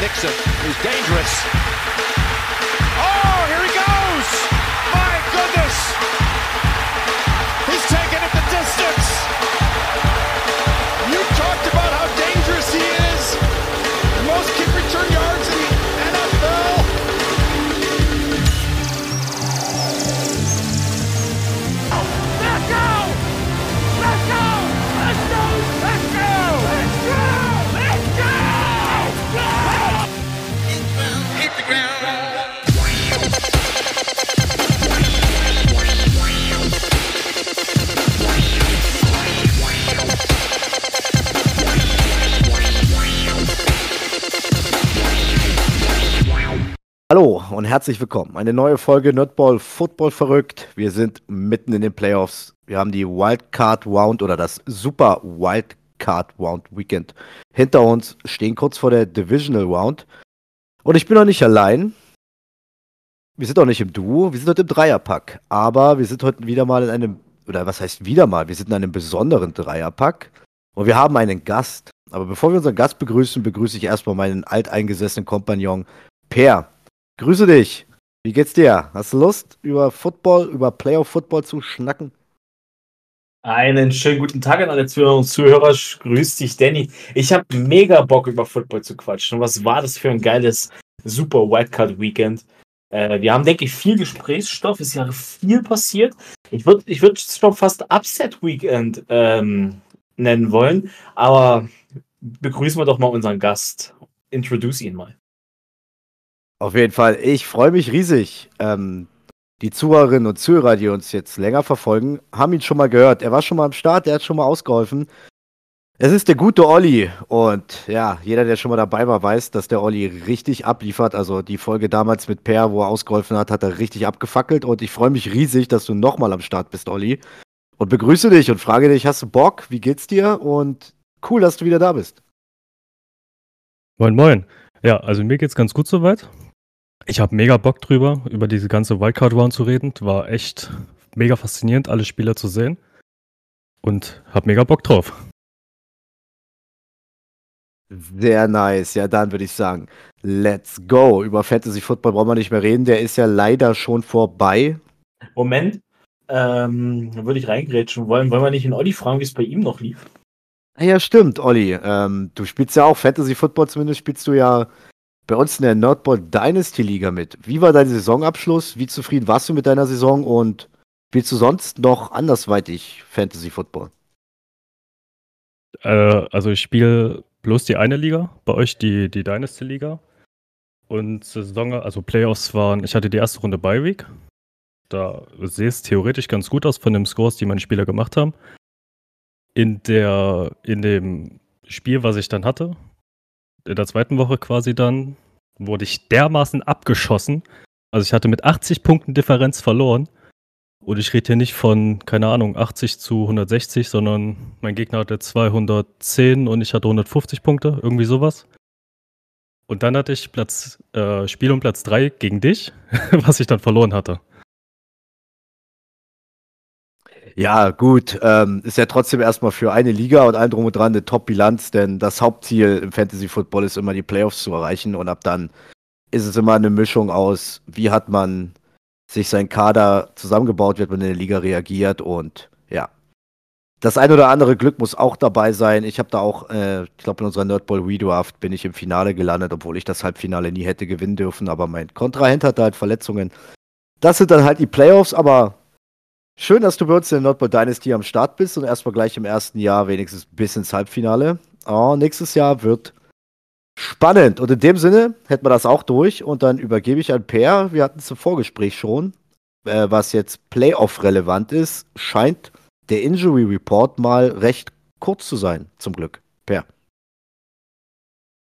Nixon, is dangerous. Hallo und herzlich willkommen. Eine neue Folge Nerdball Football verrückt. Wir sind mitten in den Playoffs. Wir haben die Wildcard Round oder das Super Wildcard Round Weekend hinter uns, stehen kurz vor der Divisional Round. Und ich bin noch nicht allein. Wir sind auch nicht im Duo, wir sind heute im Dreierpack. Aber wir sind heute wieder mal in einem, oder was heißt wieder mal? Wir sind in einem besonderen Dreierpack. Und wir haben einen Gast. Aber bevor wir unseren Gast begrüßen, begrüße ich erstmal meinen alteingesessenen Kompagnon Per. Grüße dich. Wie geht's dir? Hast du Lust, über Football, über Playoff-Football zu schnacken? Einen schönen guten Tag an alle Zuhörer und Zuhörer. Grüß dich, Danny. Ich habe mega Bock, über Football zu quatschen. Was war das für ein geiles Super Wildcard Weekend? Äh, wir haben, denke ich, viel Gesprächsstoff. Es ist ja viel passiert. Ich würde ich würd es schon fast Upset Weekend ähm, nennen wollen. Aber begrüßen wir doch mal unseren Gast. Introduce ihn mal. Auf jeden Fall, ich freue mich riesig. Ähm, die Zuhörerinnen und Zuhörer, die uns jetzt länger verfolgen, haben ihn schon mal gehört. Er war schon mal am Start, der hat schon mal ausgeholfen. Es ist der gute Olli und ja, jeder, der schon mal dabei war, weiß, dass der Olli richtig abliefert. Also die Folge damals mit Per, wo er ausgeholfen hat, hat er richtig abgefackelt und ich freue mich riesig, dass du nochmal am Start bist, Olli. Und begrüße dich und frage dich, hast du Bock? Wie geht's dir? Und cool, dass du wieder da bist. Moin, moin. Ja, also mir geht's ganz gut soweit. Ich habe mega Bock drüber, über diese ganze Wildcard-Round zu reden. War echt mega faszinierend, alle Spieler zu sehen. Und hab mega Bock drauf. Sehr nice. Ja, dann würde ich sagen, let's go. Über Fantasy Football brauchen wir nicht mehr reden. Der ist ja leider schon vorbei. Moment. Ähm, da würde ich reingrätschen wollen. Wollen wir nicht in Olli fragen, wie es bei ihm noch lief? Ah Ja, stimmt, Olli. Ähm, du spielst ja auch Fantasy Football, zumindest spielst du ja bei uns in der Nerdball Dynasty Liga mit. Wie war dein Saisonabschluss? Wie zufrieden warst du mit deiner Saison und spielst du sonst noch andersweitig Fantasy Football? Äh, also ich spiele bloß die eine Liga, bei euch die, die Dynasty-Liga. Und Saison, also Playoffs waren, ich hatte die erste Runde bei Week. Da sehe es theoretisch ganz gut aus von den Scores, die meine Spieler gemacht haben. In, der, in dem Spiel, was ich dann hatte, in der zweiten Woche quasi dann, wurde ich dermaßen abgeschossen. Also ich hatte mit 80 Punkten Differenz verloren. Und ich rede hier nicht von, keine Ahnung, 80 zu 160, sondern mein Gegner hatte 210 und ich hatte 150 Punkte, irgendwie sowas. Und dann hatte ich Platz, äh, Spiel um Platz 3 gegen dich, was ich dann verloren hatte. Ja, gut. Ähm, ist ja trotzdem erstmal für eine Liga und allen drum und dran eine Top-Bilanz, denn das Hauptziel im Fantasy Football ist immer die Playoffs zu erreichen und ab dann ist es immer eine Mischung aus, wie hat man sich sein Kader zusammengebaut, wird man in der Liga reagiert und ja. Das ein oder andere Glück muss auch dabei sein. Ich habe da auch, äh, ich glaube, in unserer Nerdball Redraft bin ich im Finale gelandet, obwohl ich das Halbfinale nie hätte gewinnen dürfen, aber mein Kontrahent hatte halt Verletzungen. Das sind dann halt die Playoffs, aber schön, dass du bei uns in der Nordball Dynasty am Start bist und erstmal gleich im ersten Jahr wenigstens bis ins Halbfinale. Oh, nächstes Jahr wird spannend. Und in dem Sinne hätten wir das auch durch und dann übergebe ich an Per. Wir hatten es im Vorgespräch schon, äh, was jetzt Playoff-relevant ist, scheint der Injury Report mal recht kurz zu sein, zum Glück. Per.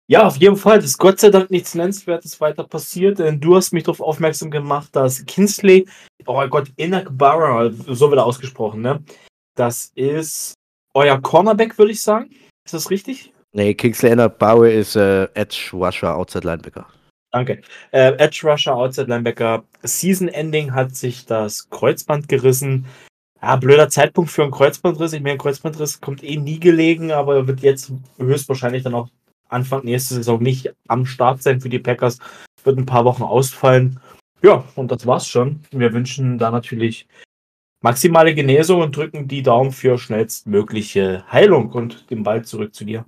Ja, auf jeden Fall. Das ist Gott sei Dank nichts Nennenswertes weiter passiert, denn du hast mich darauf aufmerksam gemacht, dass Kinsley, oh Gott, Inakbara, so wird er ausgesprochen, ne? Das ist euer Cornerback, würde ich sagen. Ist das richtig? Nee, Kingsley Bauer ist äh, Edge Rusher, Outside Linebacker. Danke. Äh, Edge Rusher, Outside Linebacker. Season Ending hat sich das Kreuzband gerissen. Ja, blöder Zeitpunkt für einen Kreuzbandriss. Ich meine, ein Kreuzbandriss kommt eh nie gelegen, aber wird jetzt höchstwahrscheinlich dann auch Anfang nächste Saison nicht am Start sein für die Packers. Wird ein paar Wochen ausfallen. Ja, und das war's schon. Wir wünschen da natürlich maximale Genesung und drücken die Daumen für schnellstmögliche Heilung und den Ball zurück zu dir.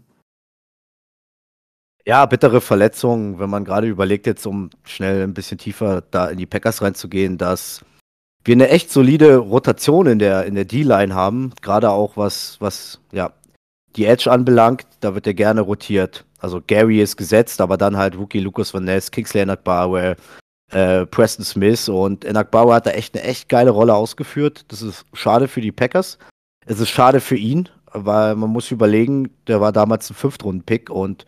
Ja, bittere Verletzung, wenn man gerade überlegt, jetzt um schnell ein bisschen tiefer da in die Packers reinzugehen, dass wir eine echt solide Rotation in der, in der D-Line haben, gerade auch was, was ja, die Edge anbelangt, da wird ja gerne rotiert. Also Gary ist gesetzt, aber dann halt Rookie Lucas Van Ness, Kingsley Enakbawe, äh, Preston Smith und Enakbawe hat da echt eine echt geile Rolle ausgeführt. Das ist schade für die Packers. Es ist schade für ihn, weil man muss überlegen, der war damals ein Fünftrunden-Pick und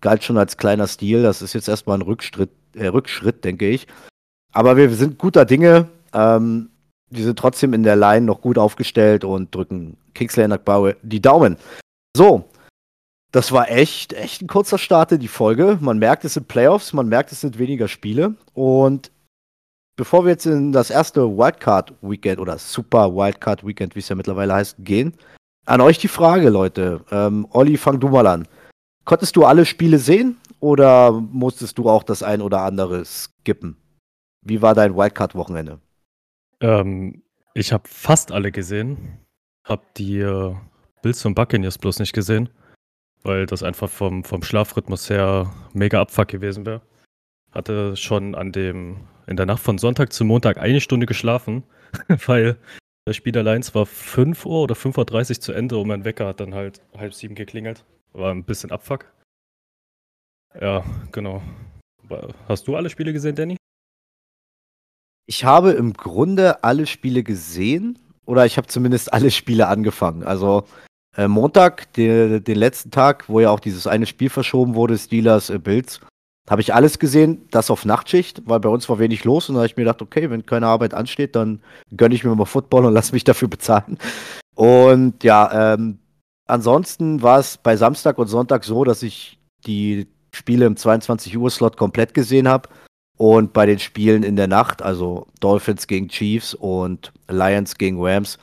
galt schon als kleiner Stil. Das ist jetzt erstmal ein Rückschritt, äh, Rückschritt, denke ich. Aber wir sind guter Dinge. Ähm, wir sind trotzdem in der Line noch gut aufgestellt und drücken Kingsley Enakbawe die Daumen. So, das war echt, echt ein kurzer Start in die Folge. Man merkt, es sind Playoffs, man merkt, es sind weniger Spiele. Und bevor wir jetzt in das erste Wildcard-Weekend oder Super Wildcard-Weekend, wie es ja mittlerweile heißt, gehen, an euch die Frage, Leute. Ähm, Olli, fang du mal an. Konntest du alle Spiele sehen oder musstest du auch das ein oder andere skippen? Wie war dein Wildcard-Wochenende? Ähm, ich habe fast alle gesehen. Hab die äh, Bills und Buccaneers bloß nicht gesehen, weil das einfach vom, vom Schlafrhythmus her mega Abfuck gewesen wäre. Hatte schon an dem, in der Nacht von Sonntag zu Montag eine Stunde geschlafen, weil das Spiel der Lions war 5 Uhr oder 5.30 Uhr zu Ende und mein Wecker hat dann halt halb sieben geklingelt. War ein bisschen Abfuck. Ja, genau. Hast du alle Spiele gesehen, Danny? Ich habe im Grunde alle Spiele gesehen oder ich habe zumindest alle Spiele angefangen. Also äh, Montag, den, den letzten Tag, wo ja auch dieses eine Spiel verschoben wurde, Steelers, äh, Bills, habe ich alles gesehen, das auf Nachtschicht, weil bei uns war wenig los und da habe ich mir gedacht, okay, wenn keine Arbeit ansteht, dann gönne ich mir mal Football und lass mich dafür bezahlen. Und ja, ähm, ansonsten war es bei Samstag und Sonntag so, dass ich die Spiele im 22 Uhr Slot komplett gesehen habe und bei den Spielen in der Nacht, also Dolphins gegen Chiefs und Lions gegen Rams,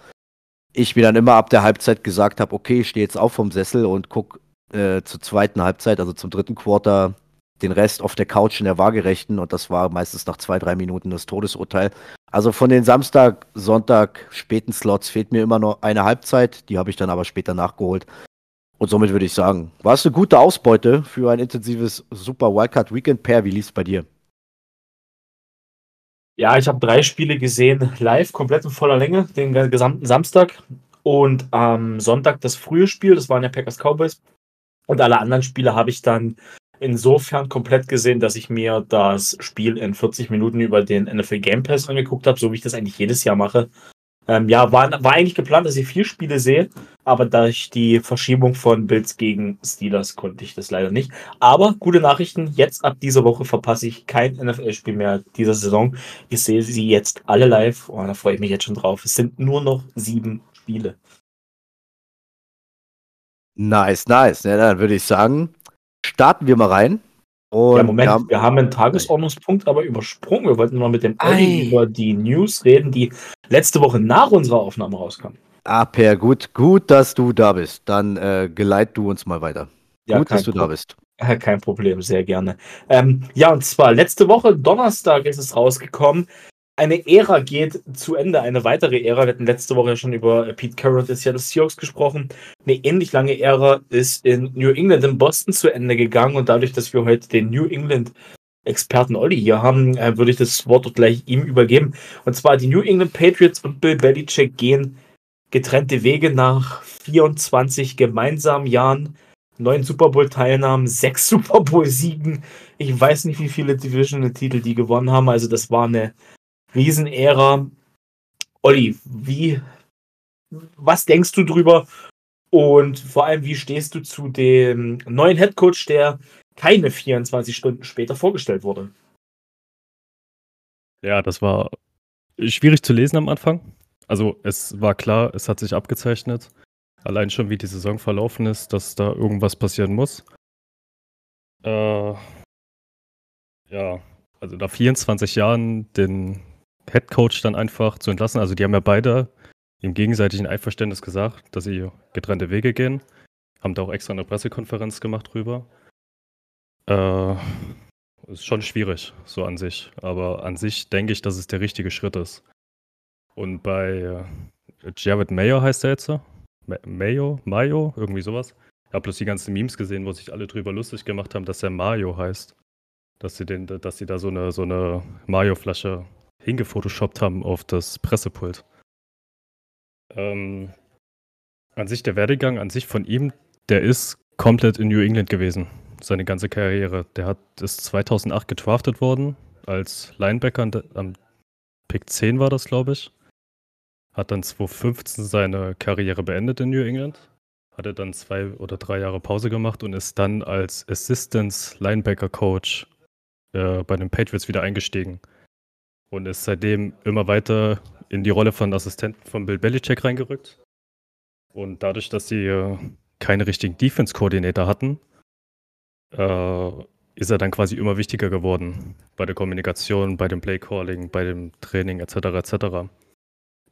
ich mir dann immer ab der Halbzeit gesagt habe, okay, ich stehe jetzt auf vom Sessel und gucke äh, zur zweiten Halbzeit, also zum dritten Quarter, den Rest auf der Couch in der Waagerechten und das war meistens nach zwei, drei Minuten das Todesurteil. Also von den Samstag, Sonntag späten Slots fehlt mir immer noch eine Halbzeit, die habe ich dann aber später nachgeholt. Und somit würde ich sagen, war es eine gute Ausbeute für ein intensives Super Wildcard Weekend. Per, wie lief es bei dir? Ja, ich habe drei Spiele gesehen, live, komplett in voller Länge, den gesamten Samstag. Und am Sonntag das frühe Spiel, das waren ja Packers Cowboys. Und alle anderen Spiele habe ich dann insofern komplett gesehen, dass ich mir das Spiel in 40 Minuten über den NFL Game Pass angeguckt habe, so wie ich das eigentlich jedes Jahr mache. Ähm, ja, war, war eigentlich geplant, dass ich vier Spiele sehe, aber durch die Verschiebung von Bills gegen Steelers konnte ich das leider nicht. Aber gute Nachrichten, jetzt ab dieser Woche verpasse ich kein NFL-Spiel mehr dieser Saison. Ich sehe sie jetzt alle live und oh, da freue ich mich jetzt schon drauf. Es sind nur noch sieben Spiele. Nice, nice. Ja, dann würde ich sagen, starten wir mal rein. Und ja, Moment, wir haben, wir haben einen Tagesordnungspunkt aber übersprungen. Wir wollten mal mit dem Olli über die News reden, die letzte Woche nach unserer Aufnahme rauskamen. Ah, Per, gut, gut, dass du da bist. Dann äh, geleit du uns mal weiter. Ja, gut, dass du Pro da bist. Kein Problem, sehr gerne. Ähm, ja, und zwar letzte Woche, Donnerstag, ist es rausgekommen eine Ära geht zu Ende, eine weitere Ära. Wir hatten letzte Woche ja schon über Pete Carroll des Seattle Seahawks gesprochen. Eine ähnlich lange Ära ist in New England, in Boston zu Ende gegangen und dadurch, dass wir heute den New England Experten Olli hier haben, äh, würde ich das Wort gleich ihm übergeben. Und zwar die New England Patriots und Bill Belichick gehen getrennte Wege nach 24 gemeinsamen Jahren, neun Super Bowl-Teilnahmen, sechs Super Bowl-Siegen. Ich weiß nicht, wie viele Division-Titel die gewonnen haben. Also das war eine Riesenära. Olli, wie, was denkst du drüber? Und vor allem, wie stehst du zu dem neuen Headcoach, der keine 24 Stunden später vorgestellt wurde? Ja, das war schwierig zu lesen am Anfang. Also es war klar, es hat sich abgezeichnet. Allein schon, wie die Saison verlaufen ist, dass da irgendwas passieren muss. Äh, ja, also nach 24 Jahren den Head Coach dann einfach zu entlassen. Also die haben ja beide im gegenseitigen Einverständnis gesagt, dass sie getrennte Wege gehen. Haben da auch extra eine Pressekonferenz gemacht drüber. Äh, ist schon schwierig, so an sich. Aber an sich denke ich, dass es der richtige Schritt ist. Und bei äh, Jared Mayo heißt er jetzt. Mayo? Mayo? Irgendwie sowas. Ich habe bloß die ganzen Memes gesehen, wo sich alle drüber lustig gemacht haben, dass er Mario heißt. Dass sie, den, dass sie da so eine, so eine Mario-Flasche hingefotoshoppt haben auf das Pressepult. Ähm, an sich der Werdegang an sich von ihm, der ist komplett in New England gewesen seine ganze Karriere. Der hat, ist 2008 gedraftet worden als Linebacker. Am Pick 10 war das, glaube ich. Hat dann 2015 seine Karriere beendet in New England. Hatte dann zwei oder drei Jahre Pause gemacht und ist dann als Assistance Linebacker Coach äh, bei den Patriots wieder eingestiegen. Und ist seitdem immer weiter in die Rolle von Assistenten von Bill Belichick reingerückt. Und dadurch, dass sie äh, keine richtigen Defense-Koordinator hatten, äh, ist er dann quasi immer wichtiger geworden bei der Kommunikation, bei dem Playcalling, bei dem Training etc. etc.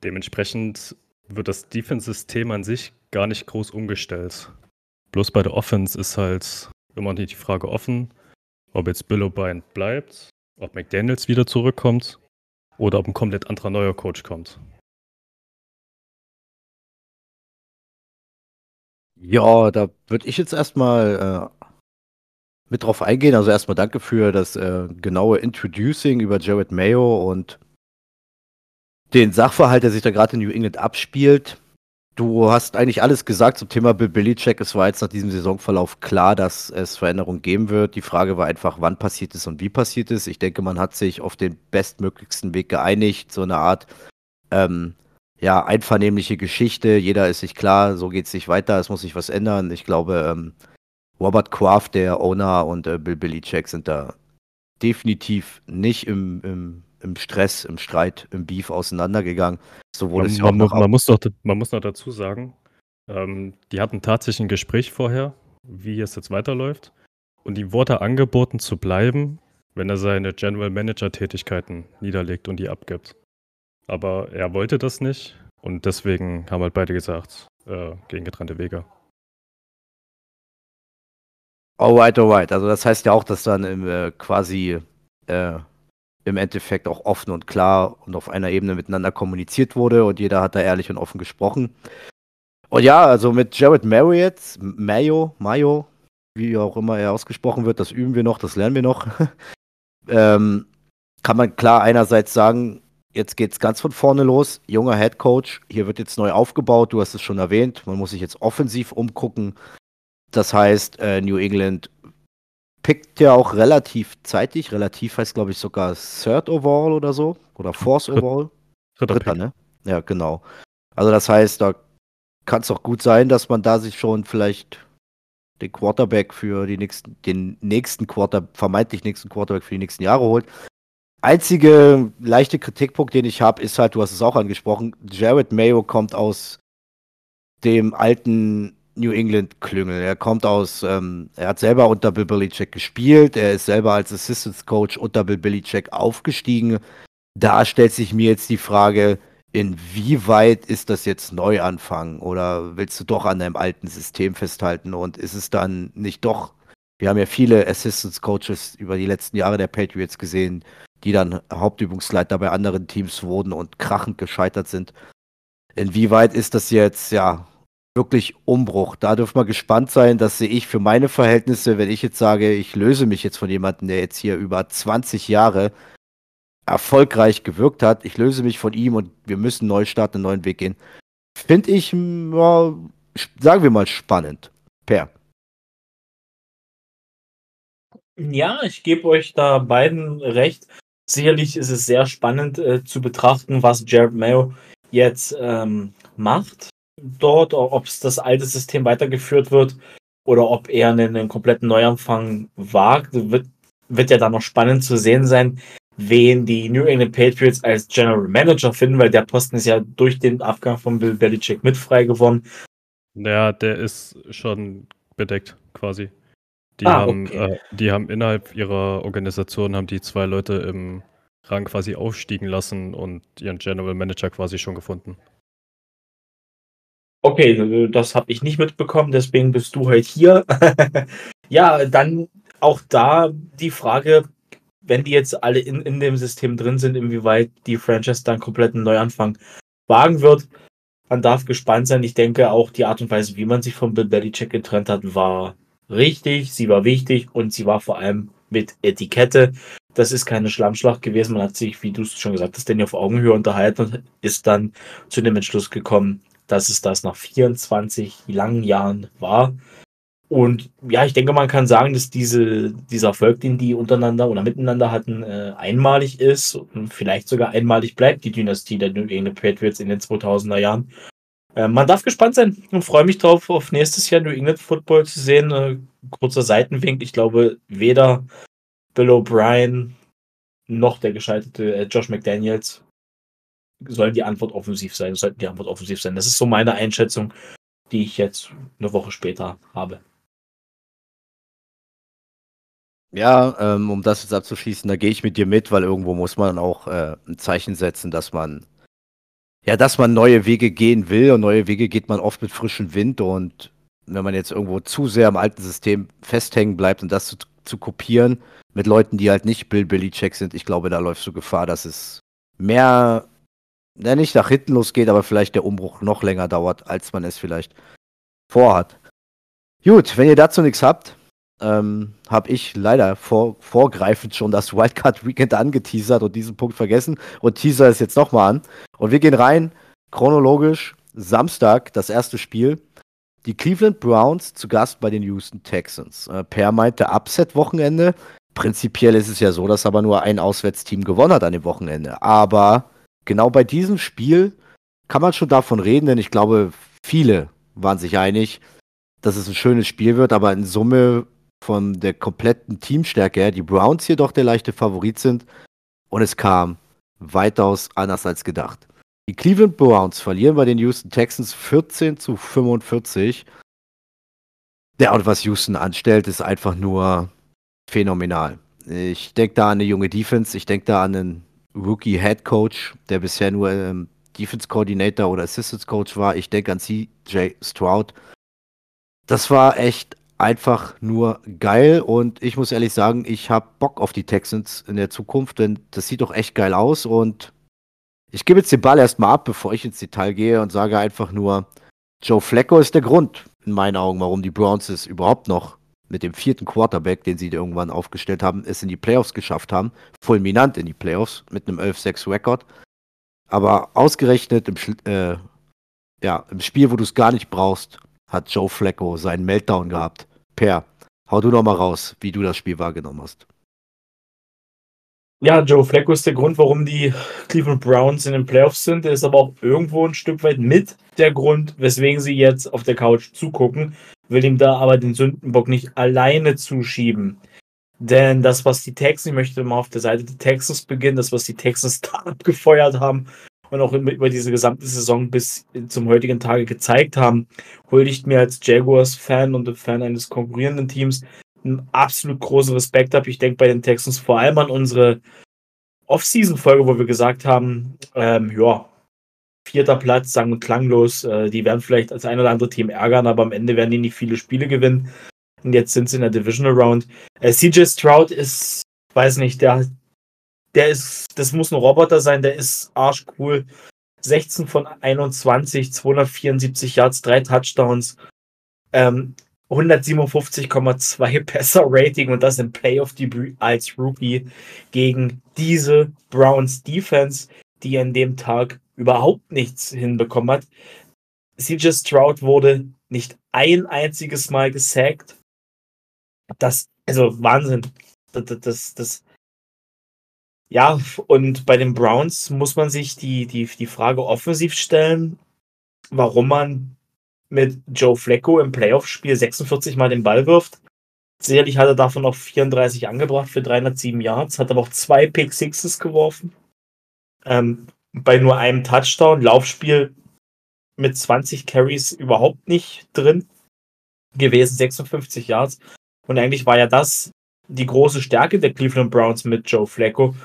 Dementsprechend wird das Defense-System an sich gar nicht groß umgestellt. Bloß bei der Offense ist halt immer noch die Frage offen, ob jetzt Bill O'Brien bleibt, ob McDaniels wieder zurückkommt oder ob ein komplett anderer neuer Coach kommt. Ja, da würde ich jetzt erstmal äh, mit drauf eingehen. Also erstmal danke für das äh, genaue Introducing über Jared Mayo und den Sachverhalt, der sich da gerade in New England abspielt. Du hast eigentlich alles gesagt zum Thema Bill Belichick. Es war jetzt nach diesem Saisonverlauf klar, dass es Veränderungen geben wird. Die Frage war einfach, wann passiert es und wie passiert es. Ich denke, man hat sich auf den bestmöglichsten Weg geeinigt. So eine Art ähm, ja, einvernehmliche Geschichte. Jeder ist sich klar, so geht es nicht weiter, es muss sich was ändern. Ich glaube, ähm, Robert Kraft, der Owner, und äh, Bill Belichick sind da definitiv nicht im, im, im Stress, im Streit, im Beef auseinandergegangen. So wurde man, es ja man, man, muss doch, man muss noch dazu sagen, ähm, die hatten tatsächlich ein Gespräch vorher, wie es jetzt weiterläuft. Und ihm wurde angeboten zu bleiben, wenn er seine General Manager Tätigkeiten niederlegt und die abgibt. Aber er wollte das nicht und deswegen haben halt beide gesagt, äh, gegen getrennte Wege. Alright, alright. Also das heißt ja auch, dass dann im, äh, quasi äh, im Endeffekt auch offen und klar und auf einer Ebene miteinander kommuniziert wurde und jeder hat da ehrlich und offen gesprochen. Und ja, also mit Jared Marriott, Mayo, Mayo, wie auch immer er ausgesprochen wird, das üben wir noch, das lernen wir noch. ähm, kann man klar einerseits sagen, jetzt geht's ganz von vorne los. Junger Head Coach, hier wird jetzt neu aufgebaut, du hast es schon erwähnt, man muss sich jetzt offensiv umgucken. Das heißt, äh, New England pickt ja auch relativ zeitig, relativ heißt glaube ich sogar Third Overall oder so oder Fourth Overall. Dritter, Dritter ne? Ja, genau. Also das heißt, da kann es auch gut sein, dass man da sich schon vielleicht den Quarterback für die nächsten, den nächsten Quarter, vermeintlich nächsten Quarterback für die nächsten Jahre holt. Einzige leichte Kritikpunkt, den ich habe, ist halt, du hast es auch angesprochen, Jared Mayo kommt aus dem alten New England Klüngel. Er kommt aus, ähm, er hat selber unter Bill Belichick gespielt, er ist selber als Assistant Coach unter Bill Belichick aufgestiegen. Da stellt sich mir jetzt die Frage, inwieweit ist das jetzt Neuanfang oder willst du doch an deinem alten System festhalten und ist es dann nicht doch, wir haben ja viele Assistant Coaches über die letzten Jahre der Patriots gesehen, die dann Hauptübungsleiter bei anderen Teams wurden und krachend gescheitert sind. Inwieweit ist das jetzt, ja, wirklich Umbruch. Da dürfen wir gespannt sein. Das sehe ich für meine Verhältnisse, wenn ich jetzt sage, ich löse mich jetzt von jemandem, der jetzt hier über 20 Jahre erfolgreich gewirkt hat. Ich löse mich von ihm und wir müssen neu starten, einen neuen Weg gehen. Finde ich, ja, sagen wir mal, spannend. Per. Ja, ich gebe euch da beiden recht. Sicherlich ist es sehr spannend äh, zu betrachten, was Jared Mayo jetzt ähm, macht dort, ob es das alte System weitergeführt wird oder ob er einen, einen kompletten Neuanfang wagt, wird, wird ja dann noch spannend zu sehen sein, wen die New England Patriots als General Manager finden, weil der Posten ist ja durch den Abgang von Bill Belichick mit frei gewonnen. Ja, der ist schon bedeckt quasi. Die, ah, haben, okay. äh, die haben innerhalb ihrer Organisation haben die zwei Leute im Rang quasi aufstiegen lassen und ihren General Manager quasi schon gefunden. Okay, das habe ich nicht mitbekommen, deswegen bist du heute hier. ja, dann auch da die Frage, wenn die jetzt alle in, in dem System drin sind, inwieweit die Franchise dann komplett einen Neuanfang wagen wird. Man darf gespannt sein. Ich denke auch die Art und Weise, wie man sich von Bill Belichick getrennt hat, war richtig, sie war wichtig und sie war vor allem mit Etikette. Das ist keine Schlammschlacht gewesen. Man hat sich, wie du es schon gesagt hast, denn auf Augenhöhe unterhalten und ist dann zu dem Entschluss gekommen, dass es das nach 24 langen Jahren war. Und ja, ich denke, man kann sagen, dass diese, dieser Erfolg, den die untereinander oder miteinander hatten, äh, einmalig ist und vielleicht sogar einmalig bleibt, die Dynastie der New England Patriots in den 2000er Jahren. Äh, man darf gespannt sein und freue mich drauf, auf nächstes Jahr New England Football zu sehen. Äh, kurzer Seitenwink. Ich glaube, weder Bill O'Brien noch der gescheiterte äh, Josh McDaniels soll die Antwort offensiv sein, sollten die Antwort offensiv sein. Das ist so meine Einschätzung, die ich jetzt eine Woche später habe. Ja, ähm, um das jetzt abzuschließen, da gehe ich mit dir mit, weil irgendwo muss man auch äh, ein Zeichen setzen, dass man ja, dass man neue Wege gehen will und neue Wege geht man oft mit frischem Wind und wenn man jetzt irgendwo zu sehr am alten System festhängen bleibt und das zu, zu kopieren mit Leuten, die halt nicht Bill Billy Check sind, ich glaube, da läufst du Gefahr, dass es mehr, ja, nicht nach hinten losgeht, aber vielleicht der Umbruch noch länger dauert, als man es vielleicht vorhat. Gut, wenn ihr dazu nichts habt, ähm, habe ich leider vor, vorgreifend schon das Wildcard Weekend angeteasert und diesen Punkt vergessen und teaser es jetzt nochmal an. Und wir gehen rein, chronologisch, Samstag, das erste Spiel. Die Cleveland Browns zu Gast bei den Houston Texans. Äh, per meinte Upset-Wochenende. Prinzipiell ist es ja so, dass aber nur ein Auswärtsteam gewonnen hat an dem Wochenende. Aber genau bei diesem Spiel kann man schon davon reden, denn ich glaube, viele waren sich einig, dass es ein schönes Spiel wird, aber in Summe von der kompletten Teamstärke her die Browns hier doch der leichte Favorit sind. Und es kam weitaus anders als gedacht. Die Cleveland Browns verlieren bei den Houston Texans 14 zu 45. Ja, und was Houston anstellt, ist einfach nur phänomenal. Ich denke da an eine junge Defense, ich denke da an einen Rookie Head Coach, der bisher nur ähm, Defense Coordinator oder Assistant Coach war. Ich denke an CJ Stroud. Das war echt einfach nur geil und ich muss ehrlich sagen, ich habe Bock auf die Texans in der Zukunft, denn das sieht doch echt geil aus und ich gebe jetzt den Ball erstmal ab, bevor ich ins Detail gehe und sage einfach nur, Joe Flacco ist der Grund in meinen Augen, warum die Browns es überhaupt noch mit dem vierten Quarterback, den sie irgendwann aufgestellt haben, es in die Playoffs geschafft haben. Fulminant in die Playoffs mit einem 11-6-Rekord. Aber ausgerechnet im, äh, ja, im Spiel, wo du es gar nicht brauchst, hat Joe Flacco seinen Meltdown gehabt. Per, hau du noch mal raus, wie du das Spiel wahrgenommen hast. Ja, Joe Flacco ist der Grund, warum die Cleveland Browns in den Playoffs sind. Er ist aber auch irgendwo ein Stück weit mit der Grund, weswegen sie jetzt auf der Couch zugucken. Will ihm da aber den Sündenbock nicht alleine zuschieben. Denn das, was die Texans, ich möchte mal auf der Seite der Texans beginnen, das, was die Texans da abgefeuert haben, und auch über diese gesamte Saison bis zum heutigen Tage gezeigt haben, huldigt mir als Jaguars-Fan und Fan eines konkurrierenden Teams einen absolut großen Respekt ab. Ich denke bei den Texans vor allem an unsere Off-Season-Folge, wo wir gesagt haben, ähm, ja, vierter Platz, sang- und klanglos, äh, die werden vielleicht als ein oder andere Team ärgern, aber am Ende werden die nicht viele Spiele gewinnen. Und jetzt sind sie in der Divisional Round. Äh, CJ Stroud ist, weiß nicht, der der ist, das muss ein Roboter sein, der ist arschcool. 16 von 21, 274 Yards, drei Touchdowns, ähm, 157,2 Passer-Rating und das im Playoff-Debüt als Rookie gegen diese Browns Defense, die an dem Tag überhaupt nichts hinbekommen hat. CJ Stroud wurde nicht ein einziges Mal gesackt. Das, also Wahnsinn. Das, das, das, ja, und bei den Browns muss man sich die, die, die Frage offensiv stellen, warum man mit Joe Flacco im Playoff-Spiel 46 Mal den Ball wirft. Sicherlich hat er davon noch 34 angebracht für 307 Yards, hat aber auch zwei Pick Sixes geworfen. Ähm, bei nur einem Touchdown, Laufspiel mit 20 Carries überhaupt nicht drin gewesen, 56 Yards. Und eigentlich war ja das die große Stärke der Cleveland Browns mit Joe Flacco,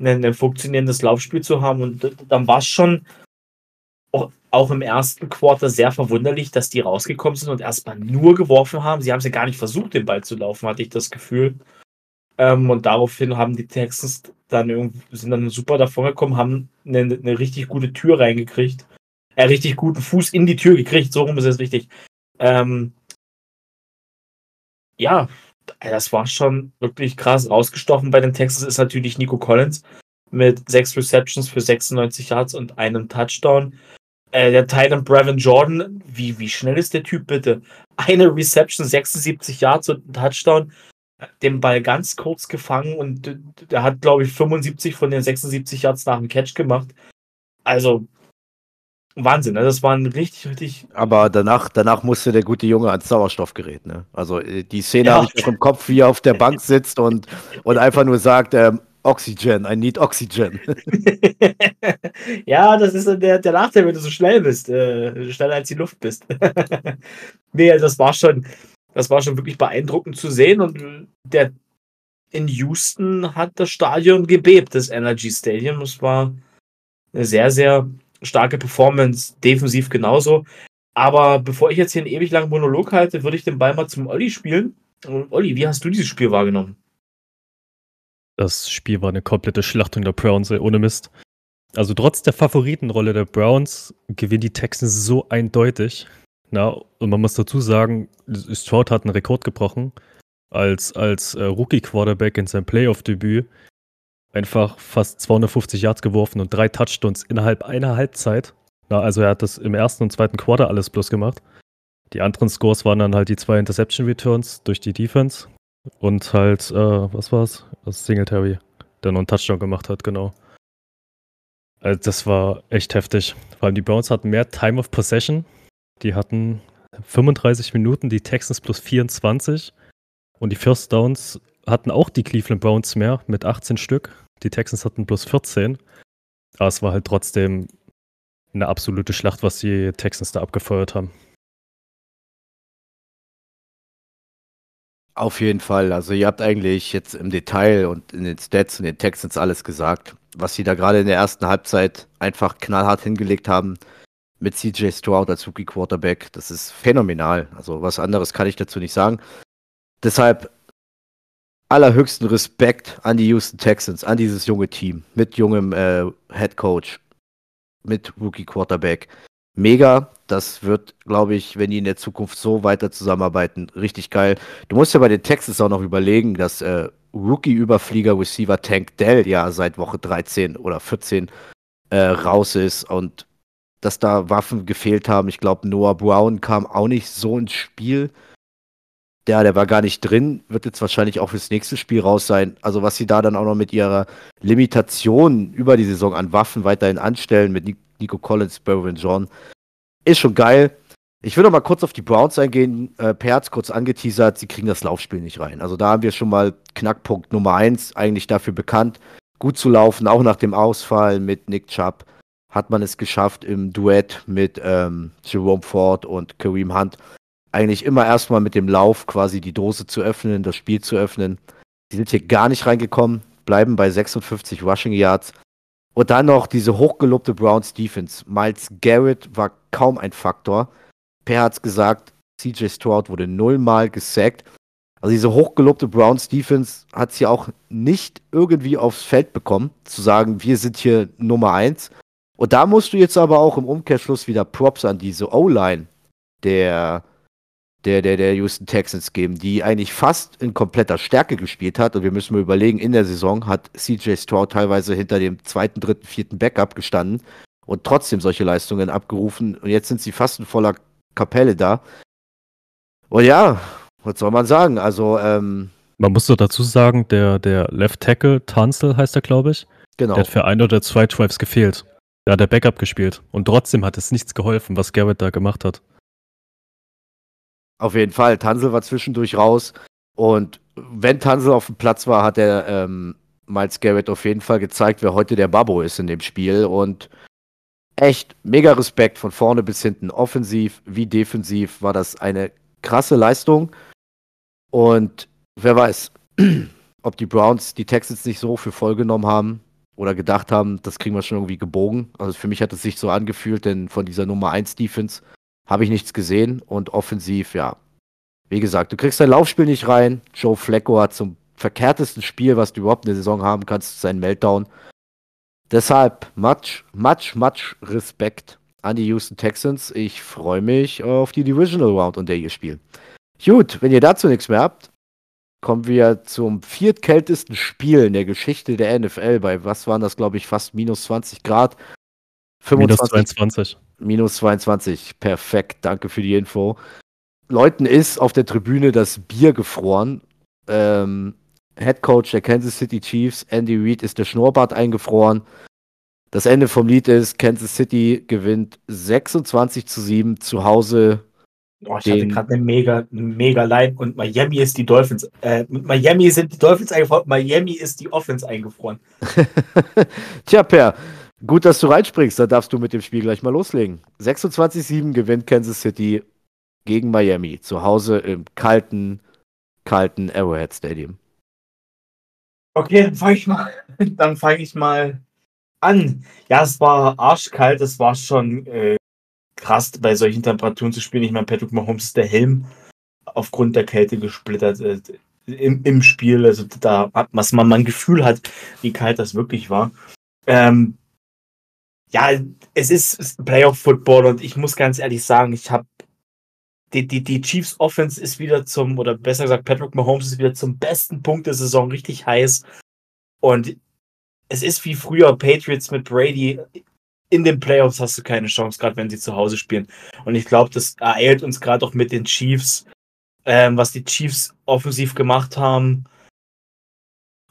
ein, ein funktionierendes Laufspiel zu haben. Und dann war es schon auch im ersten Quarter sehr verwunderlich, dass die rausgekommen sind und erstmal nur geworfen haben. Sie haben sie gar nicht versucht, den Ball zu laufen, hatte ich das Gefühl. Ähm, und daraufhin haben die Texans dann irgendwie, sind dann super davon gekommen, haben eine, eine richtig gute Tür reingekriegt. Äh, richtig guten Fuß in die Tür gekriegt, so rum ist es richtig. Ähm, ja, das war schon wirklich krass. Rausgestochen bei den Texans ist natürlich Nico Collins mit sechs Receptions für 96 Yards und einem Touchdown. Äh, der Titan Brevin Jordan, wie, wie schnell ist der Typ bitte? Eine Reception, 76 Yards und ein Touchdown. Den Ball ganz kurz gefangen und der hat, glaube ich, 75 von den 76 Yards nach dem Catch gemacht. Also, Wahnsinn, ne? das war ein richtig, richtig. Aber danach, danach musste der gute Junge ans Sauerstoffgerät. Ne? Also äh, die Szene ja. habe ich noch im Kopf, wie er auf der Bank sitzt und, und einfach nur sagt, ähm, Oxygen, I need Oxygen. ja, das ist der, der Nachteil, wenn du so schnell bist, äh, schneller als die Luft bist. nee, das war schon, das war schon wirklich beeindruckend zu sehen und der in Houston hat das Stadion gebebt, das Energy Stadium. Es war eine sehr, sehr starke Performance, defensiv genauso. Aber bevor ich jetzt hier einen ewig langen Monolog halte, würde ich den Ball mal zum Olli spielen. Olli, wie hast du dieses Spiel wahrgenommen? Das Spiel war eine komplette Schlachtung der Browns, ohne Mist. Also trotz der Favoritenrolle der Browns gewinnen die Texans so eindeutig. Na, und man muss dazu sagen, Stroud hat einen Rekord gebrochen als, als äh, Rookie-Quarterback in seinem Playoff-Debüt. Einfach fast 250 Yards geworfen und drei Touchdowns innerhalb einer Halbzeit. Na, also er hat das im ersten und zweiten Quarter alles bloß gemacht. Die anderen Scores waren dann halt die zwei Interception Returns durch die Defense und halt, äh, was war's? Das Singletary, der noch einen Touchdown gemacht hat, genau. Also das war echt heftig. Vor allem die Browns hatten mehr Time of Possession. Die hatten 35 Minuten, die Texans plus 24. Und die First Downs hatten auch die Cleveland Browns mehr mit 18 Stück. Die Texans hatten plus 14. Aber es war halt trotzdem eine absolute Schlacht, was die Texans da abgefeuert haben. Auf jeden Fall. Also ihr habt eigentlich jetzt im Detail und in den Stats und den Texans alles gesagt, was sie da gerade in der ersten Halbzeit einfach knallhart hingelegt haben mit CJ Stroud als Rookie Quarterback. Das ist phänomenal. Also was anderes kann ich dazu nicht sagen. Deshalb allerhöchsten Respekt an die Houston Texans, an dieses junge Team mit jungem äh, Head Coach, mit Rookie Quarterback mega. Das wird, glaube ich, wenn die in der Zukunft so weiter zusammenarbeiten, richtig geil. Du musst ja bei den Texans auch noch überlegen, dass äh, Rookie-Überflieger-Receiver Tank Dell ja seit Woche 13 oder 14 äh, raus ist und dass da Waffen gefehlt haben. Ich glaube, Noah Brown kam auch nicht so ins Spiel. Der, der war gar nicht drin, wird jetzt wahrscheinlich auch fürs nächste Spiel raus sein. Also was sie da dann auch noch mit ihrer Limitation über die Saison an Waffen weiterhin anstellen, mit Nico Collins, Berwin John. Ist schon geil. Ich will noch mal kurz auf die Browns eingehen. Äh, Perz kurz angeteasert, sie kriegen das Laufspiel nicht rein. Also da haben wir schon mal Knackpunkt Nummer eins, eigentlich dafür bekannt, gut zu laufen, auch nach dem Ausfall mit Nick Chubb hat man es geschafft im Duett mit ähm, Jerome Ford und Kareem Hunt eigentlich immer erstmal mit dem Lauf quasi die Dose zu öffnen, das Spiel zu öffnen. Die sind hier gar nicht reingekommen, bleiben bei 56 Rushing Yards. Und dann noch diese hochgelobte Browns Defense. Miles Garrett war kaum ein Faktor. Per hat's gesagt, CJ Stroud wurde nullmal gesackt. Also diese hochgelobte Browns Defense hat sie auch nicht irgendwie aufs Feld bekommen, zu sagen, wir sind hier Nummer eins. Und da musst du jetzt aber auch im Umkehrschluss wieder Props an diese O-Line der der, der, der Houston Texans geben, die eigentlich fast in kompletter Stärke gespielt hat. Und wir müssen mal überlegen, in der Saison hat CJ Stroud teilweise hinter dem zweiten, dritten, vierten Backup gestanden und trotzdem solche Leistungen abgerufen. Und jetzt sind sie fast in voller Kapelle da. Und ja, was soll man sagen? Also, ähm, Man muss doch dazu sagen, der, der Left Tackle, Tanzel heißt er, glaube ich. Genau. Der hat für ein oder zwei Drives gefehlt. Da hat er Backup gespielt. Und trotzdem hat es nichts geholfen, was Garrett da gemacht hat. Auf jeden Fall. Tansel war zwischendurch raus. Und wenn Tansel auf dem Platz war, hat er ähm, Miles Garrett auf jeden Fall gezeigt, wer heute der Babbo ist in dem Spiel. Und echt mega Respekt von vorne bis hinten. Offensiv wie defensiv war das eine krasse Leistung. Und wer weiß, ob die Browns die Texans nicht so für voll genommen haben oder gedacht haben, das kriegen wir schon irgendwie gebogen. Also für mich hat es sich so angefühlt, denn von dieser Nummer 1 Defense habe ich nichts gesehen und offensiv, ja. Wie gesagt, du kriegst dein Laufspiel nicht rein. Joe Flacco hat zum verkehrtesten Spiel, was du überhaupt in der Saison haben kannst, seinen Meltdown. Deshalb much, much, much Respekt an die Houston Texans. Ich freue mich auf die Divisional Round, in der ihr spielt. Gut, wenn ihr dazu nichts mehr habt, kommen wir zum viertkältesten Spiel in der Geschichte der NFL. Bei was waren das, glaube ich, fast minus 20 Grad? 25, minus 22. Minus 22. Perfekt. Danke für die Info. Leuten ist auf der Tribüne das Bier gefroren. Ähm, Head Coach der Kansas City Chiefs, Andy Reid, ist der Schnurrbart eingefroren. Das Ende vom Lied ist, Kansas City gewinnt 26 zu 7 zu Hause Oh, ich hatte gerade eine mega, mega Line und Miami ist die Dolphins. Äh, Miami sind die Dolphins eingefroren, Miami ist die Offense eingefroren. Tja, Per, gut, dass du reinspringst. Da darfst du mit dem Spiel gleich mal loslegen. 26-7 gewinnt Kansas City gegen Miami. Zu Hause im kalten, kalten Arrowhead Stadium. Okay, dann fange ich mal. Ich mal an. Ja, es war arschkalt. Es war schon äh, krass, bei solchen Temperaturen zu spielen. Ich meine, Patrick Mahomes ist der Helm aufgrund der Kälte gesplittert äh, im, im Spiel. Also da hat man ein Gefühl hat, wie kalt das wirklich war. Ähm, ja, es ist Playoff Football und ich muss ganz ehrlich sagen, ich habe die, die, die Chiefs Offense ist wieder zum, oder besser gesagt, Patrick Mahomes ist wieder zum besten Punkt der Saison richtig heiß. Und es ist wie früher Patriots mit Brady in den Playoffs hast du keine Chance, gerade wenn sie zu Hause spielen. Und ich glaube, das ereilt uns gerade auch mit den Chiefs, ähm, was die Chiefs offensiv gemacht haben.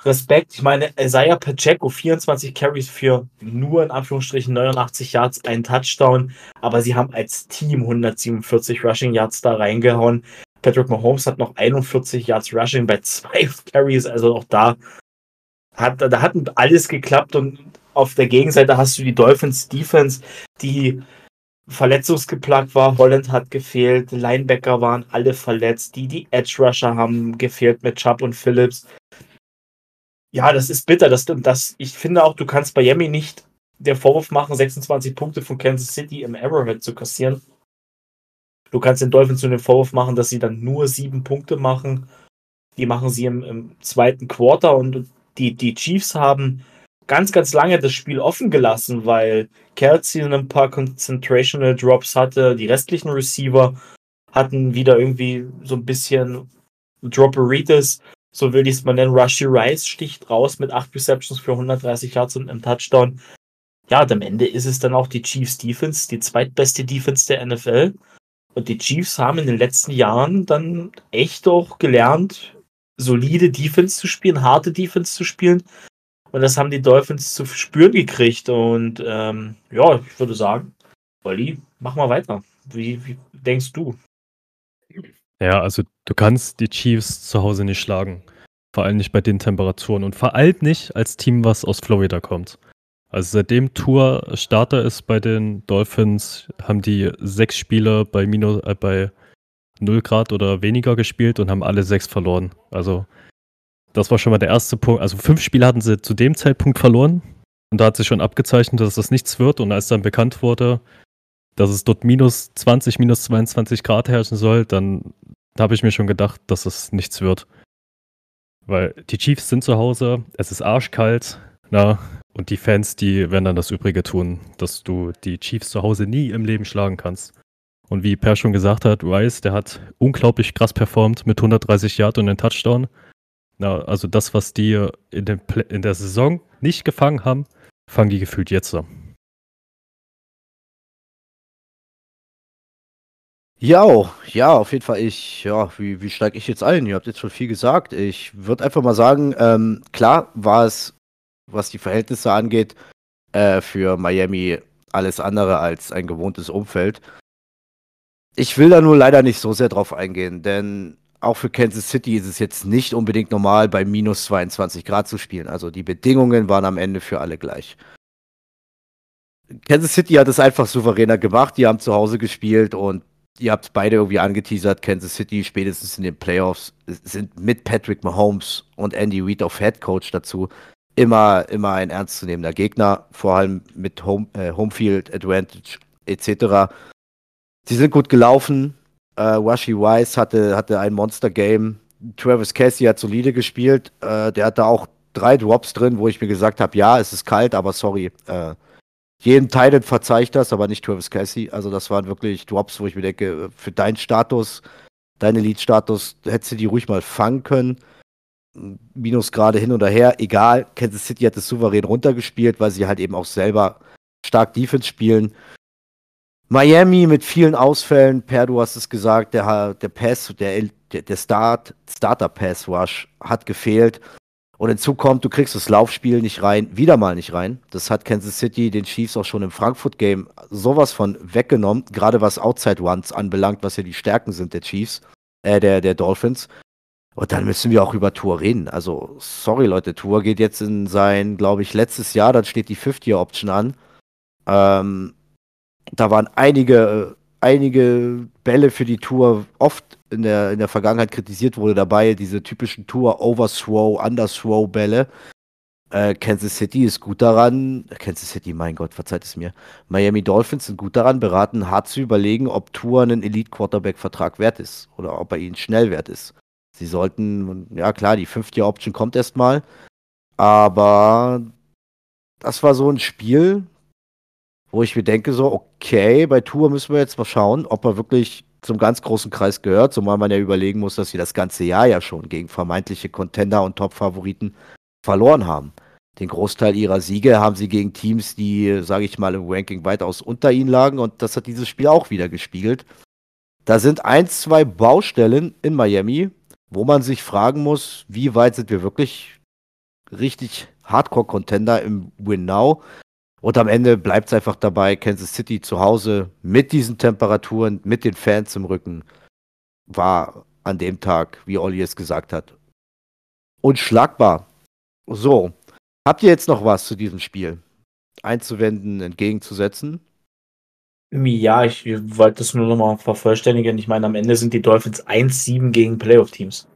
Respekt. Ich meine, Isaiah Pacheco, 24 Carries für nur in Anführungsstrichen 89 Yards, einen Touchdown, aber sie haben als Team 147 Rushing Yards da reingehauen. Patrick Mahomes hat noch 41 Yards Rushing bei zwei Carries, also auch da hat, da hat alles geklappt und auf der Gegenseite hast du die Dolphins Defense, die verletzungsgeplagt war. Holland hat gefehlt, Linebacker waren alle verletzt, die, die Edge Rusher haben gefehlt mit Chubb und Phillips. Ja, das ist bitter. Das, das, ich finde auch, du kannst Miami nicht der Vorwurf machen, 26 Punkte von Kansas City im Arrowhead zu kassieren. Du kannst den Dolphins nur den Vorwurf machen, dass sie dann nur sieben Punkte machen. Die machen sie im, im zweiten Quarter und die, die Chiefs haben ganz, ganz lange das Spiel offen gelassen, weil Kelsey ein paar Concentrational Drops hatte. Die restlichen Receiver hatten wieder irgendwie so ein bisschen Dropperitis, so will ich es mal nennen. Rushy Rice sticht raus mit 8 Receptions für 130 Yards und einem Touchdown. Ja, und am Ende ist es dann auch die Chiefs Defense, die zweitbeste Defense der NFL. Und die Chiefs haben in den letzten Jahren dann echt auch gelernt, solide Defense zu spielen, harte Defense zu spielen. Und das haben die Dolphins zu spüren gekriegt. Und ähm, ja, ich würde sagen, Olli, mach mal weiter. Wie, wie denkst du? Ja, also du kannst die Chiefs zu Hause nicht schlagen. Vor allem nicht bei den Temperaturen und vor allem nicht als Team, was aus Florida kommt. Also seitdem Tour Starter ist bei den Dolphins, haben die sechs Spiele bei, minus, äh, bei 0 Grad oder weniger gespielt und haben alle sechs verloren. Also das war schon mal der erste Punkt. Also fünf Spiele hatten sie zu dem Zeitpunkt verloren. Und da hat sich schon abgezeichnet, dass das nichts wird. Und als dann bekannt wurde, dass es dort minus 20, minus 22 Grad herrschen soll, dann habe ich mir schon gedacht, dass es nichts wird. Weil die Chiefs sind zu Hause, es ist arschkalt, na, und die Fans, die werden dann das Übrige tun, dass du die Chiefs zu Hause nie im Leben schlagen kannst. Und wie Per schon gesagt hat, Rice, der hat unglaublich krass performt mit 130 Yard und einem Touchdown. Na, also das, was die in, in der Saison nicht gefangen haben, fangen die gefühlt jetzt an. Ja, ja, auf jeden Fall. Ich, ja, wie, wie steige ich jetzt ein? Ihr habt jetzt schon viel gesagt. Ich würde einfach mal sagen, ähm, klar war es, was die Verhältnisse angeht, äh, für Miami alles andere als ein gewohntes Umfeld. Ich will da nur leider nicht so sehr drauf eingehen, denn auch für Kansas City ist es jetzt nicht unbedingt normal, bei minus 22 Grad zu spielen. Also die Bedingungen waren am Ende für alle gleich. Kansas City hat es einfach souveräner gemacht. Die haben zu Hause gespielt und ihr habt beide irgendwie angeteasert. Kansas City spätestens in den Playoffs sind mit Patrick Mahomes und Andy Reid auf Head Coach dazu immer, immer ein ernstzunehmender Gegner, vor allem mit Home, äh, Homefield Advantage etc. Sie sind gut gelaufen. Äh, Washi Wise hatte, hatte ein Monster-Game. Travis Casey hat solide gespielt. Äh, der hatte auch drei Drops drin, wo ich mir gesagt habe, ja, es ist kalt, aber sorry. Äh, jedem Titan verzeiht das, aber nicht Travis Casey. Also das waren wirklich Drops, wo ich mir denke, für deinen Status, deinen Elite-Status, hättest du die ruhig mal fangen können. Minus gerade hin oder her, egal. Kansas City hat es souverän runtergespielt, weil sie halt eben auch selber stark Defense spielen. Miami mit vielen Ausfällen, Per, du hast es gesagt, der, der Pass, der, der Start, Starter Pass Rush hat gefehlt. Und hinzu kommt, du kriegst das Laufspiel nicht rein, wieder mal nicht rein. Das hat Kansas City den Chiefs auch schon im Frankfurt-Game sowas von weggenommen, gerade was Outside Ones anbelangt, was ja die Stärken sind der Chiefs, äh, der, der Dolphins. Und dann müssen wir auch über Tour reden. Also, sorry Leute, Tour geht jetzt in sein, glaube ich, letztes Jahr, dann steht die Fifth-Year-Option an. Ähm, da waren einige, einige Bälle für die Tour oft in der, in der Vergangenheit kritisiert wurde dabei, diese typischen Tour Overthrow, Underthrow Bälle. Äh, Kansas City ist gut daran, Kansas City, mein Gott, verzeiht es mir. Miami Dolphins sind gut daran beraten, hart zu überlegen, ob Tour einen Elite Quarterback Vertrag wert ist oder ob er ihnen schnell wert ist. Sie sollten, ja klar, die fünfte Option kommt erstmal, aber das war so ein Spiel, wo ich mir denke, so, okay, bei Tour müssen wir jetzt mal schauen, ob er wirklich zum ganz großen Kreis gehört, zumal man ja überlegen muss, dass sie das ganze Jahr ja schon gegen vermeintliche Contender und Top-Favoriten verloren haben. Den Großteil ihrer Siege haben sie gegen Teams, die, sage ich mal, im Ranking weitaus unter ihnen lagen und das hat dieses Spiel auch wieder gespiegelt. Da sind ein, zwei Baustellen in Miami, wo man sich fragen muss, wie weit sind wir wirklich richtig Hardcore-Contender im Win Now? Und am Ende bleibt es einfach dabei, Kansas City zu Hause mit diesen Temperaturen, mit den Fans im Rücken, war an dem Tag, wie Olli es gesagt hat, unschlagbar. So, habt ihr jetzt noch was zu diesem Spiel einzuwenden, entgegenzusetzen? Ja, ich wollte das nur nochmal vervollständigen. Ich meine, am Ende sind die Dolphins 1-7 gegen Playoff-Teams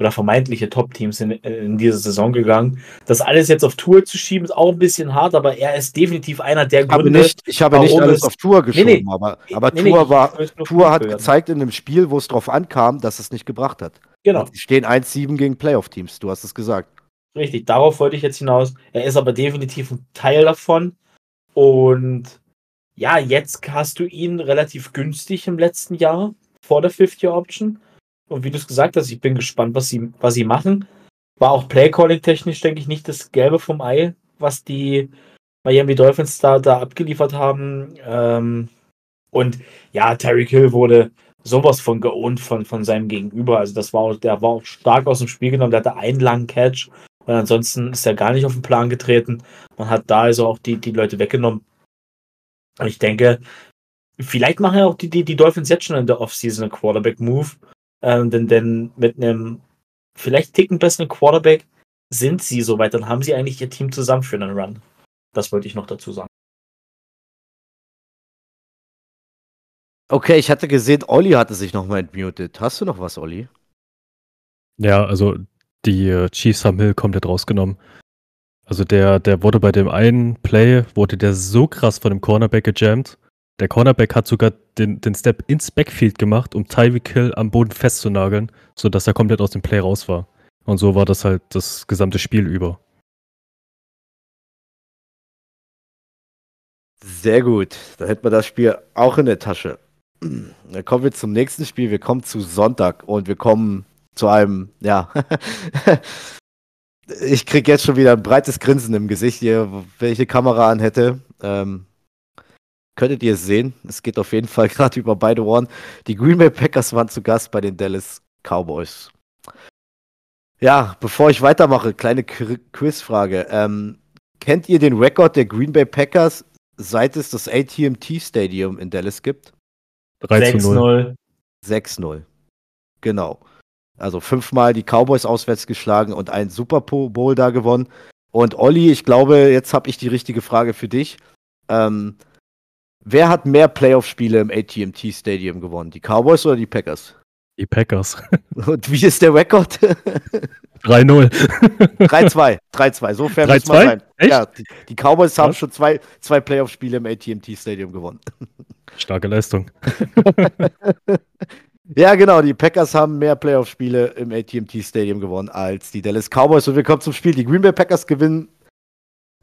oder vermeintliche Top-Teams in, in diese Saison gegangen. Das alles jetzt auf Tour zu schieben, ist auch ein bisschen hart, aber er ist definitiv einer der ich habe Gründe. Nicht, ich habe nicht alles auf Tour geschoben, Nee, nee. aber, aber Nee, Tour, war, Tour hat gezeigt in einem Spiel, wo es drauf ankam, dass es nicht gebracht hat. Genau, Sie stehen 1-7 gegen Playoff-Teams, du hast es gesagt. richtig. Darauf wollte ich jetzt hinaus. Er ist aber definitiv ein Teil davon. Und ja, jetzt hast du ihn relativ günstig im letzten Jahr vor der Fifth-Year-Option. Und wie du es gesagt hast, ich bin gespannt, was sie, was sie machen. War auch Play-Calling-technisch, denke ich, nicht das Gelbe vom Ei, was die Miami Dolphins da, da abgeliefert haben. Ähm, und ja, Terry Hill wurde sowas von geohnt von, von seinem Gegenüber. Also das war der war auch stark aus dem Spiel genommen. Der hatte einen langen Catch und ansonsten ist er gar nicht auf den Plan getreten. Man hat da also auch die, die Leute weggenommen. Und ich denke, vielleicht machen ja auch die, die, die Dolphins jetzt schon in der Offseason einen Quarterback-Move. Ähm, denn, denn mit einem vielleicht ticken besseren Quarterback sind sie soweit, dann haben sie eigentlich ihr Team zusammen für einen Run. Das wollte ich noch dazu sagen. Okay, ich hatte gesehen, Olli hatte sich nochmal entmutet. Hast du noch was, Olli? Ja, also die äh, Chiefs haben Hill komplett rausgenommen. Also der, der wurde bei dem einen Play, wurde der so krass von dem Cornerback gejammt. Der Cornerback hat sogar den, den Step ins Backfield gemacht, um Tyreek Hill am Boden festzunageln, sodass er komplett aus dem Play raus war. Und so war das halt das gesamte Spiel über. Sehr gut. Da hätten wir das Spiel auch in der Tasche. Dann kommen wir zum nächsten Spiel. Wir kommen zu Sonntag und wir kommen zu einem, ja. ich krieg jetzt schon wieder ein breites Grinsen im Gesicht hier, wenn ich eine Kamera an hätte. Ähm, könntet ihr es sehen? Es geht auf jeden Fall gerade über beide Ohren. Die Green Bay Packers waren zu Gast bei den Dallas Cowboys. Ja, bevor ich weitermache, kleine Qu- Quizfrage. Ähm, kennt ihr den Rekord der Green Bay Packers, seit es das AT&T Stadium in Dallas gibt? 3 zu 0. 6-0. 6-0. Genau. Also fünfmal die Cowboys auswärts geschlagen und einen Super Bowl da gewonnen. Und Olli, ich glaube, jetzt habe ich die richtige Frage für dich. Ähm, wer hat mehr Playoff-Spiele im AT&T Stadium gewonnen? Die Cowboys oder die Packers? Die Packers. Und wie ist der Rekord? 3-0. 3-2. 3-2. So fair muss 3-2? man sein. Echt? Ja, die, die Cowboys haben Was? schon zwei, zwei Playoff-Spiele im AT&T Stadium gewonnen. Starke Leistung. Ja, genau. Die Packers haben mehr Playoff-Spiele im AT&T Stadium gewonnen als die Dallas Cowboys. Und wir kommen zum Spiel. Die Green Bay Packers gewinnen,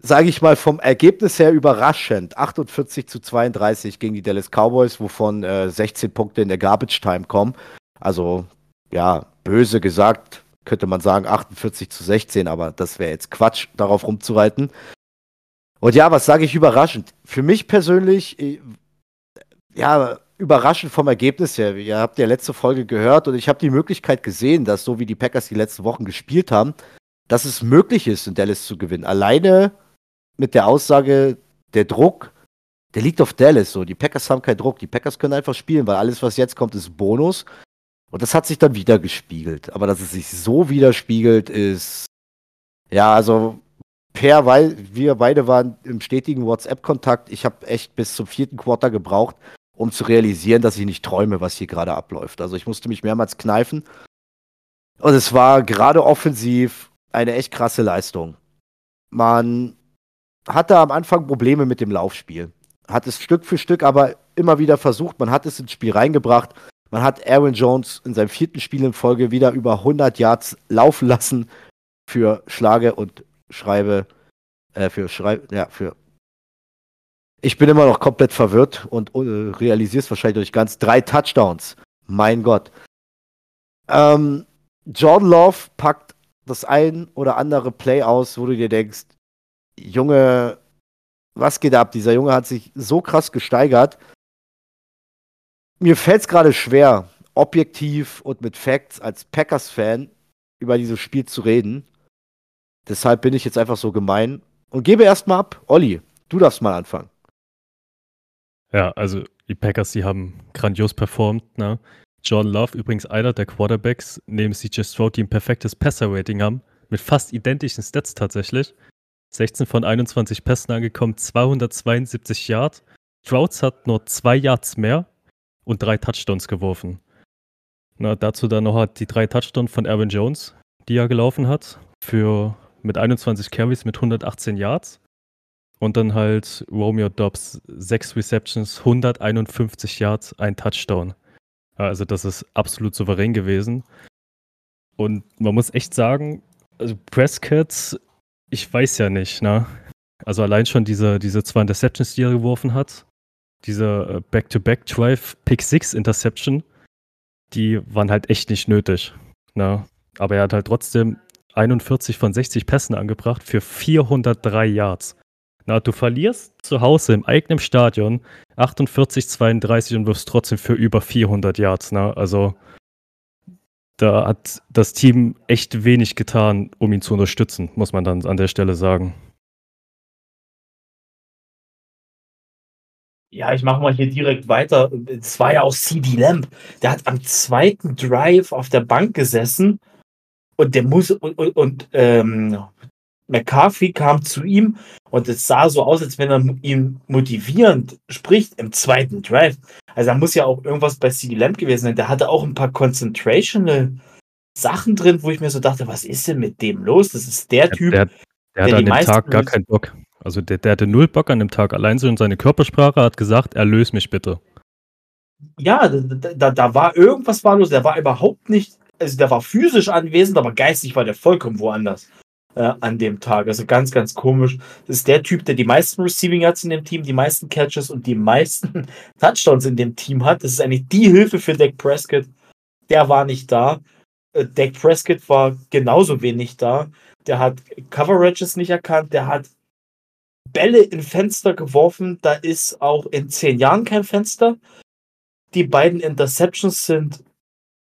sage ich mal, vom Ergebnis her überraschend. 48 zu 32 gegen die Dallas Cowboys, wovon äh, 16 Punkte in der Garbage Time kommen. Also, ja, böse gesagt, könnte man sagen 48 zu 16, aber das wäre jetzt Quatsch, darauf rumzureiten. Und ja, was sage ich überraschend? Für mich persönlich, äh, ja, überraschend vom Ergebnis her. Ihr habt ja letzte Folge gehört und ich habe die Möglichkeit gesehen, dass so wie die Packers die letzten Wochen gespielt haben, dass es möglich ist, in Dallas zu gewinnen. Alleine mit der Aussage, der Druck, der liegt auf Dallas so. Die Packers haben keinen Druck. Die Packers können einfach spielen, weil alles, was jetzt kommt, ist Bonus. Und das hat sich dann wieder gespiegelt. Aber dass es sich so widerspiegelt, ist. Ja, also Per, weil wir beide waren im stetigen WhatsApp-Kontakt. Ich habe echt bis zum vierten Quarter gebraucht, um zu realisieren, dass ich nicht träume, was hier gerade abläuft. Also ich musste mich mehrmals kneifen. Und es war gerade offensiv eine echt krasse Leistung. Man hatte am Anfang Probleme mit dem Laufspiel. Hat es Stück für Stück aber immer wieder versucht. Man hat es ins Spiel reingebracht. Man hat Aaron Jones in seinem vierten Spiel in Folge wieder über 100 Yards laufen lassen für Schlage und Schreibe, äh, für Schreibe, ja, für. Ich bin immer noch komplett verwirrt und äh, realisiere es wahrscheinlich durch ganz drei Touchdowns. Mein Gott. Ähm, Jordan Love packt das ein oder andere Play aus, wo du dir denkst, Junge, was geht ab? Dieser Junge hat sich so krass gesteigert. Mir fällt es gerade schwer, objektiv und mit Facts als Packers-Fan über dieses Spiel zu reden. Deshalb bin ich jetzt einfach so gemein und gebe erstmal ab. Olli, du darfst mal anfangen. Ja, also die Packers, die haben grandios performt. Ne? Jordan Love, übrigens einer der Quarterbacks, neben CJ Stroud, die ein perfektes Passer-Rating haben, mit fast identischen Stats tatsächlich. 16 von 21 Pässen angekommen, 272 Yards. Strouds hat nur zwei Yards mehr und drei Touchdowns geworfen. Na, dazu dann noch hat die drei Touchdowns von Aaron Jones, die er gelaufen hat, für mit 21 Carries mit 118 Yards. Und dann halt Romeo Dobbs, sechs Receptions, 151 Yards, ein Touchdown. Also das ist absolut souverän gewesen. Und man muss echt sagen, also Prescott, ich weiß ja nicht, ne? Also allein schon diese, diese zwei Interceptions, die er geworfen hat, diese äh, Back-to-Back-Drive Pick 6 Interception, die waren halt echt nicht nötig. Ne? Aber er hat halt trotzdem 41 von 60 Pässen angebracht für 403 Yards. Na, du verlierst zu Hause im eigenen Stadion 48, 32 und wirfst trotzdem für über 400 Yards. Ne? Also da hat das Team echt wenig getan, um ihn zu unterstützen, muss man dann an der Stelle sagen. Ja, ich mache mal hier direkt weiter. Es war ja auch CD Lamb. Der hat am zweiten Drive auf der Bank gesessen und der muss und, und, und ähm, McCarthy kam zu ihm und es sah so aus, als wenn er ihn motivierend spricht im zweiten Drive. Also da muss ja auch irgendwas bei CD Lamb gewesen sein. Der hatte auch ein paar Concentrational Sachen drin, wo ich mir so dachte, was ist denn mit dem los? Das ist der Typ. Der, der der die an dem Tag gar keinen Bock. Also der, der hatte null Bock an dem Tag. Allein so in seine Körpersprache hat gesagt, erlöse mich bitte. ja, da, da, da war irgendwas war los. Der war überhaupt nicht, also der war physisch anwesend, aber geistig war der vollkommen woanders äh, an dem Tag. Also ganz, ganz komisch. Das ist der Typ, der die meisten Receiving Yards in dem Team, die meisten Catches und die meisten Touchdowns in dem Team hat. Das ist eigentlich die Hilfe für Dak Prescott. Der war nicht da. Äh, Dak Prescott war genauso wenig da. Der hat Coverages nicht erkannt. Der hat Bälle in Fenster geworfen. Da ist auch in zehn Jahren kein Fenster. Die beiden Interceptions sind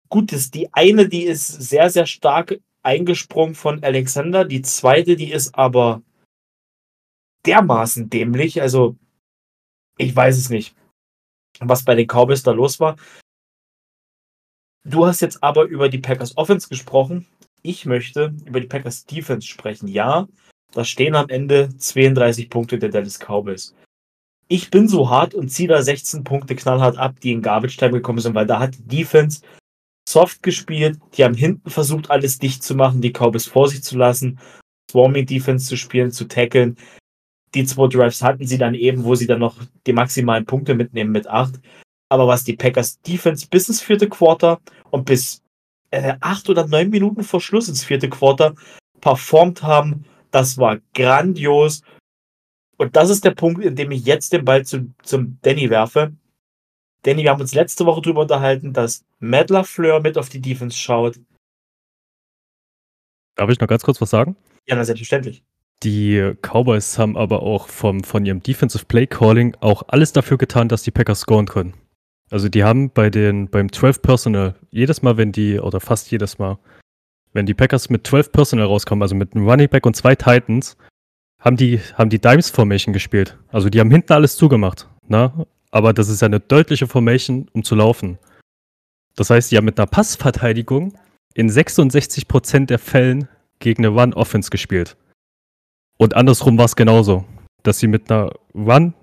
gut. Die eine, die ist sehr, sehr stark eingesprungen von Alexander. Die zweite, die ist aber dermaßen dämlich. Also, ich weiß es nicht, was bei den Cowboys da los war. Du hast jetzt aber über die Packers Offense gesprochen. Ich möchte über die Packers Defense sprechen. Ja, da stehen am Ende 32 Punkte der Dallas Cowboys. Ich bin so hart und ziehe da 16 Punkte knallhart ab, die in Garbage Time gekommen sind, weil da hat die Defense soft gespielt, die haben hinten versucht, alles dicht zu machen, die Cowboys vor sich zu lassen, Swarming Defense zu spielen, zu tackeln. Die zwei Drives hatten sie dann eben, wo sie dann noch die maximalen Punkte mitnehmen mit acht. Aber was die Packers Defense bis ins vierte Quarter und bis äh, acht oder neun Minuten vor Schluss ins vierte Quarter performt haben, das war grandios. Und das ist der Punkt, in dem ich jetzt den Ball zu, zum Danny werfe. Danny, wir haben uns letzte Woche darüber unterhalten, dass Matt LaFleur mit auf die Defense schaut. Darf ich noch ganz kurz was sagen? Ja, na, selbstverständlich. Die Cowboys haben aber auch vom, von ihrem Defensive Play Calling auch alles dafür getan, dass die Packers scoren können. Also die haben bei den, beim 12 Personal, jedes Mal, wenn die, oder fast jedes Mal, wenn die Packers mit 12 Personal rauskommen, also mit einem Running Back und zwei Titans, haben die, haben die Dimes Formation gespielt. Also die haben hinten alles zugemacht. Ne? Aber das ist ja eine deutliche Formation, um zu laufen. Das heißt, die haben mit einer Passverteidigung in 66% der Fällen gegen eine Run-Offense gespielt. Und andersrum war es genauso. Dass sie mit einer Run,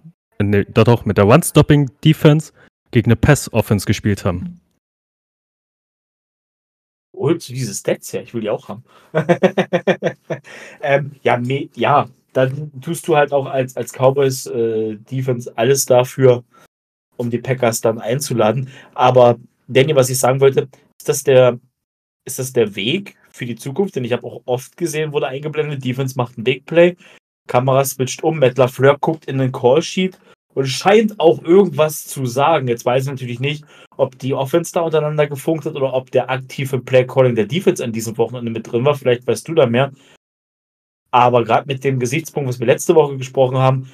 ne, doch, mit der Run-Stopping-Defense gegen eine Pass-Offense gespielt haben. Holst du diese Stats her? Ich will die auch haben. ähm, ja, me, ja, dann tust du halt auch als, als Cowboys äh, Defense alles dafür, um die Packers dann einzuladen. Aber Danny, was ich sagen wollte, ist das der, ist das der Weg für die Zukunft? Denn ich habe auch oft gesehen, wurde eingeblendet, Defense macht ein Big Play, Kamera switcht um, Matt LaFleur guckt in den Callsheet und scheint auch irgendwas zu sagen. Jetzt weiß ich natürlich nicht, ob die Offense da untereinander gefunkt hat oder ob der aktive Play-Calling der Defense an diesem Wochenende mit drin war. Vielleicht weißt du da mehr. Aber gerade mit dem Gesichtspunkt, was wir letzte Woche gesprochen haben,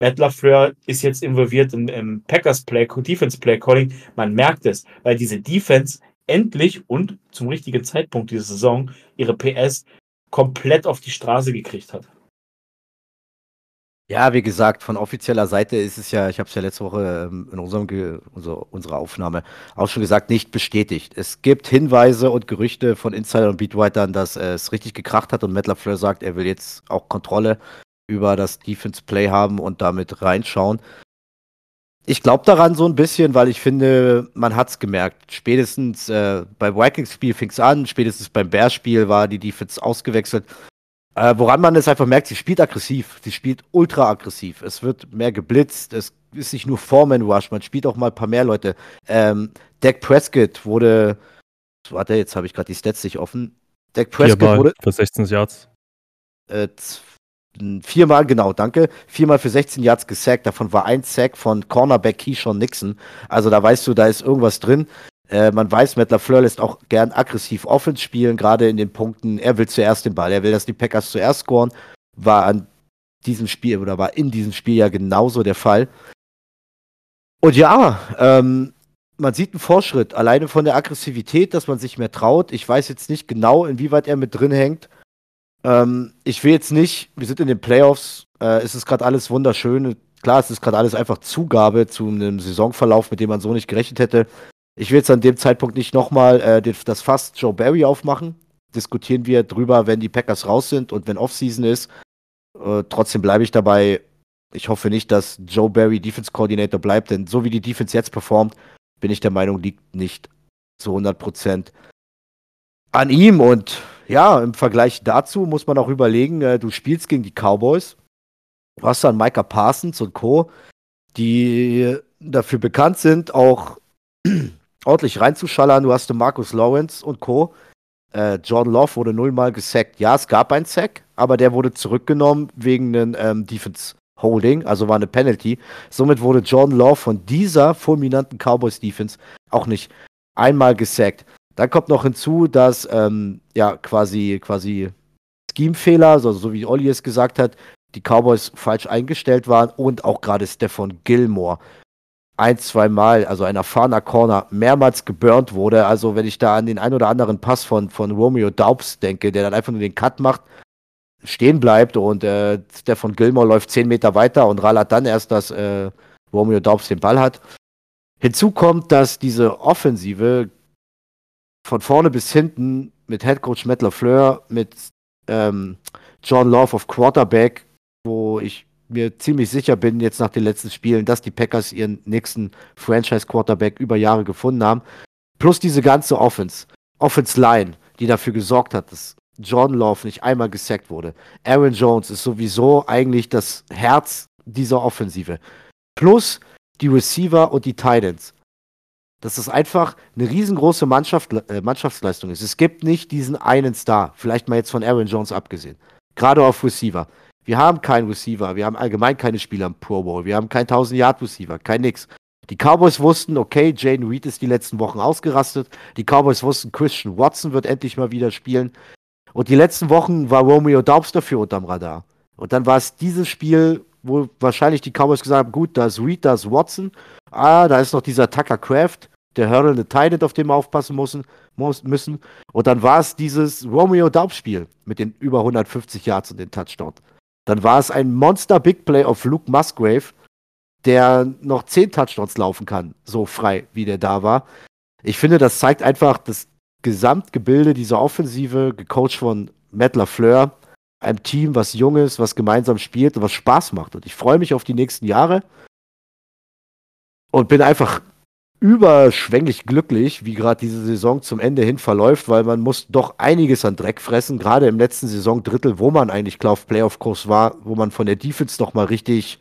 Matt LaFleur ist jetzt involviert im, im Packers Play, Defense Play Calling. Man merkt es, weil diese Defense endlich und zum richtigen Zeitpunkt dieser Saison ihre PS komplett auf die Straße gekriegt hat. Ja, wie gesagt, von offizieller Seite ist es ja, ich habe es ja letzte Woche ähm, in unserem Ge unser, unserer Aufnahme auch schon gesagt, nicht bestätigt. Es gibt Hinweise und Gerüchte von Insider und Beatwritern, dass äh, es richtig gekracht hat und Matt LaFleur sagt, er will jetzt auch Kontrolle über das Defense Play haben und damit reinschauen. Ich glaube daran so ein bisschen, weil ich finde, man hat es gemerkt. Spätestens äh, beim Vikings-Spiel fing es an, spätestens beim Bears-Spiel war die Defense ausgewechselt. Äh, woran man es einfach merkt, sie spielt aggressiv. Sie spielt ultra aggressiv. Es wird mehr geblitzt. Es ist nicht nur Foreman Rush, man spielt auch mal ein paar mehr Leute. Ähm, Dak Prescott wurde. Warte, jetzt habe ich gerade die Stats nicht offen. Dak Prescott Viermal wurde. für 16 Yards. Äh, viermal, genau, danke. Viermal für 16 Yards gesackt. Davon war ein Sack von Cornerback Keyshawn Nixon. Also da weißt du, da ist irgendwas drin. Äh, man weiß, Matt LaFleur lässt auch gern aggressiv Offense spielen, gerade in den Punkten. Er will zuerst den Ball, er will, dass die Packers zuerst scoren. War an diesem Spiel oder war in diesem Spiel ja genauso der Fall. Und ja, ähm, man sieht einen Fortschritt, alleine von der Aggressivität, dass man sich mehr traut. Ich weiß jetzt nicht genau, inwieweit er mit drin hängt. Ähm, ich will jetzt nicht, wir sind in den Playoffs, äh, es ist gerade alles wunderschön. Klar, es ist gerade alles einfach Zugabe zu einem Saisonverlauf, mit dem man so nicht gerechnet hätte. Ich will jetzt an dem Zeitpunkt nicht nochmal äh, das Fass Joe Barry aufmachen. Diskutieren wir drüber, wenn die Packers raus sind und wenn Offseason ist. Äh, trotzdem bleibe ich dabei. Ich hoffe nicht, dass Joe Barry Defense Coordinator bleibt, denn so wie die Defense jetzt performt, bin ich der Meinung, liegt nicht zu 100% an ihm. Und ja, im Vergleich dazu muss man auch überlegen, äh, du spielst gegen die Cowboys. Du hast dann Micah Parsons und Co., die dafür bekannt sind, auch ordentlich reinzuschallern. Du hast den Markus Lawrence und Co. Äh, Jordan Love wurde nullmal gesackt. Ja, es gab einen Sack, aber der wurde zurückgenommen wegen einem ähm, Defense Holding, also war eine Penalty. Somit wurde Jordan Love von dieser fulminanten Cowboys Defense auch nicht einmal gesackt. Dann kommt noch hinzu, dass ähm, ja quasi quasi Scheme-Fehler, also so wie Olli es gesagt hat, die Cowboys falsch eingestellt waren und auch gerade Stefan Gilmore ein, zwei Mal, also ein erfahrener Corner, mehrmals geburnt wurde. Also wenn ich da an den ein oder anderen Pass von, von Romeo Daubs denke, der dann einfach nur den Cut macht, stehen bleibt und äh, Stefan Gilmore läuft zehn Meter weiter und rallert dann erst, dass äh, Romeo Daubs den Ball hat. Hinzu kommt, dass diese Offensive von vorne bis hinten mit Headcoach Matt LaFleur, mit ähm, John Love of Quarterback, wo ich mir ziemlich sicher bin, jetzt nach den letzten Spielen, dass die Packers ihren nächsten Franchise-Quarterback über Jahre gefunden haben. Plus diese ganze Offense, Offense Line, die dafür gesorgt hat, dass Jordan Love nicht einmal gesackt wurde. Aaron Jones ist sowieso eigentlich das Herz dieser Offensive. Plus die Receiver und die Titans. Dass es einfach eine riesengroße Mannschaft, äh, Mannschaftsleistung ist. Es gibt nicht diesen einen Star, vielleicht mal jetzt von Aaron Jones abgesehen. Gerade auf Receiver. Wir haben keinen Receiver, wir haben allgemein keine Spieler im Pro Bowl, wir haben keinen 1000-Yard-Receiver, kein nix. Die Cowboys wussten, okay, Jane Reed ist die letzten Wochen ausgerastet. Die Cowboys wussten, Christian Watson wird endlich mal wieder spielen. Und die letzten Wochen war Romeo Daubs dafür unterm Radar. Und dann war es dieses Spiel, wo wahrscheinlich die Cowboys gesagt haben, gut, da ist Reed, da ist Watson. Ah, da ist noch dieser Tucker Craft, der hurlende Titan, auf den wir aufpassen müssen, müssen. Und dann war es dieses Romeo Daubs-Spiel mit den über 150 Yards und den Touchdown. Dann war es ein Monster Big Play auf Luke Musgrave, der noch 10 Touchdowns laufen kann, so frei wie der da war. Ich finde, das zeigt einfach das Gesamtgebilde dieser Offensive, gecoacht von Matt LaFleur, einem Team, was jung ist, was gemeinsam spielt und was Spaß macht. Und ich freue mich auf die nächsten Jahre und bin einfach überschwänglich glücklich, wie gerade diese Saison zum Ende hin verläuft, weil man muss doch einiges an Dreck fressen, gerade im letzten Saisondrittel, wo man eigentlich klar auf Playoff-Kurs war, wo man von der Defense doch mal richtig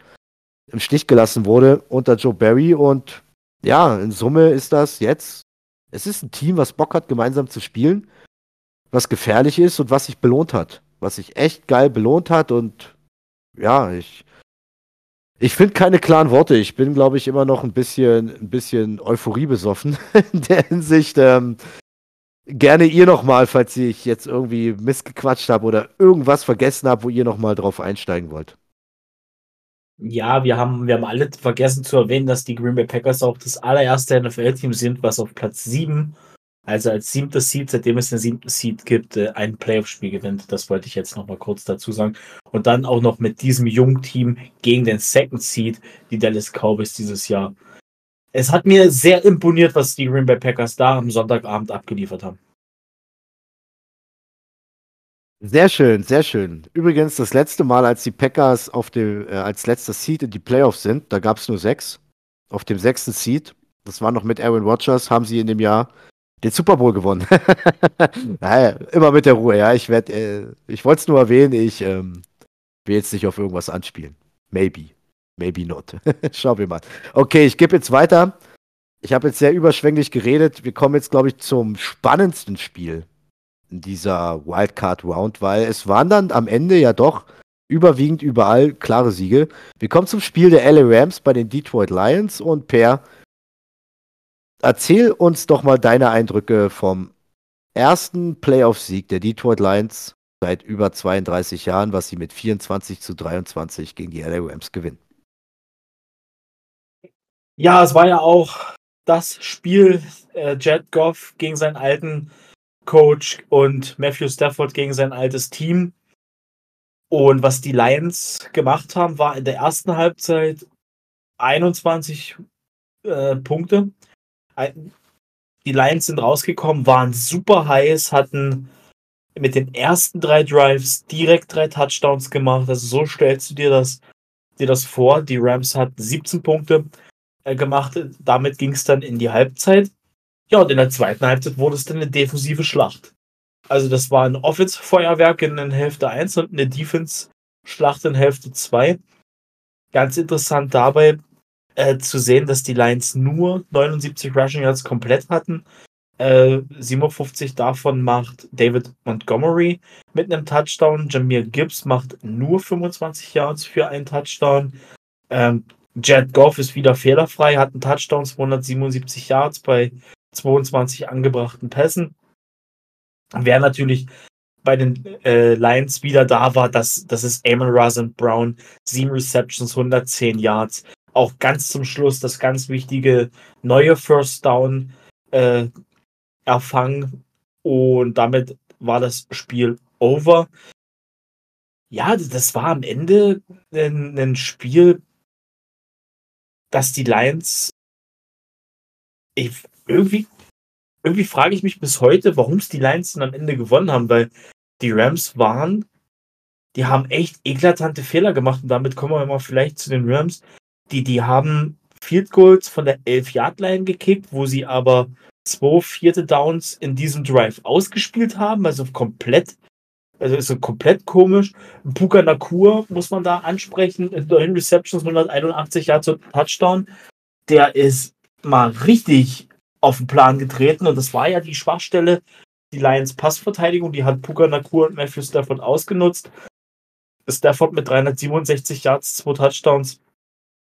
im Stich gelassen wurde unter Joe Barry. Und ja, in Summe ist das jetzt, es ist ein Team, was Bock hat, gemeinsam zu spielen, was gefährlich ist und was sich belohnt hat, was sich echt geil belohnt hat und ja, ich ich finde keine klaren Worte. Ich bin, glaube ich, immer noch ein bisschen, ein bisschen Euphorie besoffen in der Hinsicht. Ähm, gerne ihr nochmal, falls ich jetzt irgendwie missgequatscht habe oder irgendwas vergessen habe, wo ihr nochmal drauf einsteigen wollt. Ja, wir haben, wir haben alle vergessen zu erwähnen, dass die Green Bay Packers auch das allererste NFL-Team sind, was auf Platz 7 also als siebter Seed, seitdem es einen siebten Seed gibt, äh, ein Playoff-Spiel gewinnt. Das wollte ich jetzt nochmal kurz dazu sagen. Und dann auch noch mit diesem jungen Team gegen den Second Seed, die Dallas Cowboys dieses Jahr. Es hat mir sehr imponiert, was die Green Bay Packers da am Sonntagabend abgeliefert haben. Sehr schön, sehr schön. Übrigens, das letzte Mal, als die Packers auf dem, äh, als letzter Seed in die Playoffs sind, da gab es nur sechs. Auf dem sechsten Seed, das war noch mit Aaron Rodgers, haben sie in dem Jahr den Super Bowl gewonnen. naja, immer mit der Ruhe, ja. Ich äh, ich wollte es nur erwähnen, ich ähm, will jetzt nicht auf irgendwas anspielen. Maybe. Maybe not. Schauen wir mal. Okay, ich gebe jetzt weiter. Ich habe jetzt sehr überschwänglich geredet. Wir kommen jetzt, glaube ich, zum spannendsten Spiel in dieser Wildcard Round, weil es waren dann am Ende ja doch überwiegend überall klare Siege. Wir kommen zum Spiel der LA Rams bei den Detroit Lions und Per, erzähl uns doch mal deine Eindrücke vom ersten Playoff-Sieg der Detroit Lions seit über 32 Jahren, was sie mit 24 zu 23 gegen die LA Rams gewinnen. Ja, es war ja auch das Spiel äh, Jet Goff gegen seinen alten Coach und Matthew Stafford gegen sein altes Team. Und was die Lions gemacht haben, war in der ersten Halbzeit 21 äh, Punkte die Lions sind rausgekommen, waren super heiß, hatten mit den ersten drei Drives direkt drei Touchdowns gemacht. Also so stellst du dir das, dir das vor. Die Rams hatten 17 Punkte äh, gemacht. Damit ging es dann in die Halbzeit. Ja, und in der zweiten Halbzeit wurde es dann eine defensive Schlacht. Also das war ein Offense-Feuerwerk in Hälfte 1 und eine Defense-Schlacht in Hälfte 2. Ganz interessant dabei, äh, zu sehen, dass die Lions nur 79 Rushing Yards komplett hatten. Äh, 57 davon macht David Montgomery mit einem Touchdown. Jameer Gibbs macht nur 25 Yards für einen Touchdown. Ähm, Jet Goff ist wieder fehlerfrei, hat einen Touchdown, 277 Yards bei 22 angebrachten Pässen. Wer natürlich bei den äh, Lions wieder da war, das, das ist Amon Razan Brown, 7 Receptions, 110 Yards auch ganz zum Schluss das ganz wichtige neue First Down äh, erfangen. Und damit war das Spiel over. Ja, das war am Ende ein, ein Spiel, dass die Lions ich, irgendwie irgendwie frage ich mich bis heute, warum es die Lions dann am Ende gewonnen haben, weil die Rams waren, die haben echt eklatante Fehler gemacht. Und damit kommen wir mal vielleicht zu den Rams die, die haben Field Goals von der 11-Yard-Line gekickt, wo sie aber zwei vierte Downs in diesem Drive ausgespielt haben, also komplett, also ist so komplett komisch. Puka Nakur muss man da ansprechen, in Receptions 181 Yards zu Touchdown. Der ist mal richtig auf den Plan getreten und das war ja die Schwachstelle, die Lions Passverteidigung, die hat Puka Nakur und Matthew Stafford ausgenutzt. Stafford mit 367 Yards, zwei Touchdowns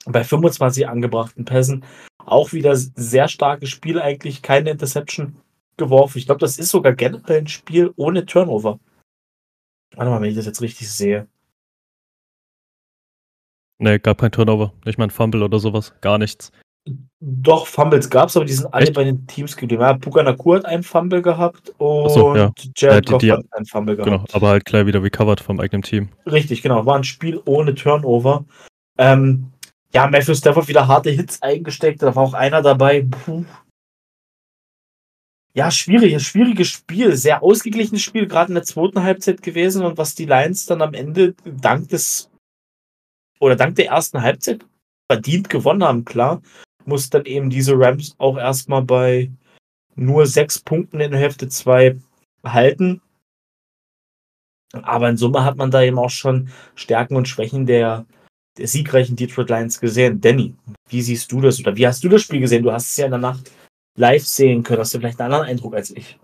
bei 25 angebrachten Pässen. Auch wieder sehr starkes Spiel eigentlich, keine Interception geworfen. Ich glaube, das ist sogar generell ein Spiel ohne Turnover. Warte mal, wenn ich das jetzt richtig sehe. Nee, gab kein Turnover. Nicht mal ein Fumble oder sowas. Gar nichts. Doch, Fumbles gab es, aber die sind alle Echt? bei den Teams geblieben. Ja, Puka Nakur hat einen Fumble gehabt und so, ja. Jared Ja, Goff die- die- hat einen Fumble gehabt. Genau, aber halt gleich wieder recovered vom eigenen Team. Richtig, genau. War ein Spiel ohne Turnover. Ähm, ja, Matthew Stafford wieder harte Hits eingesteckt. Da war auch einer dabei. Puh. Ja, schwieriges, schwieriges Spiel. Sehr ausgeglichenes Spiel, gerade in der zweiten Halbzeit gewesen. Und was die Lions dann am Ende dank des oder dank der ersten Halbzeit verdient gewonnen haben, klar, muss dann eben diese Rams auch erstmal bei nur sechs Punkten in Hälfte 2 halten. Aber in Summe hat man da eben auch schon Stärken und Schwächen der, der siegreichen Detroit Lions gesehen. Danny, wie siehst du das oder wie hast du das Spiel gesehen? Du hast es ja in der Nacht live sehen können. Hast du vielleicht einen anderen Eindruck als ich?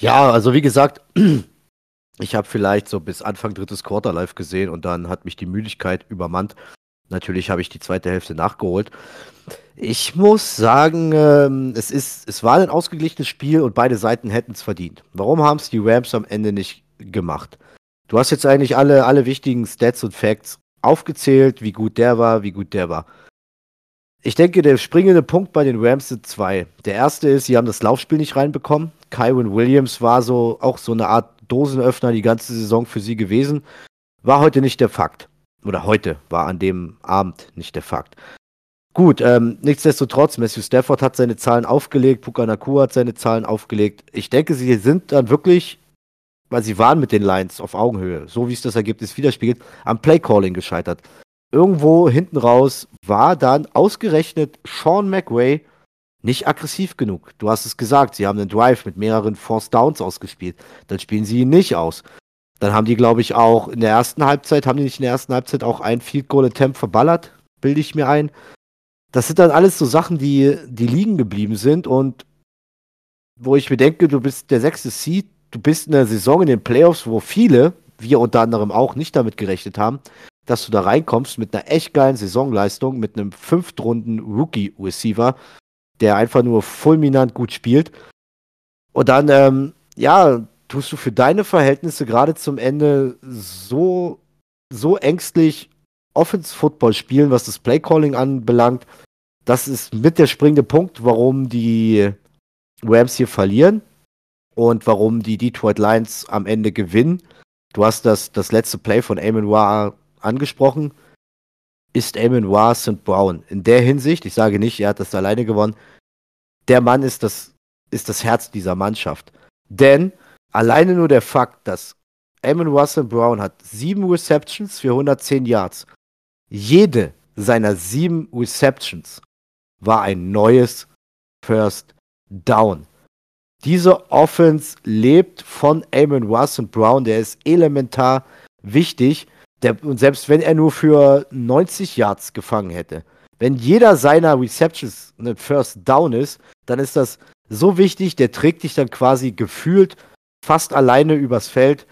Ja, also wie gesagt, ich habe vielleicht so bis Anfang drittes Quarter live gesehen und dann hat mich die Müdigkeit übermannt. Natürlich habe ich die zweite Hälfte nachgeholt. Ich muss sagen, ähm, es, ist, es war ein ausgeglichenes Spiel und beide Seiten hätten es verdient. Warum haben es die Rams am Ende nicht gemacht? Du hast jetzt eigentlich alle, alle wichtigen Stats und Facts aufgezählt, wie gut der war, wie gut der war. Ich denke, der springende Punkt bei den Rams sind zwei. Der erste ist, sie haben das Laufspiel nicht reinbekommen. Kyron Williams war so auch so eine Art Dosenöffner die ganze Saison für sie gewesen. War heute nicht der Fakt. Oder heute war an dem Abend nicht der Fakt. Gut, ähm, nichtsdestotrotz, Matthew Stafford hat seine Zahlen aufgelegt, Puka Nakua hat seine Zahlen aufgelegt. Ich denke, sie sind dann wirklich, weil sie waren mit den Lions auf Augenhöhe, so wie es das Ergebnis widerspiegelt, am Playcalling gescheitert. Irgendwo hinten raus war dann ausgerechnet Sean McWay nicht aggressiv genug. Du hast es gesagt, sie haben einen Drive mit mehreren Force Downs ausgespielt. Dann spielen sie ihn nicht aus. Dann haben die, glaube ich, auch in der ersten Halbzeit, haben die nicht in der ersten Halbzeit auch ein Field Goal Attempt verballert, bilde ich mir ein. Das sind dann alles so Sachen, die, die liegen geblieben sind und wo ich mir denke, du bist der sechste Seed, du bist in der Saison in den Playoffs, wo viele, wir unter anderem auch, nicht damit gerechnet haben, dass du da reinkommst mit einer echt geilen Saisonleistung, mit einem Fünftrunden Rookie-Receiver, der einfach nur fulminant gut spielt. Und dann, ähm, ja, tust du für deine Verhältnisse gerade zum Ende so, so ängstlich Offense-Football spielen, was das Playcalling anbelangt. Das ist mit der springende Punkt, warum die Rams hier verlieren und warum die Detroit Lions am Ende gewinnen. Du hast das, das letzte Play von Amon Ra angesprochen. Ist Amon Ra St. Brown. In der Hinsicht, ich sage nicht, er hat das alleine gewonnen, der Mann ist das, ist das Herz dieser Mannschaft. Denn alleine nur der Fakt, dass Amon Russell Brown hat sieben Receptions für 110 Yards. Jede seiner sieben Receptions war ein neues First Down. Diese Offense lebt von Amon Russell Brown, der ist elementar wichtig. Der, und selbst wenn er nur für 90 Yards gefangen hätte, wenn jeder seiner Receptions ein First Down ist, dann ist das so wichtig, der trägt dich dann quasi gefühlt fast alleine übers Feld.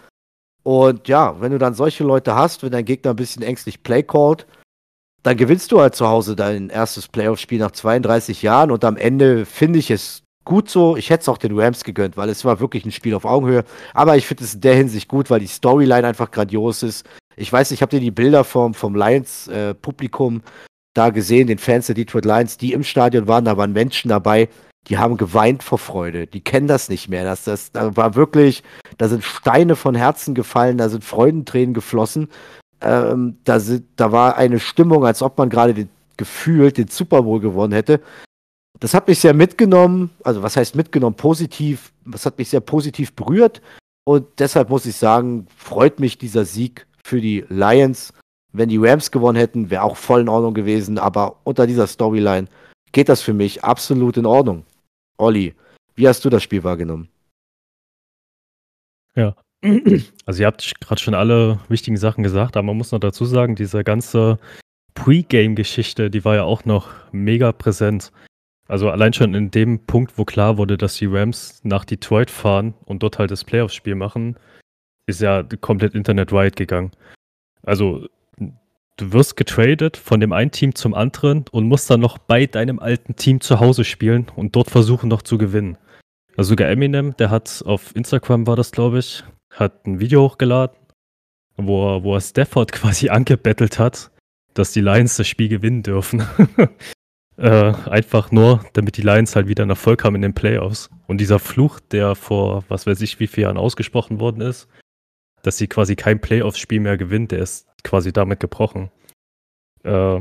Und ja, wenn du dann solche Leute hast, wenn dein Gegner ein bisschen ängstlich Play callt, dann gewinnst du halt zu Hause dein erstes Playoff-Spiel nach 32 Jahren und am Ende finde ich es gut so. Ich hätte es auch den Rams gegönnt, weil es war wirklich ein Spiel auf Augenhöhe. Aber ich finde es in der Hinsicht gut, weil die Storyline einfach grandios ist. Ich weiß nicht, habt ihr die Bilder vom, vom Lions-Publikum da gesehen, den Fans der Detroit Lions, die im Stadion waren, da waren Menschen dabei, die haben geweint vor Freude. Die kennen das nicht mehr. Das, das, da war wirklich, da sind Steine von Herzen gefallen, da sind Freudentränen geflossen. Ähm, da, sind, da war eine Stimmung, als ob man gerade den, gefühlt den Super Bowl gewonnen hätte. Das hat mich sehr mitgenommen, also was heißt mitgenommen, positiv, das hat mich sehr positiv berührt. Und deshalb muss ich sagen, freut mich dieser Sieg für die Lions. Wenn die Rams gewonnen hätten, wäre auch voll in Ordnung gewesen, aber unter dieser Storyline geht das für mich absolut in Ordnung. Olli, wie hast du das Spiel wahrgenommen? Ja. Also ihr habt gerade schon alle wichtigen Sachen gesagt, aber man muss noch dazu sagen, diese ganze Pre-Game-Geschichte, die war ja auch noch mega präsent. Also allein schon in dem Punkt, wo klar wurde, dass die Rams nach Detroit fahren und dort halt das Playoff-Spiel machen, ist ja komplett internet-wide gegangen. Also du wirst getradet von dem einen Team zum anderen und musst dann noch bei deinem alten Team zu Hause spielen und dort versuchen noch zu gewinnen. Also sogar Eminem, der hat auf Instagram war das, glaube ich, hat ein Video hochgeladen, wo er, wo er Stafford quasi angebettelt hat, dass die Lions das Spiel gewinnen dürfen. äh, einfach nur, damit die Lions halt wieder einen Erfolg haben in den Playoffs. Und dieser Fluch, der vor was weiß ich wie vielen Jahren ausgesprochen worden ist, dass sie quasi kein Playoffs-Spiel mehr gewinnt, der ist quasi damit gebrochen. Äh,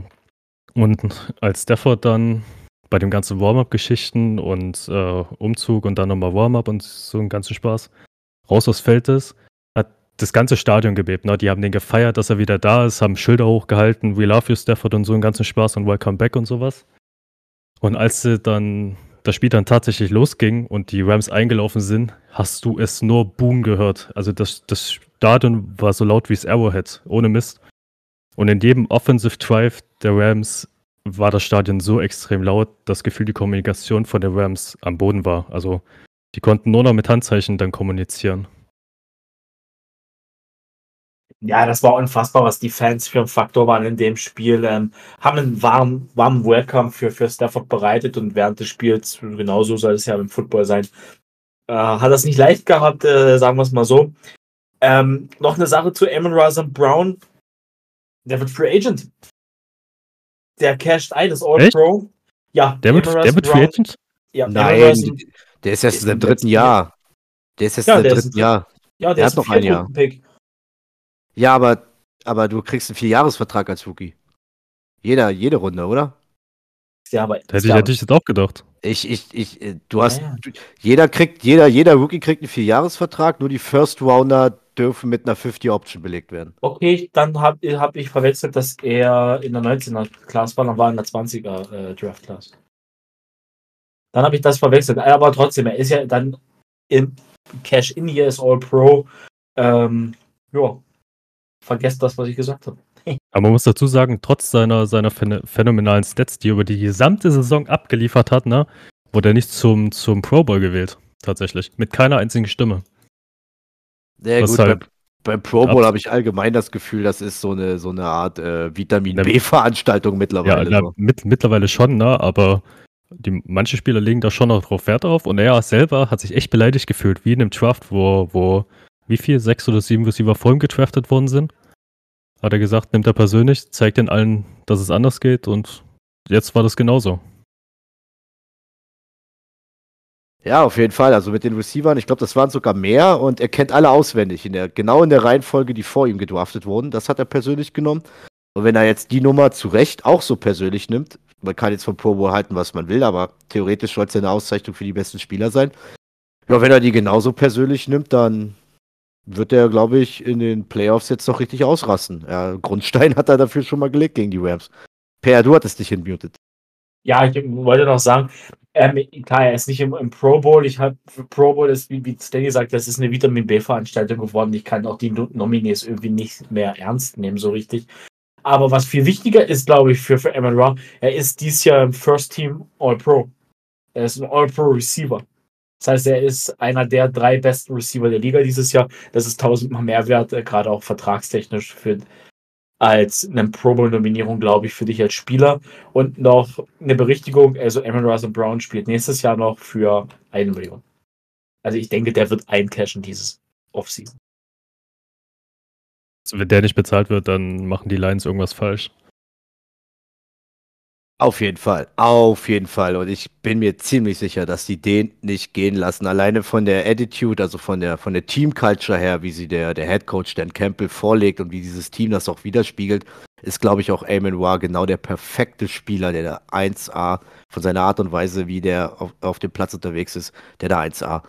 und als Stafford dann bei dem ganzen Warm-Up-Geschichten und äh, Umzug und dann nochmal Warm-Up und so einen ganzen Spaß raus aus Feld ist, hat das ganze Stadion gebebt. Ne? Die haben den gefeiert, dass er wieder da ist, haben Schilder hochgehalten, We love you Stafford und so einen ganzen Spaß und Welcome back und sowas. Und als sie dann das Spiel dann tatsächlich losging und die Rams eingelaufen sind, hast du es nur Boom gehört. Also das, das Stadion war so laut wie es Arrowhead, ohne Mist. Und in jedem Offensive Drive der Rams war das Stadion so extrem laut, dass Gefühl die Kommunikation von den Rams am Boden war. Also die konnten nur noch mit Handzeichen dann kommunizieren. Ja, das war unfassbar, was die Fans für ein Faktor waren in dem Spiel. Ähm, haben einen warmen, warmen Welcome für, für Stafford bereitet und während des Spiels, genauso soll es ja im Football sein, äh, hat das nicht leicht gehabt, äh, sagen wir es mal so. Ähm, noch eine Sache zu Amon Razan Brown. Der wird Free Agent. Der casht ein, ist All-Pro. Ja, der wird, der wird Free Agent? Ja, Nein, der ist erst im dritten Jahr. Der ist erst ja, im dritten Jahr. Ja, der, der ist noch ein Jahr. Pick. Ja, aber, aber du kriegst einen Vierjahresvertrag als Rookie. Jeder, jede Runde, oder? Ja, aber hätte ich, hätte ich jetzt auch gedacht. Ich, ich, ich, äh, du hast, ja, ja. jeder kriegt, jeder, jeder Rookie kriegt einen Vierjahresvertrag, nur die First Rounder dürfen mit einer 50 Option belegt werden. Okay, dann habe hab ich verwechselt, dass er in der 19er Class war, dann war er in der 20er äh, Draft Class. Dann habe ich das verwechselt. Aber trotzdem, er ist ja dann im Cash in Year ist All Pro. Ähm, ja, vergesst das, was ich gesagt habe. Aber man muss dazu sagen, trotz seiner, seiner phänomenalen Stats, die er über die gesamte Saison abgeliefert hat, ne, wurde er nicht zum, zum Pro Bowl gewählt. Tatsächlich. Mit keiner einzigen Stimme. Ja, gut, halt bei, beim Pro Bowl habe ich allgemein das Gefühl, das ist so eine, so eine Art äh, Vitamin B-Veranstaltung mittlerweile. Ja, so. mit, mittlerweile schon, ne? aber die, manche Spieler legen da schon noch drauf Wert auf und er selber hat sich echt beleidigt gefühlt, wie in einem Draft, wo, wo wie viel, sechs oder sieben Receiver vor ihm getraftet worden sind. Hat er gesagt, nimmt er persönlich, zeigt den allen, dass es anders geht und jetzt war das genauso. Ja, auf jeden Fall. Also mit den Receivern, ich glaube, das waren sogar mehr und er kennt alle auswendig, in der, genau in der Reihenfolge, die vor ihm gedraftet wurden. Das hat er persönlich genommen. Und wenn er jetzt die Nummer zu Recht auch so persönlich nimmt, man kann jetzt vom Pro Bowl halten, was man will, aber theoretisch soll es ja eine Auszeichnung für die besten Spieler sein. Ja, wenn er die genauso persönlich nimmt, dann wird er, glaube ich, in den Playoffs jetzt noch richtig ausrasten. Ja, Grundstein hat er dafür schon mal gelegt gegen die Rams. Per, du hattest dich hinmutet. Ja, ich wollte noch sagen, ähm, klar, er ist nicht im, im Pro Bowl. Ich habe Pro Bowl ist, wie, wie Stanley sagt, das ist eine Vitamin B-Veranstaltung geworden. Ich kann auch die Nominees irgendwie nicht mehr ernst nehmen, so richtig. Aber was viel wichtiger ist, glaube ich, für, für Amon er ist dieses Jahr im First Team All-Pro. Er ist ein All-Pro Receiver. Das heißt, er ist einer der drei besten Receiver der Liga dieses Jahr. Das ist tausendmal mehr wert, äh, gerade auch vertragstechnisch für, als eine Pro Bowl-Nominierung, glaube ich, für dich als Spieler. Und noch eine Berichtigung, also Amon Russell Brown spielt nächstes Jahr noch für eine Million. Also ich denke, der wird eincashen dieses Offseason. Wenn der nicht bezahlt wird, dann machen die Lions irgendwas falsch. Auf jeden Fall, auf jeden Fall. Und ich bin mir ziemlich sicher, dass sie den nicht gehen lassen. Alleine von der Attitude, also von der, von der Team-Culture her, wie sie der, der Head Coach Dan Campbell vorlegt und wie dieses Team das auch widerspiegelt, ist, glaube ich, auch Eamon War genau der perfekte Spieler, der da 1A von seiner Art und Weise, wie der auf, auf dem Platz unterwegs ist, der da 1A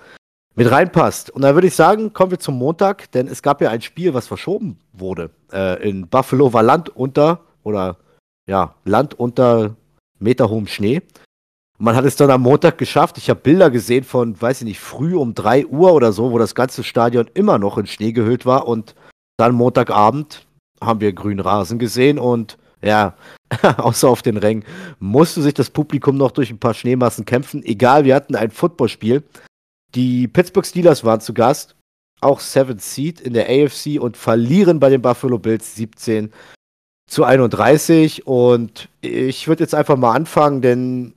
mit reinpasst. Und dann würde ich sagen, kommen wir zum Montag, denn es gab ja ein Spiel, was verschoben wurde. Äh, in Buffalo war Land unter, oder ja, Land unter meterhohem Schnee. man hat es dann am Montag geschafft. Ich habe Bilder gesehen von, weiß ich nicht, früh um 3 Uhr oder so, wo das ganze Stadion immer noch in Schnee gehüllt war. Und dann Montagabend haben wir grünen Rasen gesehen und ja, außer auf den Rängen musste sich das Publikum noch durch ein paar Schneemassen kämpfen. Egal, wir hatten ein Footballspiel. Die Pittsburgh Steelers waren zu Gast, auch Seventh Seed in der AFC und verlieren bei den Buffalo Bills 17 zu 31. Und ich würde jetzt einfach mal anfangen, denn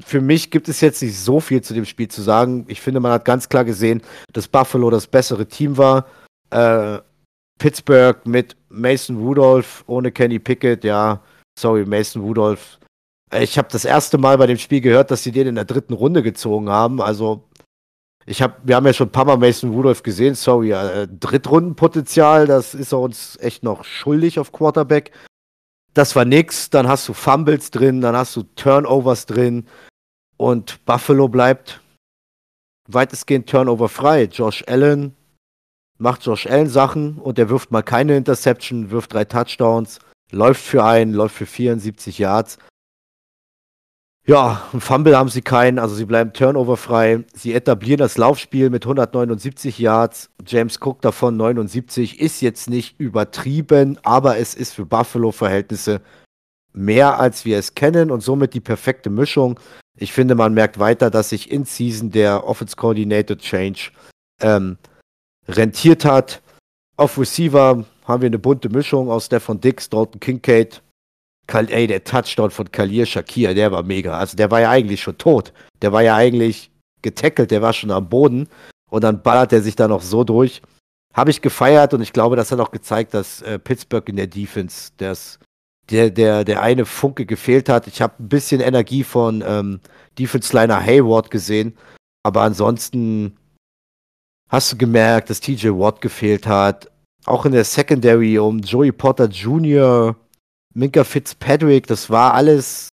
für mich gibt es jetzt nicht so viel zu dem Spiel zu sagen. Ich finde, man hat ganz klar gesehen, dass Buffalo das bessere Team war. Äh, Pittsburgh mit Mason Rudolph ohne Kenny Pickett, ja, sorry, Mason Rudolph. Ich habe das erste Mal bei dem Spiel gehört, dass sie den in der dritten Runde gezogen haben. Also, ich habe, wir haben ja schon ein paar Mal Mason Rudolph gesehen. Sorry, äh, Drittrundenpotenzial, das ist er uns echt noch schuldig auf Quarterback. Das war nix. Dann hast du Fumbles drin, dann hast du Turnovers drin und Buffalo bleibt weitestgehend Turnover frei. Josh Allen macht Josh Allen Sachen und er wirft mal keine Interception, wirft drei Touchdowns, läuft für einen, läuft für 74 Yards. Ja, ein Fumble haben sie keinen, also sie bleiben turnoverfrei. Sie etablieren das Laufspiel mit 179 Yards. James Cook davon 79. Ist jetzt nicht übertrieben, aber es ist für Buffalo-Verhältnisse mehr, als wir es kennen und somit die perfekte Mischung. Ich finde, man merkt weiter, dass sich in Season der Offense Coordinated Change ähm, rentiert hat. Auf Receiver haben wir eine bunte Mischung aus Stefan Dix, Dalton Kincaid. Kal ey, der Touchdown von Kalir Shakir, der war mega. Also der war ja eigentlich schon tot. Der war ja eigentlich getackelt, der war schon am Boden. Und dann ballert er sich da noch so durch. Habe ich gefeiert und ich glaube, das hat auch gezeigt, dass äh, Pittsburgh in der Defense das, der, der, der eine Funke gefehlt hat. Ich habe ein bisschen Energie von ähm, Defense-Liner Hayward gesehen. Aber ansonsten hast du gemerkt, dass TJ Watt gefehlt hat. Auch in der Secondary um Joey Potter Jr., Minka Fitzpatrick, das war alles,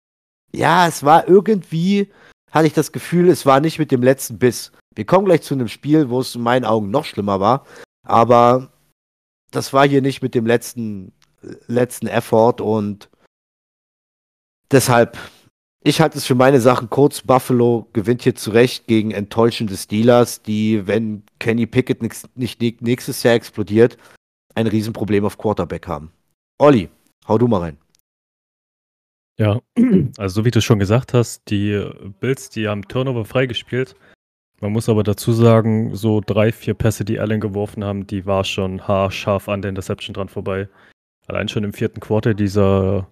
ja, es war irgendwie, hatte ich das Gefühl, es war nicht mit dem letzten Biss. Wir kommen gleich zu einem Spiel, wo es in meinen Augen noch schlimmer war, aber das war hier nicht mit dem letzten, letzten Effort und deshalb ich halte es für meine Sachen kurz. Buffalo gewinnt hier zurecht gegen enttäuschende Steelers, die, wenn Kenny Pickett nicht nächstes Jahr explodiert, ein Riesenproblem auf Quarterback haben. Olli, hau du mal rein. Ja, also so wie du schon gesagt hast, die Bills, die haben Turnover freigespielt. Man muss aber dazu sagen, so drei, vier Pässe, die Allen geworfen haben, die war schon haarscharf an der Interception dran vorbei. Allein schon im vierten Quarter dieser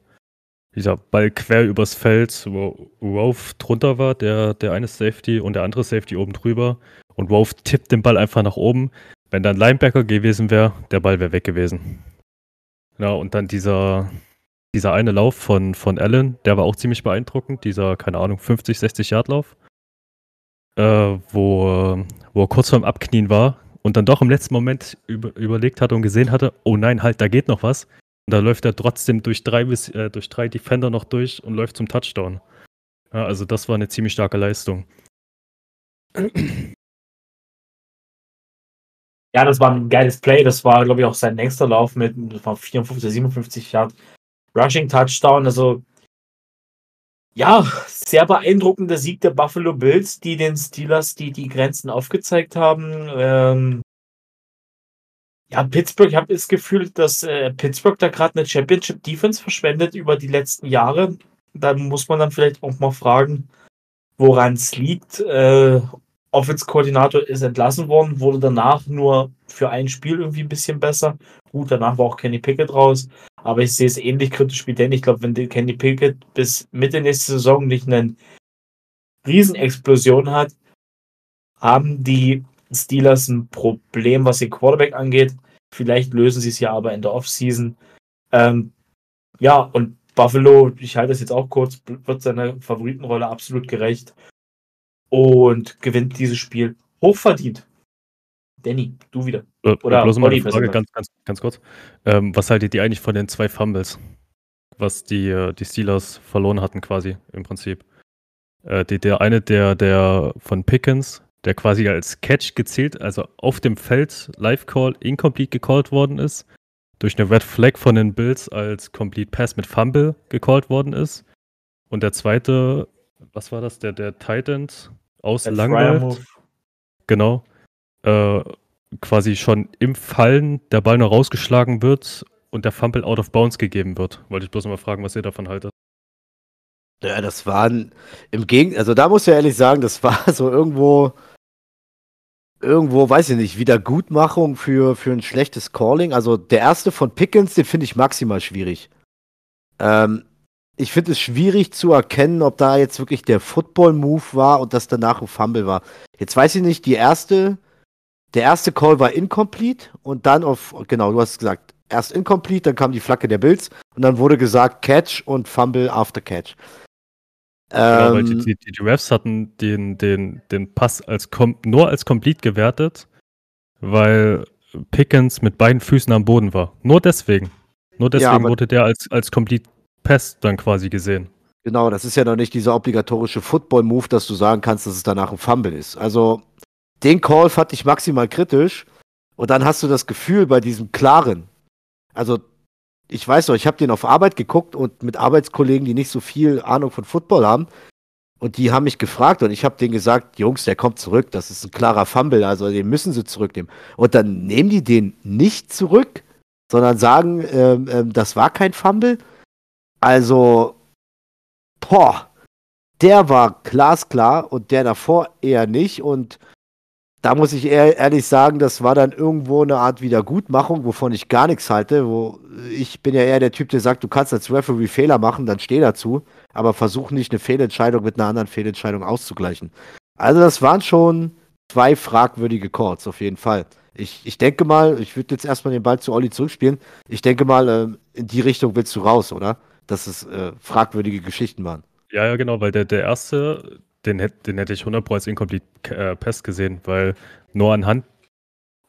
dieser Ball quer übers Feld, wo Rove drunter war, der, der eine Safety und der andere Safety oben drüber. Und Rove tippt den Ball einfach nach oben. Wenn dann Linebacker gewesen wäre, der Ball wäre weg gewesen. Ja, und dann dieser, dieser eine Lauf von, von Allen, der war auch ziemlich beeindruckend. Dieser, keine Ahnung, 50, 60 Yard Lauf. Äh, wo, wo er kurz vorm Abknien war und dann doch im letzten Moment über, überlegt hatte und gesehen hatte, oh nein, halt, da geht noch was. Und da läuft er trotzdem durch drei, äh, durch drei Defender noch durch und läuft zum Touchdown. Ja, also das war eine ziemlich starke Leistung. Ja, das war ein geiles Play. Das war, glaube ich, auch sein nächster Lauf mit 54, 57 Yard Rushing Touchdown. Also, ja, sehr beeindruckender Sieg der Buffalo Bills, die den Steelers die, die Grenzen aufgezeigt haben. Ähm, ja, Pittsburgh, ich habe das Gefühl, dass äh, Pittsburgh da gerade eine Championship Defense verschwendet über die letzten Jahre. Da muss man dann vielleicht auch mal fragen, woran es liegt. Äh, Offense-Koordinator ist entlassen worden, wurde danach nur für ein Spiel irgendwie ein bisschen besser. Gut, danach war auch Kenny Pickett raus, aber ich sehe es ähnlich kritisch wie denn. Ich glaube, wenn Kenny Pickett bis Mitte nächste Saison nicht eine Riesenexplosion hat, haben die Steelers ein Problem, was den Quarterback angeht. Vielleicht lösen sie es ja aber in der Offseason. Ähm, ja, und Buffalo, ich halte es jetzt auch kurz, wird seiner Favoritenrolle absolut gerecht und gewinnt dieses Spiel hochverdient. Danny, du wieder. Äh, Oder bloß mal eine Frage, ganz, ganz, ganz kurz. Ähm, was haltet ihr eigentlich von den zwei Fumbles, was die, äh, die Steelers verloren hatten quasi im Prinzip? Äh, die, der eine, der, der von Pickens, der quasi als Catch gezählt, also auf dem Feld Live-Call incomplete gecallt worden ist, durch eine Red Flag von den Bills als Complete Pass mit Fumble gecallt worden ist. Und der zweite was war das? Der, der Titans aus Der Langwald. Genau. Äh, quasi schon im Fallen der Ball noch rausgeschlagen wird und der Fumble out of bounds gegeben wird. Wollte ich bloß mal fragen, was ihr davon haltet. Ja, das waren im Gegen, also da muss ich ja ehrlich sagen, das war so irgendwo, irgendwo, weiß ich nicht, Wiedergutmachung für, für ein schlechtes Calling. Also der erste von Pickens, den finde ich maximal schwierig. Ähm, ich finde es schwierig zu erkennen, ob da jetzt wirklich der Football-Move war und das danach ein Fumble war. Jetzt weiß ich nicht, die erste, der erste Call war incomplete und dann auf, genau, du hast es gesagt, erst incomplete, dann kam die Flagge der Bills und dann wurde gesagt Catch und Fumble after Catch. Genau, weil die, Ähm, die, die, die Refs hatten den, den, den Pass als nur als complete gewertet, weil Pickens mit beiden Füßen am Boden war. Nur deswegen. Nur deswegen aber- wurde der als, als complete Pass dann quasi gesehen. Genau, das ist ja noch nicht dieser obligatorische Football-Move, dass du sagen kannst, dass es danach ein Fumble ist. Also, den Call fand ich maximal kritisch. Und dann hast du das Gefühl bei diesem klaren. Also, ich weiß noch, ich habe den auf Arbeit geguckt und mit Arbeitskollegen, die nicht so viel Ahnung von Football haben. Und die haben mich gefragt und ich habe denen gesagt, Jungs, der kommt zurück, das ist ein klarer Fumble, also den müssen sie zurücknehmen. Und dann nehmen die den nicht zurück, sondern sagen, ähm, ähm, das war kein Fumble. Also, boah, der war glasklar und der davor eher nicht. Und da muss ich ehrlich sagen, das war dann irgendwo eine Art Wiedergutmachung, wovon ich gar nichts halte. Wo ich bin ja eher der Typ, der sagt, du kannst als Referee Fehler machen, dann steh dazu, aber versuch nicht eine Fehlentscheidung mit einer anderen Fehlentscheidung auszugleichen. Also das waren schon zwei fragwürdige Calls, auf jeden Fall. Ich, ich denke mal, ich würde jetzt erstmal den Ball zu Olli zurückspielen. Ich denke mal, ähm, in die Richtung willst du raus, oder? Dass es äh, fragwürdige Geschichten waren. Ja, ja, genau, weil der, der erste, den, den hätte ich 100% als Incomplete äh, Pass gesehen, weil nur anhand,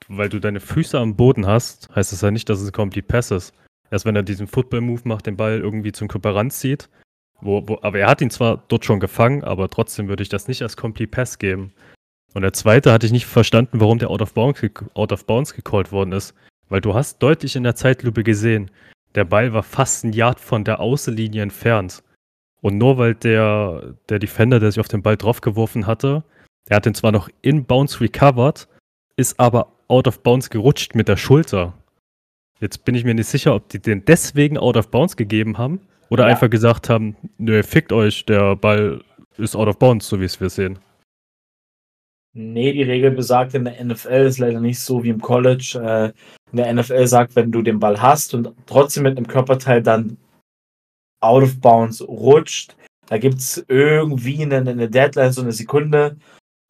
weil du deine Füße am Boden hast, heißt das ja nicht, dass es ein Complete Pass ist. Erst wenn er diesen Football-Move macht, den Ball irgendwie zum Körper ranzieht, wo, wo, aber er hat ihn zwar dort schon gefangen, aber trotzdem würde ich das nicht als Complete Pass geben. Und der zweite hatte ich nicht verstanden, warum der Out of Bounds, out of bounds gecallt worden ist. Weil du hast deutlich in der Zeitlupe gesehen, der Ball war fast ein Yard von der Außenlinie entfernt. Und nur weil der, der Defender, der sich auf den Ball draufgeworfen hatte, der hat den zwar noch in Bounce recovered, ist aber out of bounds gerutscht mit der Schulter. Jetzt bin ich mir nicht sicher, ob die den deswegen out of bounds gegeben haben oder Ja. einfach gesagt haben, nö, fickt euch, der Ball ist out of bounds, so wie es wir sehen. Nee, die Regel besagt in der NFL ist leider nicht so wie im College. Äh, in der NFL sagt, wenn du den Ball hast und trotzdem mit einem Körperteil dann out of bounds rutscht, da gibt es irgendwie eine, eine Deadline, so eine Sekunde,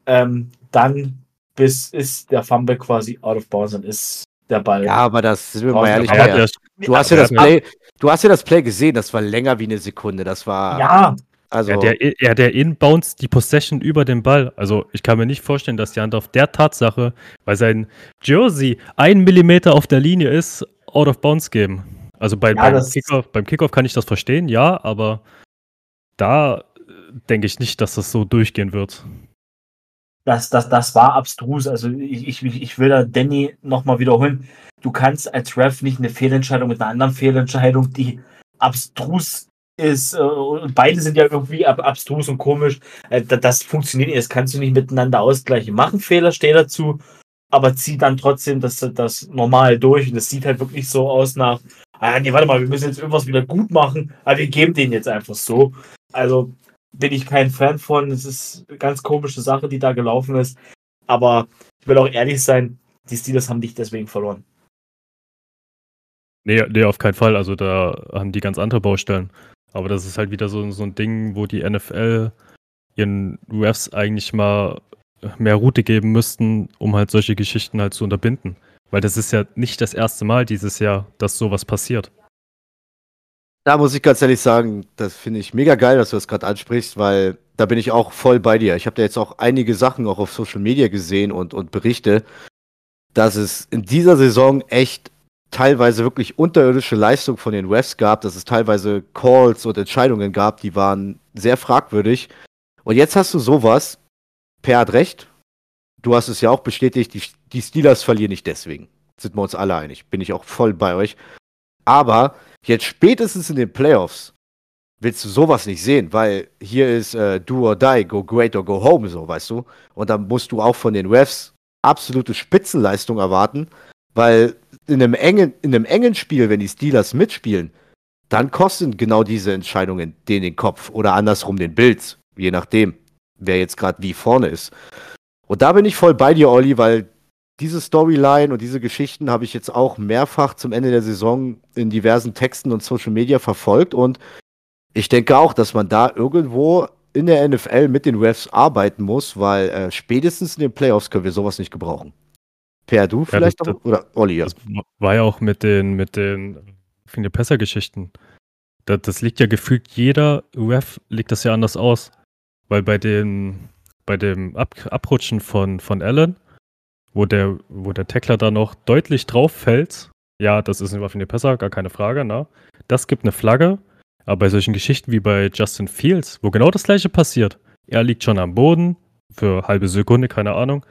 ähm, dann bis ist der Fumble quasi out of bounds, dann ist der Ball. Ja, aber das sind wir mal ehrlich. ja, du hast ja das Play, du hast ja das Play gesehen, das war länger wie eine Sekunde. Das war ja, also ja, der, ja, der Inbounds die Possession über den Ball. Also ich kann mir nicht vorstellen, dass die Hand auf der Tatsache, weil sein Jersey ein Millimeter auf der Linie ist, out of bounds geben. Also bei, Ja, beim, Kickoff, beim Kickoff kann ich das verstehen, ja, aber da äh, denke ich nicht, dass das so durchgehen wird. das, das, das war abstrus. Also ich, ich, ich will da Danny nochmal wiederholen. Du kannst als Ref nicht eine Fehlentscheidung mit einer anderen Fehlentscheidung, die abstrus ist, äh, und beide sind ja irgendwie ab, abstrus und komisch. Äh, da- das funktioniert nicht, das kannst du nicht miteinander ausgleichen. Mach einen Fehler, steh dazu, aber zieh dann trotzdem das, das normal durch. Und das sieht halt wirklich so aus nach, ah nee, warte mal, wir müssen jetzt irgendwas wieder gut machen, aber wir geben den jetzt einfach so. Also bin ich kein Fan von. Es ist eine ganz komische Sache, die da gelaufen ist. Aber ich will auch ehrlich sein, die Steelers haben dich deswegen verloren. Nee, nee, auf keinen Fall. Also da haben die ganz andere Baustellen. Aber das ist halt wieder so, so ein Ding, wo die NFL ihren Refs eigentlich mal mehr Route geben müssten, um halt solche Geschichten halt zu unterbinden. Weil das ist ja nicht das erste Mal dieses Jahr, dass sowas passiert. Da muss ich ganz ehrlich sagen, das finde ich mega geil, dass du das gerade ansprichst, weil da bin ich auch voll bei dir. Ich habe da jetzt auch einige Sachen auch auf Social Media gesehen und, und Berichte, dass es in dieser Saison echt teilweise wirklich unterirdische Leistung von den Refs gab, dass es teilweise Calls und Entscheidungen gab, die waren sehr fragwürdig. Und jetzt hast du sowas, Per hat recht, du hast es ja auch bestätigt, die, die Steelers verlieren nicht deswegen. Sind wir uns alle einig, bin ich auch voll bei euch. Aber jetzt spätestens in den Playoffs willst du sowas nicht sehen, weil hier ist äh, do or die, go great or go home, so, weißt du? Und dann musst du auch von den Refs absolute Spitzenleistung erwarten, weil in einem engen, in einem engen Spiel, wenn die Steelers mitspielen, dann kosten genau diese Entscheidungen den den Kopf oder andersrum den Bills, je nachdem, wer jetzt gerade wie vorne ist. Und da bin ich voll bei dir, Olli, weil diese Storyline und diese Geschichten habe ich jetzt auch mehrfach zum Ende der Saison in diversen Texten und Social Media verfolgt und ich denke auch, dass man da irgendwo in der NFL mit den Refs arbeiten muss, weil äh, spätestens in den Playoffs können wir sowas nicht gebrauchen. Per, du vielleicht das, auch? Oder Olli? Ja. Das war ja auch mit den, mit den Passer-Geschichten. Das, das liegt ja gefühlt, jeder Ref legt das ja anders aus. Weil bei den, bei dem Ab Abrutschen von, von Allen, wo der, wo der Tackler da noch deutlich drauf fällt, ja, das ist ein Waffe Passer, gar keine Frage, ne? Das gibt eine Flagge, aber bei solchen Geschichten wie bei Justin Fields, wo genau das gleiche passiert, er liegt schon am Boden für halbe Sekunde, keine Ahnung,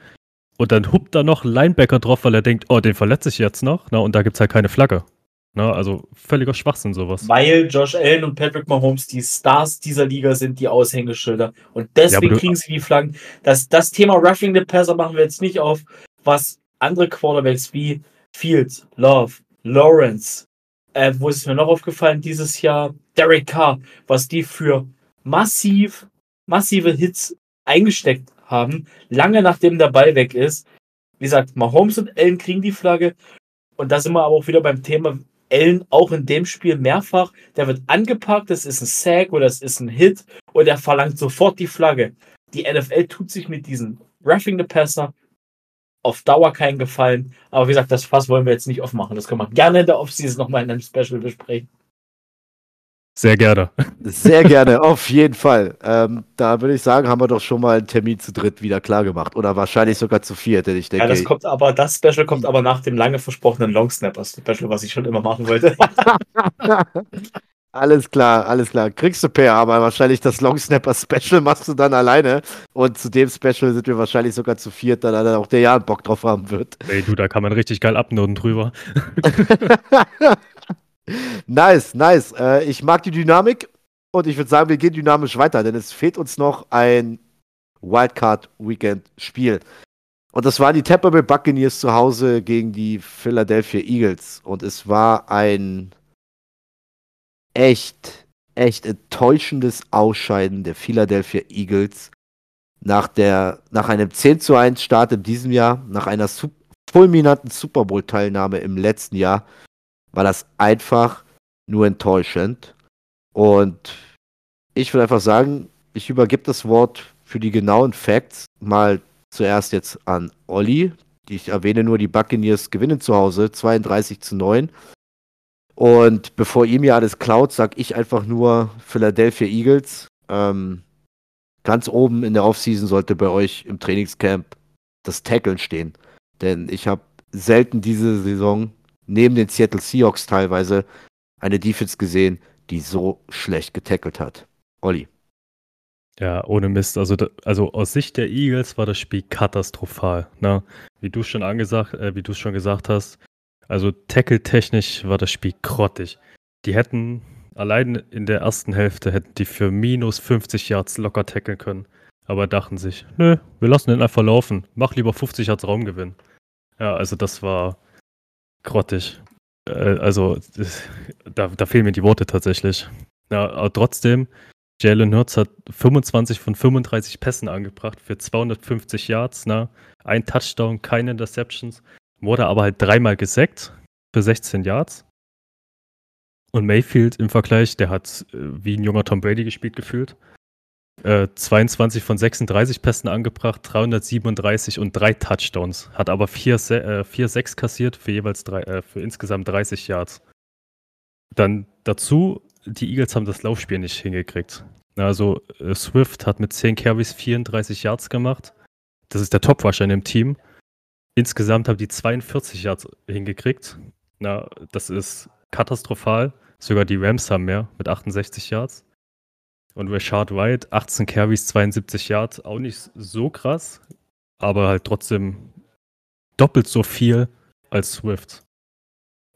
und dann huppt da noch ein Linebacker drauf, weil er denkt, oh, den verletze ich jetzt noch, ne? Und da gibt es halt keine Flagge. Ne? Also völliger Schwachsinn sowas. Weil Josh Allen und Patrick Mahomes die Stars dieser Liga sind, die Aushängeschilder. Und deswegen Ja, kriegen sie die Flaggen. Das, das Thema Roughing the Passer machen wir jetzt nicht auf, was andere Quarterbacks wie Fields, Love, Lawrence, äh, wo ist es mir noch aufgefallen dieses Jahr, Derek Carr, was die für massiv, massive Hits eingesteckt haben, lange nachdem der Ball weg ist. Wie gesagt, Mahomes und Allen kriegen die Flagge. Und da sind wir aber auch wieder beim Thema Allen auch in dem Spiel mehrfach. Der wird angepackt, das ist ein Sack oder das ist ein Hit und er verlangt sofort die Flagge. Die NFL tut sich mit diesen Roughing the Passer auf Dauer keinen Gefallen. Aber wie gesagt, das Fass wollen wir jetzt nicht aufmachen. Das können wir gerne in der Offseason nochmal in einem Special besprechen. Sehr gerne. Sehr gerne, auf jeden Fall. Ähm, da würde ich sagen, haben wir doch schon mal einen Termin zu dritt wieder klar gemacht. Oder wahrscheinlich sogar zu viert, denn ich denke. Ja, das kommt aber, das Special kommt aber nach dem lange versprochenen Long Snapper Special, was ich schon immer machen wollte. alles klar, alles klar. Kriegst du Per, aber wahrscheinlich das Long Snapper Special machst du dann alleine. Und zu dem Special sind wir wahrscheinlich sogar zu viert, da dann auch der Jan Bock drauf haben wird. Ey, du, da kann man richtig geil abnoten drüber. nice, nice. Äh, ich mag die Dynamik und ich würde sagen, wir gehen dynamisch weiter, denn es fehlt uns noch ein Wildcard-Weekend-Spiel. Und das waren die Tampa Bay Buccaneers zu Hause gegen die Philadelphia Eagles. Und es war ein echt, echt enttäuschendes Ausscheiden der Philadelphia Eagles nach, der, nach einem 10 zu 1 Start in diesem Jahr, nach einer su fulminanten Super Bowl-Teilnahme im letzten Jahr, war das einfach nur enttäuschend. Und ich würde einfach sagen, ich übergebe das Wort für die genauen Facts mal zuerst jetzt an Olli. Ich erwähne nur, die Buccaneers gewinnen zu Hause 32 zu 9. Und bevor ihr mir alles klaut, sag ich einfach nur Philadelphia Eagles. Ähm, ganz oben in der Offseason sollte bei euch im Trainingscamp das Tackeln stehen. Denn ich habe selten diese Saison neben den Seattle Seahawks teilweise eine Defense gesehen, die so schlecht getackelt hat. Olli. Ja, ohne Mist. Also, also aus Sicht der Eagles war das Spiel katastrophal. Ne? Wie du schon angesagt, äh, wie du schon gesagt hast. Also tackle-technisch war das Spiel grottig. Die hätten allein in der ersten Hälfte hätten die für minus 50 Yards locker tackeln können. Aber dachten sich, nö, wir lassen den einfach laufen. Mach lieber 50 Yards Raumgewinn. Ja, also das war grottig. Äh, also da, da fehlen mir die Worte tatsächlich. Ja, aber trotzdem, Jalen Hurts hat 25 von 35 Pässen angebracht für 250 Yards, ne? Ein Touchdown, keine Interceptions. Wurde aber halt dreimal gesackt für 16 Yards. Und Mayfield im Vergleich, der hat äh, wie ein junger Tom Brady gespielt gefühlt. Äh, 22 von 36 Pässen angebracht, 337 und drei Touchdowns. Hat aber 4, äh, 6 kassiert für jeweils drei, äh, für insgesamt 30 Yards. Dann dazu, die Eagles haben das Laufspiel nicht hingekriegt. Also äh, Swift hat mit 10 Carries 34 Yards gemacht. Das ist der Top-Rusher in dem Team. Insgesamt haben die 42 Yards hingekriegt. Na, das ist katastrophal. Sogar die Rams haben mehr mit 68 Yards. Und Rashad White, 18 Carries, 72 Yards, auch nicht so krass, aber halt trotzdem doppelt so viel als Swift.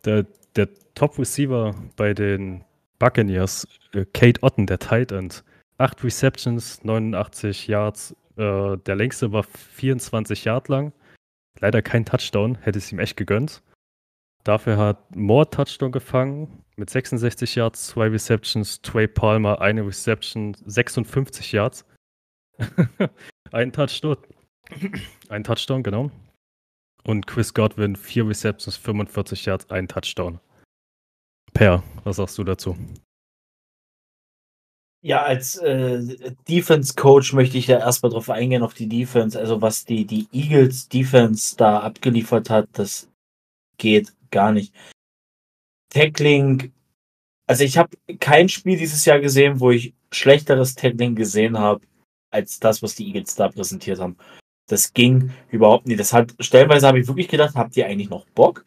Der, der Top-Receiver bei den Buccaneers, äh, Kate Otten, der Tight End. 8 Receptions, 89 Yards. Äh, der längste war 24 Yard lang. Leider kein Touchdown, hätte es ihm echt gegönnt. Dafür hat Moore Touchdown gefangen mit 66 Yards, 2 Receptions, Trey Palmer, eine Reception, 56 Yards. ein Touchdown. ein Touchdown, genau. Und Chris Godwin, 4 Receptions, 45 Yards, ein Touchdown. Per, was sagst du dazu? Ja, als äh, Defense-Coach möchte ich ja erstmal drauf eingehen, auf die Defense. Also, was die, die Eagles-Defense da abgeliefert hat, das geht gar nicht. Tackling, also ich habe kein Spiel dieses Jahr gesehen, wo ich schlechteres Tackling gesehen habe, als das, was die Eagles da präsentiert haben. Das ging überhaupt nicht. Das hat, stellenweise habe ich wirklich gedacht, habt ihr eigentlich noch Bock,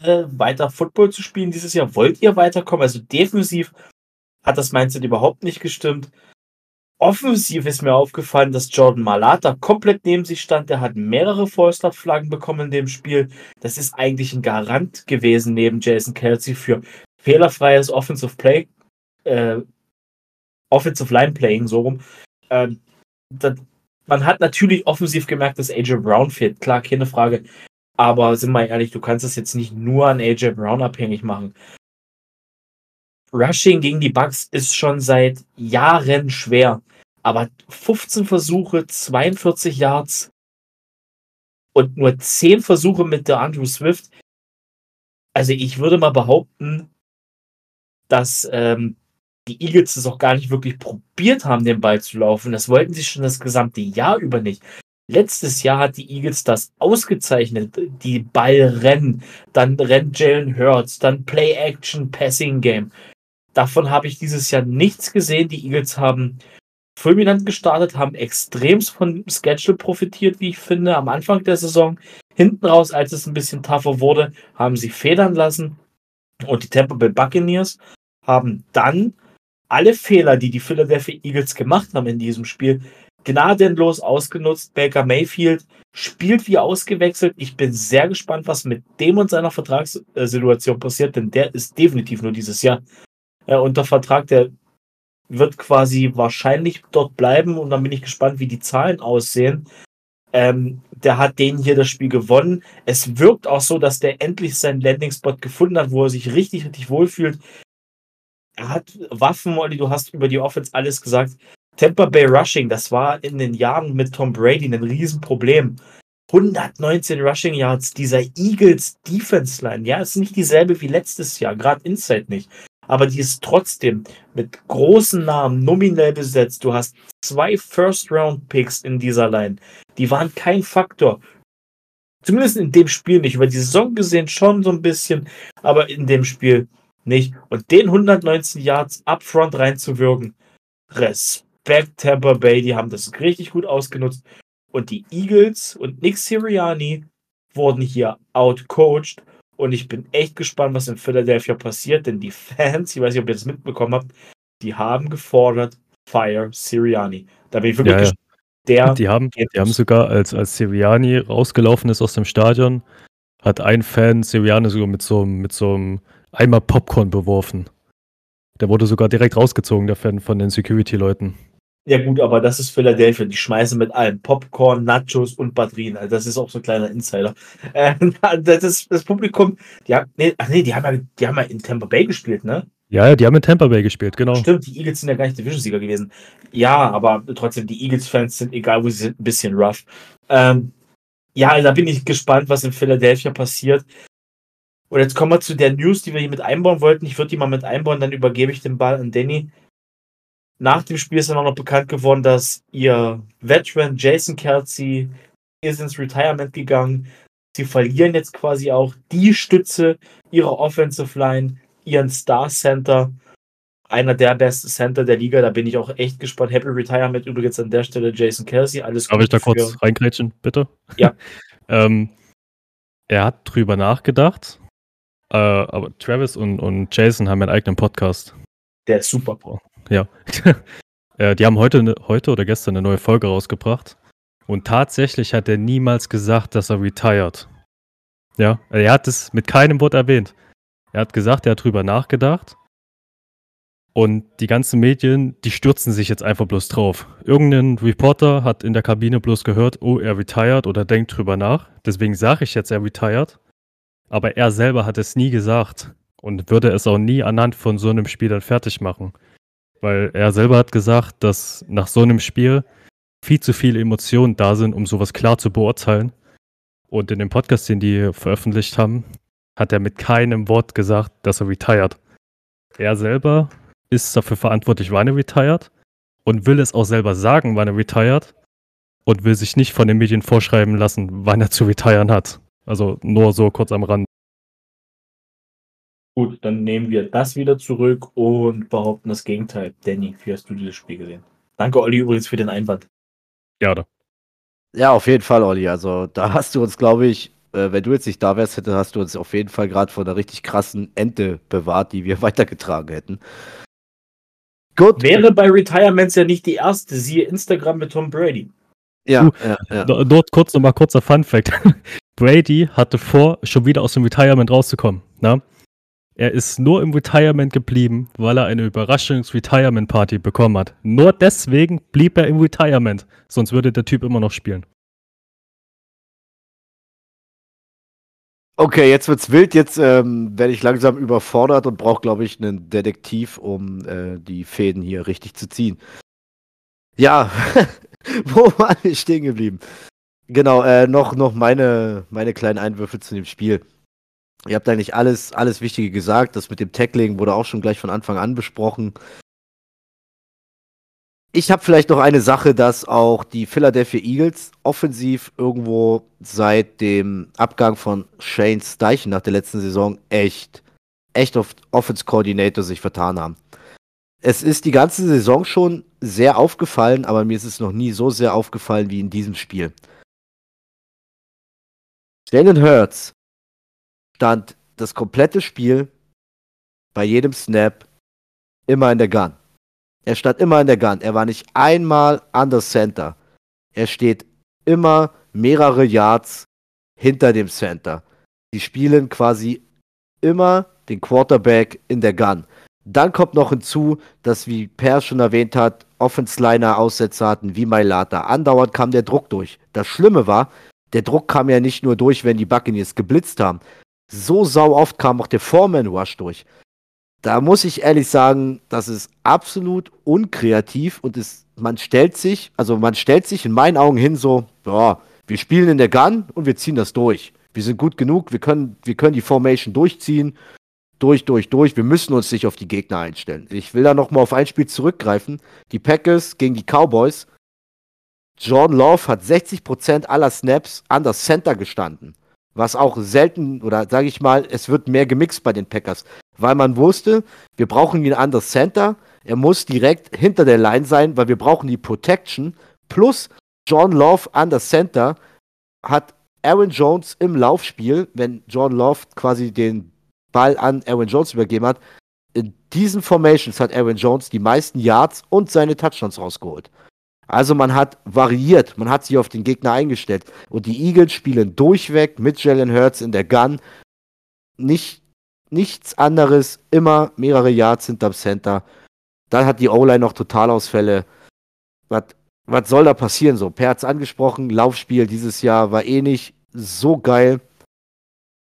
äh, weiter Football zu spielen dieses Jahr? Wollt ihr weiterkommen? Also defensiv hat das Mindset überhaupt nicht gestimmt. Offensiv ist mir aufgefallen, dass Jordan Malata komplett neben sich stand. Der hat mehrere False-Flaggen bekommen in dem Spiel. Das ist eigentlich ein Garant gewesen neben Jason Kelsey für fehlerfreies Offensive Play, äh, Offensive Line Playing, so rum. Ähm, das, man hat natürlich offensiv gemerkt, dass AJ Brown fehlt. Klar, keine Frage. Aber sind wir ehrlich, du kannst es jetzt nicht nur an AJ Brown abhängig machen. Rushing gegen die Bucks ist schon seit Jahren schwer. Aber 15 Versuche, 42 Yards und nur 10 Versuche mit der Andrew Swift. Also ich würde mal behaupten, dass ähm, die Eagles es auch gar nicht wirklich probiert haben, den Ball zu laufen. Das wollten sie schon das gesamte Jahr über nicht. Letztes Jahr hat die Eagles das ausgezeichnet. Die Ballrennen, dann rennt Jalen Hurts, dann Play-Action, Passing-Game. Davon habe ich dieses Jahr nichts gesehen. Die Eagles haben fulminant gestartet, haben extremst von Schedule profitiert, wie ich finde, am Anfang der Saison. Hinten raus, als es ein bisschen tougher wurde, haben sie federn lassen. Und die Tampa Bay Buccaneers haben dann alle Fehler, die die Philadelphia Eagles gemacht haben in diesem Spiel, gnadenlos ausgenutzt. Baker Mayfield spielt wie ausgewechselt. Ich bin sehr gespannt, was mit dem und seiner Vertragssituation passiert, denn der ist definitiv nur dieses Jahr äh, unter Vertrag. Der wird quasi wahrscheinlich dort bleiben und dann bin ich gespannt, wie die Zahlen aussehen. Ähm, der hat den hier das Spiel gewonnen. Es wirkt auch so, dass der endlich seinen Landing-Spot gefunden hat, wo er sich richtig, richtig wohlfühlt. Er hat Waffen, Molly, du hast über die Offense alles gesagt. Tampa Bay Rushing, das war in den Jahren mit Tom Brady ein Riesenproblem. 119 Rushing Yards dieser Eagles Defense Line. Ja, ist nicht dieselbe wie letztes Jahr, gerade Inside nicht aber die ist trotzdem mit großen Namen nominell besetzt. Du hast zwei First-Round-Picks in dieser Line. Die waren kein Faktor. Zumindest in dem Spiel nicht. Über die Saison gesehen schon so ein bisschen, aber in dem Spiel nicht. Und den 119 Yards upfront reinzuwirken, Respekt Tampa Bay, die haben das richtig gut ausgenutzt. Und die Eagles und Nick Sirianni wurden hier outcoached und ich bin echt gespannt, was in Philadelphia passiert, denn die Fans, ich weiß nicht, ob ihr das mitbekommen habt, die haben gefordert, Fire Siriani. Da bin ich wirklich Ja, gespannt. Der Die haben, die haben sogar, als, als Siriani rausgelaufen ist aus dem Stadion, hat ein Fan Siriani sogar mit so, mit so einem Eimer Popcorn beworfen. Der wurde sogar direkt rausgezogen, der Fan von den Security-Leuten. Ja gut, aber das ist Philadelphia. Die schmeißen mit allem. Popcorn, Nachos und Batterien. Also das ist auch so ein kleiner Insider. Äh, das, ist, das Publikum, die haben, nee, ach nee, die haben, ja, die haben ja in Tampa Bay gespielt, ne? Ja, die haben in Tampa Bay gespielt, genau. Stimmt, die Eagles sind ja gar nicht Division-Sieger gewesen. Ja, aber trotzdem, die Eagles-Fans sind, egal wo sie sind, ein bisschen rough. Ähm, ja, da bin ich gespannt, was in Philadelphia passiert. Und jetzt kommen wir zu der News, die wir hier mit einbauen wollten. Ich würde die mal mit einbauen, dann übergebe ich den Ball an Danny. Nach dem Spiel ist dann auch noch bekannt geworden, dass ihr Veteran Jason Kelsey ist ins Retirement gegangen. Sie verlieren jetzt quasi auch die Stütze ihrer Offensive Line, ihren Star Center einer der besten Center der Liga. Da bin ich auch echt gespannt. Happy Retirement übrigens an der Stelle Jason Kelsey. Alles Darf ich da Gute kurz reingrätschen, bitte? Ja. ähm, er hat drüber nachgedacht, äh, aber Travis und, und Jason haben einen eigenen Podcast. Der ist super. Ja. äh, die haben heute, ne, heute oder gestern eine neue Folge rausgebracht. Und tatsächlich hat er niemals gesagt, dass er retired. Ja, er hat es mit keinem Wort erwähnt. Er hat gesagt, er hat drüber nachgedacht. Und die ganzen Medien, die stürzen sich jetzt einfach bloß drauf. Irgendein Reporter hat in der Kabine bloß gehört, oh, er retired oder denkt drüber nach. Deswegen sage ich jetzt, er retired. Aber er selber hat es nie gesagt und würde es auch nie anhand von so einem Spiel dann fertig machen. Weil er selber hat gesagt, dass nach so einem Spiel viel zu viele Emotionen da sind, um sowas klar zu beurteilen. Und in dem Podcast, den die veröffentlicht haben, hat er mit keinem Wort gesagt, dass er retired. Er selber ist dafür verantwortlich, wann er retired und will es auch selber sagen, wann er retired und will sich nicht von den Medien vorschreiben lassen, wann er zu retiren hat. Also nur so kurz am Rand. Gut, dann nehmen wir das wieder zurück und behaupten das Gegenteil. Danny, wie hast du dieses Spiel gesehen? Danke, Olli, übrigens für den Einwand. Gerne. Ja, auf jeden Fall, Olli. Also da hast du uns, glaube ich, äh, wenn du jetzt nicht da wärst, hätte, hast du uns auf jeden Fall gerade vor einer richtig krassen Ente bewahrt, die wir weitergetragen hätten. Gut. Wäre bei Retirements ja nicht die erste, siehe Instagram mit Tom Brady. Ja, Uh, ja, ja. Dort kurz nochmal kurzer Fun Fact. Brady hatte vor, schon wieder aus dem Retirement rauszukommen. Na? Er ist nur im Retirement geblieben, weil er eine Überraschungs-Retirement-Party bekommen hat. Nur deswegen blieb er im Retirement. Sonst würde der Typ immer noch spielen. Okay, jetzt wird's wild. Jetzt ähm, werde ich langsam überfordert und brauche, glaube ich, einen Detektiv, um äh, die Fäden hier richtig zu ziehen. Ja, wo waren wir stehen geblieben? Genau, äh, noch, noch meine, meine kleinen Einwürfe zu dem Spiel. Ihr habt eigentlich alles, alles Wichtige gesagt. Das mit dem Tackling wurde auch schon gleich von Anfang an besprochen. Ich habe vielleicht noch eine Sache, dass auch die Philadelphia Eagles offensiv irgendwo seit dem Abgang von Shane Steichen nach der letzten Saison echt, echt auf Offense Coordinator sich vertan haben. Es ist die ganze Saison schon sehr aufgefallen, aber mir ist es noch nie so sehr aufgefallen wie in diesem Spiel. Jalen Hurts stand das komplette Spiel bei jedem Snap immer in der Gun. Er stand immer in der Gun. Er war nicht einmal an der Center. Er steht immer mehrere Yards hinter dem Center. Die spielen quasi immer den Quarterback in der Gun. Dann kommt noch hinzu, dass, wie Per schon erwähnt hat, Offensliner Aussätze hatten, wie Mailata. Andauernd kam der Druck durch. Das Schlimme war, der Druck kam ja nicht nur durch, wenn die Buccaneers geblitzt haben. So sau oft kam auch der Foreman Rush durch. Da muss ich ehrlich sagen, das ist absolut unkreativ und es, man stellt sich, also man stellt sich in meinen Augen hin so, ja, wir spielen in der Gun und wir ziehen das durch. Wir sind gut genug, wir können, wir können die Formation durchziehen. Durch, durch, durch. Wir müssen uns nicht auf die Gegner einstellen. Ich will da nochmal auf ein Spiel zurückgreifen. Die Packers gegen die Cowboys. Jordan Love hat 60% aller Snaps an das Center gestanden. Was auch selten, oder sage ich mal, es wird mehr gemixt bei den Packers. Weil man wusste, wir brauchen ihn an das Center. Er muss direkt hinter der Line sein, weil wir brauchen die Protection. Plus John Love an das Center hat Aaron Jones im Laufspiel, wenn John Love quasi den Ball an Aaron Jones übergeben hat, in diesen Formations hat Aaron Jones die meisten Yards und seine Touchdowns rausgeholt. Also man hat variiert, man hat sich auf den Gegner eingestellt. Und die Eagles spielen durchweg mit Jalen Hurts in der Gun. Nicht, nichts anderes, immer mehrere Yards hinterm Center. Dann hat die O-Line noch Totalausfälle. Was, soll da passieren so? Per hat's angesprochen, Laufspiel dieses Jahr war eh nicht so geil.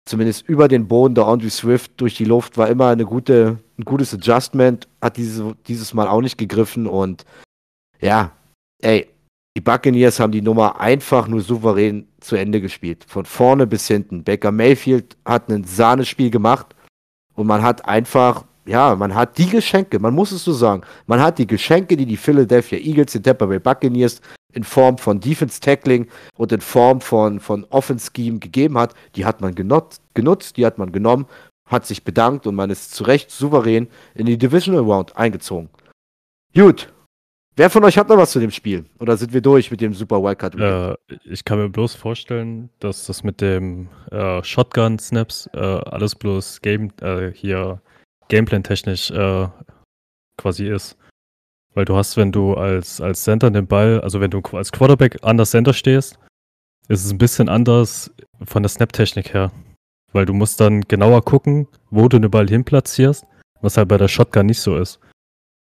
Zumindest über den Boden. Der Andrew Swift durch die Luft war immer eine gute, ein gutes Adjustment. Hat diese, dieses Mal auch nicht gegriffen. Und ja, ey, die Buccaneers haben die Nummer einfach nur souverän zu Ende gespielt. Von vorne bis hinten. Baker Mayfield hat ein Sahnespiel gemacht. Und man hat einfach, ja, man hat die Geschenke, man muss es so sagen, man hat die Geschenke, die die Philadelphia Eagles, den Tampa Bay Buccaneers in Form von Defense Tackling und in Form von, von Offense Scheme gegeben hat, die hat man genutzt, genutzt, die hat man genommen, hat sich bedankt und man ist zu Recht souverän in die Divisional Round eingezogen. Gut. Wer von euch hat noch was zu dem Spiel? Oder sind wir durch mit dem Super Wildcard? Äh, ich kann mir bloß vorstellen, dass das mit dem äh, Shotgun-Snaps äh, alles bloß Game, äh, hier Gameplan-technisch äh, quasi ist. Weil du hast, wenn du als, als Center den Ball, also wenn du als Quarterback an der Center stehst, ist es ein bisschen anders von der Snap-Technik her. Weil du musst dann genauer gucken, wo du den Ball hin platzierst, was halt bei der Shotgun nicht so ist.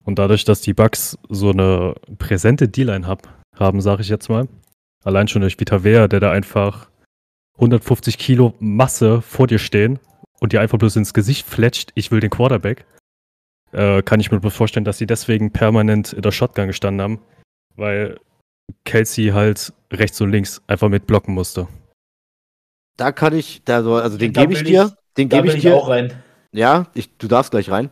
Und dadurch, dass die Bucks so eine präsente D-Line hab, haben, sage ich jetzt mal, allein schon durch Vita Vea, der da einfach 150 Kilo Masse vor dir stehen und dir einfach bloß ins Gesicht fletscht, ich will den Quarterback, äh, kann ich mir bloß vorstellen, dass sie deswegen permanent in der Shotgun gestanden haben, weil Kelsey halt rechts und links einfach mit blocken musste. Da kann ich, da so, also den gebe ich dir. Den gebe ich ich dir. auch rein. Ja, ich, du darfst gleich rein.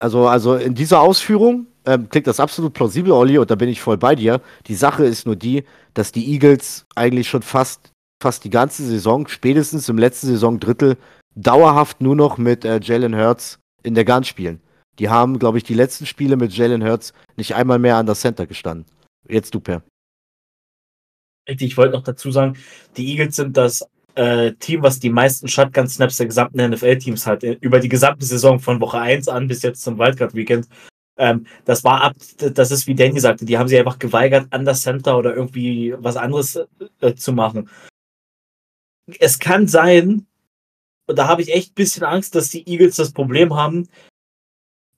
Also, also in dieser Ausführung ähm, klingt das absolut plausibel, Olli, und da bin ich voll bei dir. Die Sache ist nur die, dass die Eagles eigentlich schon fast, fast die ganze Saison, spätestens im letzten Saisondrittel, dauerhaft nur noch mit äh, Jalen Hurts in der Gun spielen. Die haben, glaube ich, die letzten Spiele mit Jalen Hurts nicht einmal mehr an der Center gestanden. Jetzt du, Per. Ich wollte noch dazu sagen, die Eagles sind das äh, Team, was die meisten Shotgun-Snaps der gesamten NFL-Teams hat. äh, Über die gesamte Saison von Woche 1 an bis jetzt zum Wildcard-Weekend. Ähm, das war ab, das ist wie Danny sagte, die haben sich einfach geweigert, an das Center oder irgendwie was anderes äh, zu machen. Es kann sein, und da habe ich echt ein bisschen Angst, dass die Eagles das Problem haben,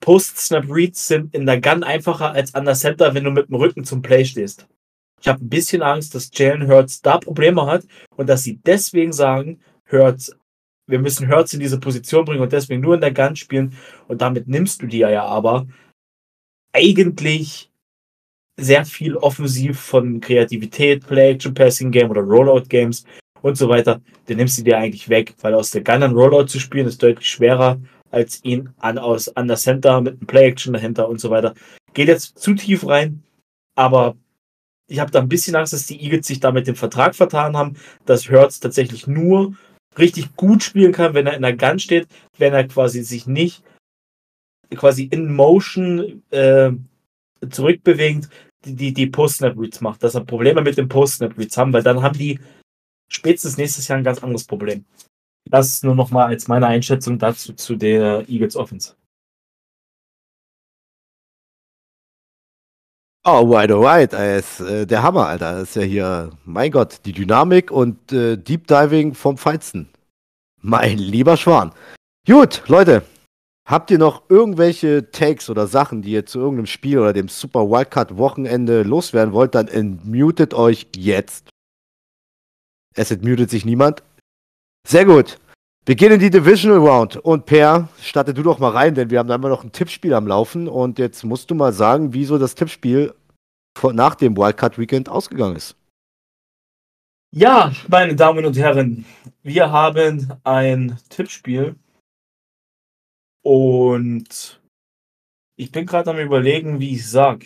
Post-Snap-Reads sind in der Gun einfacher als an der Center, wenn du mit dem Rücken zum Play stehst. Ich habe ein bisschen Angst, dass Jalen Hurts da Probleme hat und dass sie deswegen sagen, Hurts, wir müssen Hurts in diese Position bringen und deswegen nur in der Gun spielen und damit nimmst du dir ja aber eigentlich sehr viel offensiv von Kreativität, Play Action Passing Game oder Rollout Games und so weiter. Den nimmst du dir eigentlich weg, weil aus der Gun einen Rollout zu spielen ist deutlich schwerer als ihn an, aus, an der Center mit einem Play Action dahinter und so weiter. Geht jetzt zu tief rein, aber ich habe da ein bisschen Angst, dass die Eagles sich da mit dem Vertrag vertan haben, dass Hurts tatsächlich nur richtig gut spielen kann, wenn er in der Gun steht, wenn er quasi sich nicht quasi in Motion äh, zurückbewegend die, die, die Post-Snap-Reads macht, dass er Probleme mit den Post-Snap-Reads haben, weil dann haben die spätestens nächstes Jahr ein ganz anderes Problem. Das nur nochmal als meine Einschätzung dazu zu der Eagles Offense. Oh, right, alright. Ey, ist, äh, der Hammer, Alter. Das ist ja hier, mein Gott, die Dynamik und äh, Deep Diving vom Feinsten. Mein lieber Schwan. Gut, Leute. Habt ihr noch irgendwelche Takes oder Sachen, die ihr zu irgendeinem Spiel oder dem Super Wildcard Wochenende loswerden wollt, dann entmutet euch jetzt. Es entmutet sich niemand. Sehr gut. Beginnen die Divisional Round. Und Per, starte du doch mal rein, denn wir haben da immer noch ein Tippspiel am Laufen. Und jetzt musst du mal sagen, wieso das Tippspiel nach dem Wildcard Weekend ausgegangen ist. Ja, meine Damen und Herren, wir haben ein Tippspiel und ich bin gerade am überlegen, wie ich sag.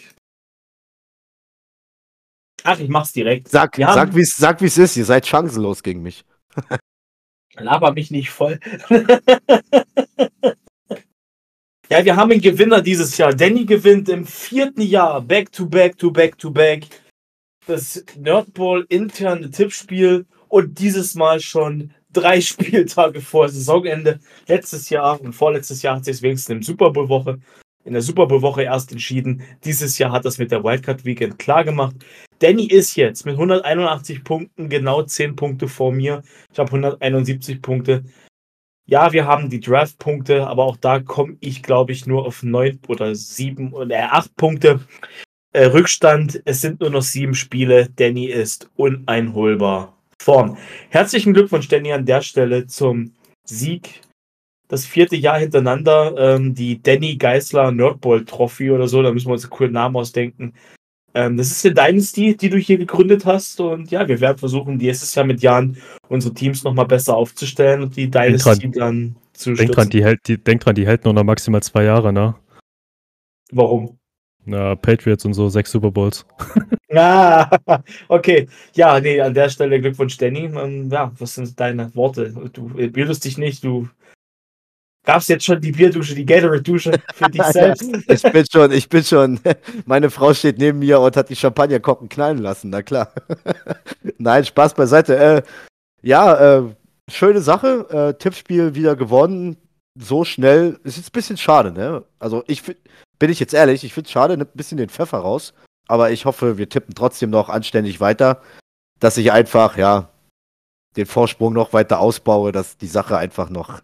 Ach, ich mach's direkt. Sag, Wir sag, sag, wie's ist. Ihr seid chancenlos gegen mich. Laber mich nicht voll. ja, wir haben einen Gewinner dieses Jahr. Danny gewinnt im vierten Jahr back to back to back to back das Nerdball interne Tippspiel und dieses Mal schon drei Spieltage vor Saisonende. Letztes Jahr und vorletztes Jahr hat sich wenigstens im Super Bowl Woche in der Super Bowl Woche erst entschieden. Dieses Jahr hat das mit der Wildcard Weekend klar gemacht. Danny ist jetzt mit 181 Punkten genau 10 Punkte vor mir. Ich habe 171 Punkte. Ja, wir haben die Draft-Punkte, aber auch da komme ich, glaube ich, nur auf 9 oder 7 oder 8 Punkte. Äh, Rückstand, es sind nur noch sieben Spiele. Danny ist uneinholbar vorn. Herzlichen Glückwunsch, Danny, an der Stelle zum Sieg. Das vierte Jahr hintereinander, ähm, die Danny Geisler Nerdball Trophy oder so, da müssen wir uns einen coolen Namen ausdenken. Ähm, das ist eine Dynasty, die du hier gegründet hast und ja, wir werden versuchen, nächstes Jahr mit Jahren unsere Teams nochmal besser aufzustellen und die Dynasty dann zu Denk dran, die hält, die, denk dran, die hält nur noch maximal zwei Jahre, ne? Warum? Na, Patriots und so, sechs Super Bowls. Ah, okay. Ja, nee, an der Stelle Glückwunsch, Danny. Ähm, ja, was sind deine Worte? Du äh, bildest dich nicht, du gab's jetzt schon die Bierdusche, die Gatorade-Dusche für dich selbst. ich bin schon, ich bin schon. Meine Frau steht neben mir und hat die Champagnerkorken knallen lassen, na klar. Nein, Spaß beiseite. Äh, ja, äh, schöne Sache. Äh, Tippspiel wieder gewonnen. So schnell. Ist jetzt ein bisschen schade, ne? Also ich bin ich jetzt ehrlich, ich finde es schade, nimmt ein bisschen den Pfeffer raus. Aber ich hoffe, wir tippen trotzdem noch anständig weiter, dass ich einfach, ja, den Vorsprung noch weiter ausbaue, dass die Sache einfach noch,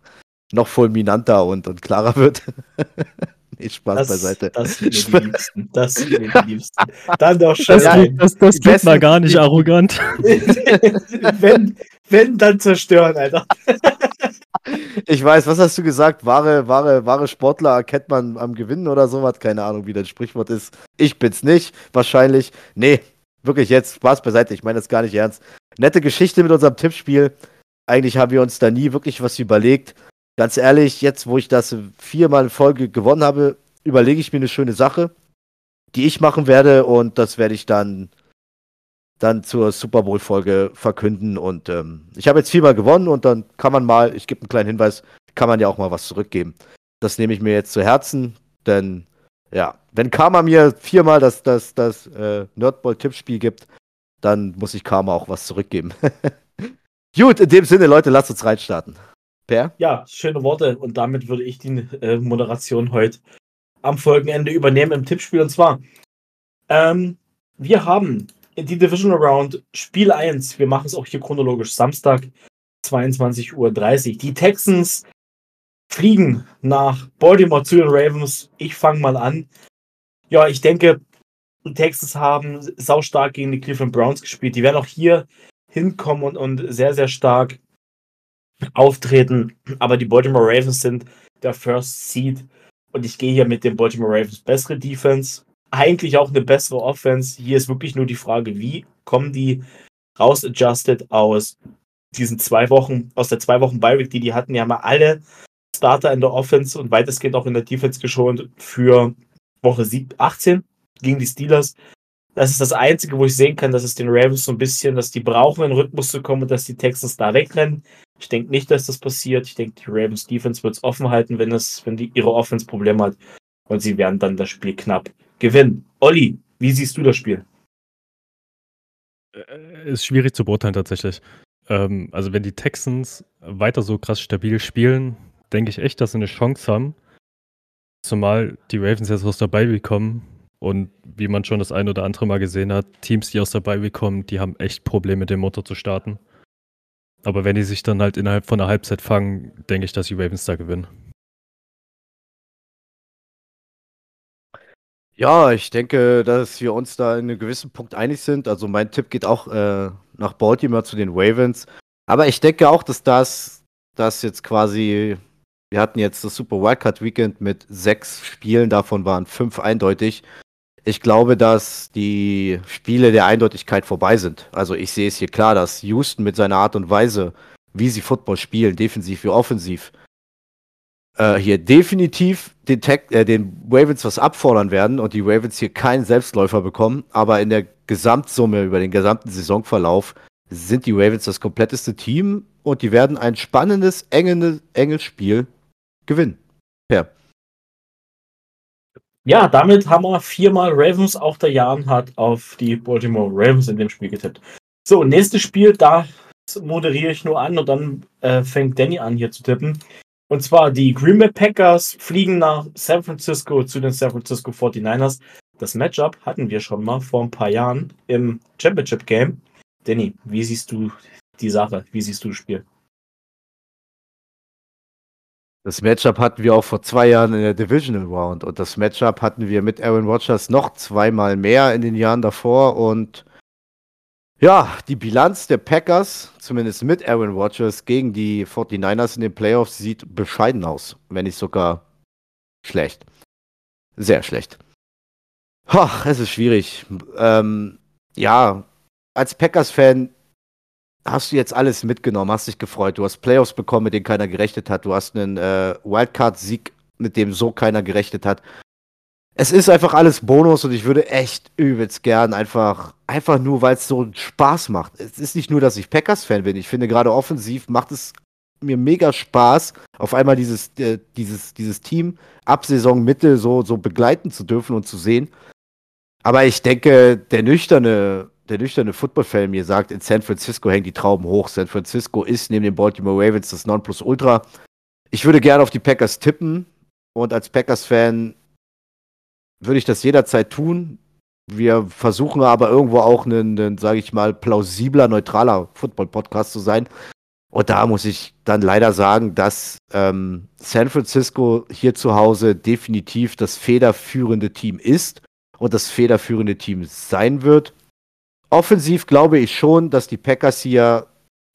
noch fulminanter und, und klarer wird. nee, Spaß Das, beiseite. das sind mir die Liebsten. Das sind mir die Liebsten. Dann doch schön. Das, geht- das, das besten- mal gar nicht arrogant. wenn, wenn, dann zerstören, Alter. Ich weiß, was hast du gesagt? Wahre, wahre, wahre Sportler erkennt man am Gewinnen oder sowas. Keine Ahnung, wie das Sprichwort ist. Ich bin's nicht, wahrscheinlich. Nee, wirklich jetzt Spaß beiseite. Ich meine das gar nicht ernst. Nette Geschichte mit unserem Tippspiel. Eigentlich haben wir uns da nie wirklich was überlegt. Ganz ehrlich, jetzt, wo ich das viermal in Folge gewonnen habe, überlege ich mir eine schöne Sache, die ich machen werde und das werde ich dann dann zur Super Bowl Folge verkünden und ähm, ich habe jetzt viermal gewonnen und dann kann man mal, ich gebe einen kleinen Hinweis, kann man ja auch mal was zurückgeben. Das nehme ich mir jetzt zu Herzen, denn ja, wenn Karma mir viermal das, das, das äh, Nerdball-Tippspiel gibt, dann muss ich Karma auch was zurückgeben. Gut, in dem Sinne, Leute, lasst uns reinstarten. Per? Ja, schöne Worte. Und damit würde ich die äh, Moderation heute am Folgenende übernehmen im Tippspiel. Und zwar, ähm, wir haben die Divisional Round Spiel 1. Wir machen es auch hier chronologisch. Samstag, 22.30 Uhr. Die Texans fliegen nach Baltimore zu den Ravens. Ich fange mal an. Ja, ich denke, die Texans haben saustark gegen die Cleveland Browns gespielt. Die werden auch hier hinkommen und, und sehr, sehr stark auftreten. Aber die Baltimore Ravens sind der First Seed. Und ich gehe hier mit den Baltimore Ravens bessere Defense. Eigentlich auch eine bessere Offense. Hier ist wirklich nur die Frage, wie kommen die rausadjusted aus diesen zwei Wochen, aus der zwei Wochen Bye Week, die die hatten. Die haben ja alle Starter in der Offense und weitestgehend auch in der Defense geschont für Woche 7, 18 gegen die Steelers. Das ist das Einzige, wo ich sehen kann, dass es den Ravens so ein bisschen, dass die brauchen, in den Rhythmus zu kommen und dass die Texans da wegrennen. Ich denke nicht, dass das passiert. Ich denke, die Ravens Defense wird es offen halten, wenn es, wenn die ihre Offense Probleme hat. Und sie werden dann das Spiel knapp gewinnen. Olli, wie siehst du das Spiel? Äh, Ist schwierig zu beurteilen tatsächlich. Ähm, also wenn die Texans weiter so krass stabil spielen, denke ich echt, dass sie eine Chance haben. Zumal die Ravens jetzt aus der Bye kommen und wie man schon das ein oder andere Mal gesehen hat, Teams, die aus der Bye kommen, die haben echt Probleme, mit dem Motor zu starten. Aber wenn die sich dann halt innerhalb von einer Halbzeit fangen, denke ich, dass die Ravens da gewinnen. Ja, ich denke, dass wir uns da in einem gewissen Punkt einig sind. Also mein Tipp geht auch äh, nach Baltimore zu den Ravens. Aber ich denke auch, dass das, das jetzt quasi, wir hatten jetzt das Super Wildcard Weekend mit sechs Spielen, davon waren fünf eindeutig. Ich glaube, dass die Spiele der Eindeutigkeit vorbei sind. Also ich sehe es hier klar, dass Houston mit seiner Art und Weise, wie sie Football spielen, defensiv wie offensiv, äh, hier definitiv den, Tech, äh, den Ravens was abfordern werden und die Ravens hier keinen Selbstläufer bekommen, aber in der Gesamtsumme über den gesamten Saisonverlauf sind die Ravens das kompletteste Team und die werden ein spannendes, enges, Spiel gewinnen. Ja. Ja, damit haben wir viermal Ravens. Auch der Jan hat auf die Baltimore Ravens in dem Spiel getippt. So, nächstes Spiel, da moderiere ich nur an und dann äh, fängt Danny an hier zu tippen. Und zwar die Green Bay Packers fliegen nach San Francisco zu den San Francisco 49ers. Das Matchup hatten wir schon mal vor ein paar Jahren im Championship Game. Danny, wie siehst du die Sache? Wie siehst du das Spiel? Das Matchup hatten wir auch vor zwei Jahren in der Divisional Round und das Matchup hatten wir mit Aaron Rodgers noch zweimal mehr in den Jahren davor und ja, die Bilanz der Packers, zumindest mit Aaron Rodgers gegen die 49ers in den Playoffs, sieht bescheiden aus, wenn nicht sogar schlecht. Sehr schlecht. Ach, es ist schwierig. Ähm, ja, als Packers-Fan hast du jetzt alles mitgenommen, hast dich gefreut. Du hast Playoffs bekommen, mit denen keiner gerechnet hat. Du hast einen äh, Wildcard-Sieg, mit dem so keiner gerechnet hat. Es ist einfach alles Bonus und ich würde echt übelst gern einfach, einfach nur, weil es so Spaß macht. Es ist nicht nur, dass ich Packers-Fan bin. Ich finde gerade offensiv macht es mir mega Spaß, auf einmal dieses, äh, dieses, dieses Team ab Saisonmitte so, so begleiten zu dürfen und zu sehen. Aber ich denke, der nüchterne, der nüchterne Football-Fan mir sagt, in San Francisco hängen die Trauben hoch. San Francisco ist neben den Baltimore Ravens das Nonplusultra. Ich würde gerne auf die Packers tippen und als Packers-Fan würde ich das jederzeit tun. Wir versuchen aber irgendwo auch ein, sage ich mal, plausibler, neutraler Football-Podcast zu sein. Und da muss ich dann leider sagen, dass ähm, San Francisco hier zu Hause definitiv das federführende Team ist und das federführende Team sein wird. Offensiv glaube ich schon, dass die Packers hier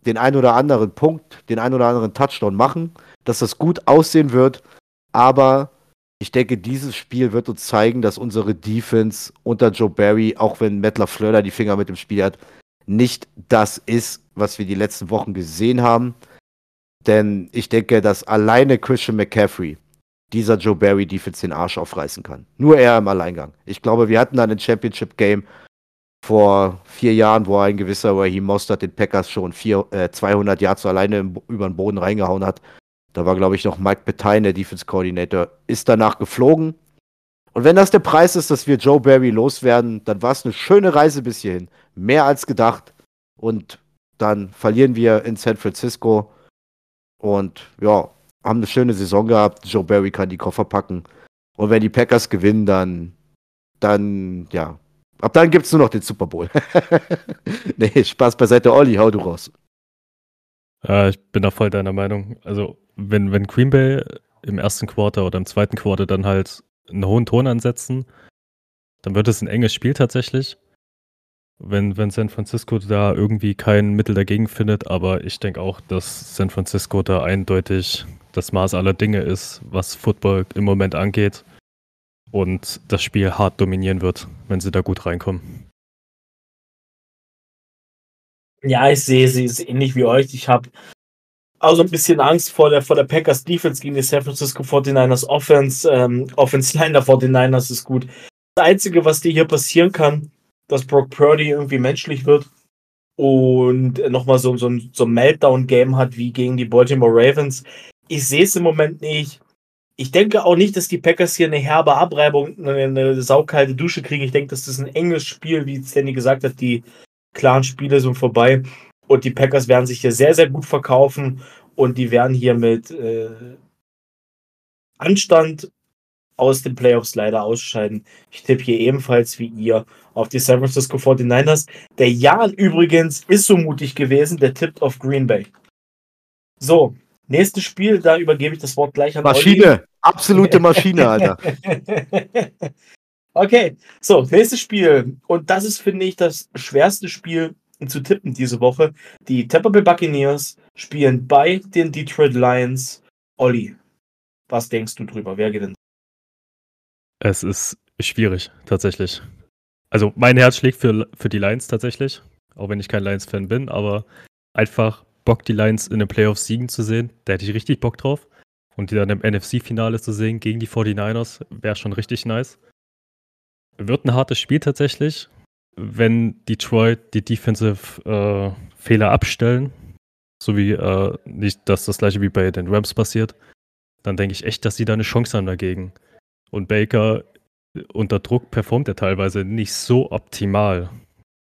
den ein oder anderen Punkt, den ein oder anderen Touchdown machen, dass das gut aussehen wird. Aber ich denke, dieses Spiel wird uns zeigen, dass unsere Defense unter Joe Barry, auch wenn LaFleur da die Finger mit dem Spiel hat, nicht das ist, was wir die letzten Wochen gesehen haben. Denn ich denke, dass alleine Christian McCaffrey dieser Joe Barry Defense den Arsch aufreißen kann. Nur er im Alleingang. Ich glaube, wir hatten dann ein Championship Game vor vier Jahren, wo ein gewisser Raheem Mostert den Packers schon vier, äh, 200 Yards alleine im, über den Boden reingehauen hat. Da war, glaube ich, noch Mike Petain, der Defense Coordinator, ist danach geflogen. Und wenn das der Preis ist, dass wir Joe Barry loswerden, dann war es eine schöne Reise bis hierhin. Mehr als gedacht. Und dann verlieren wir in San Francisco. Und ja, haben eine schöne Saison gehabt. Joe Barry kann die Koffer packen. Und wenn die Packers gewinnen, dann, dann, ja. Ab dann gibt es nur noch den Super Bowl. nee, Spaß beiseite. Olli, hau du raus. Ja, ich bin da voll deiner Meinung. Also, wenn, wenn Green Bay im ersten Quarter oder im zweiten Quarter dann halt einen hohen Ton ansetzen, dann wird es ein enges Spiel tatsächlich. Wenn, wenn San Francisco da irgendwie kein Mittel dagegen findet, aber ich denke auch, dass San Francisco da eindeutig das Maß aller Dinge ist, was Football im Moment angeht und das Spiel hart dominieren wird, wenn sie da gut reinkommen. Ja, ich sehe sie ist ähnlich wie euch. Ich habe also ein bisschen Angst vor der, vor der Packers Defense gegen die San Francisco 49ers Offense. Ähm, Offense Line der 49ers ist gut. Das Einzige, was dir hier passieren kann, dass Brock Purdy irgendwie menschlich wird und nochmal so, so, so ein Meltdown-Game hat wie gegen die Baltimore Ravens. Ich sehe es im Moment nicht. Ich denke auch nicht, dass die Packers hier eine herbe Abreibung, eine, eine saukalte Dusche kriegen. Ich denke, dass das ein enges Spiel, wie Stanley gesagt hat, die klaren Spiele sind vorbei. Und die Packers werden sich hier sehr, sehr gut verkaufen und die werden hier mit äh, Anstand aus den Playoffs leider ausscheiden. Ich tippe hier ebenfalls wie ihr auf die San Francisco 49ers. Der Jan übrigens ist so mutig gewesen, der tippt auf Green Bay. So, nächstes Spiel, da übergebe ich das Wort gleich an Maschine, Olli. Absolute Maschine, Alter. okay, so, nächstes Spiel. Und das ist, finde ich, das schwerste Spiel zu tippen diese Woche. Die Tampa Bay Buccaneers spielen bei den Detroit Lions. Olli, was denkst du drüber? Wer gewinnt? Es ist schwierig, tatsächlich. Also mein Herz schlägt für, für die Lions tatsächlich, auch wenn ich kein Lions-Fan bin, aber einfach Bock, die Lions in den Playoffs siegen zu sehen, da hätte ich richtig Bock drauf. Und die dann im NFC-Finale zu sehen gegen die 49ers, wäre schon richtig nice. Wird ein hartes Spiel tatsächlich, wenn Detroit die Defensive äh, Fehler abstellen, so wie äh, nicht, dass das gleiche wie bei den Rams passiert, dann denke ich echt, dass sie da eine Chance haben dagegen. Und Baker unter Druck performt er teilweise nicht so optimal.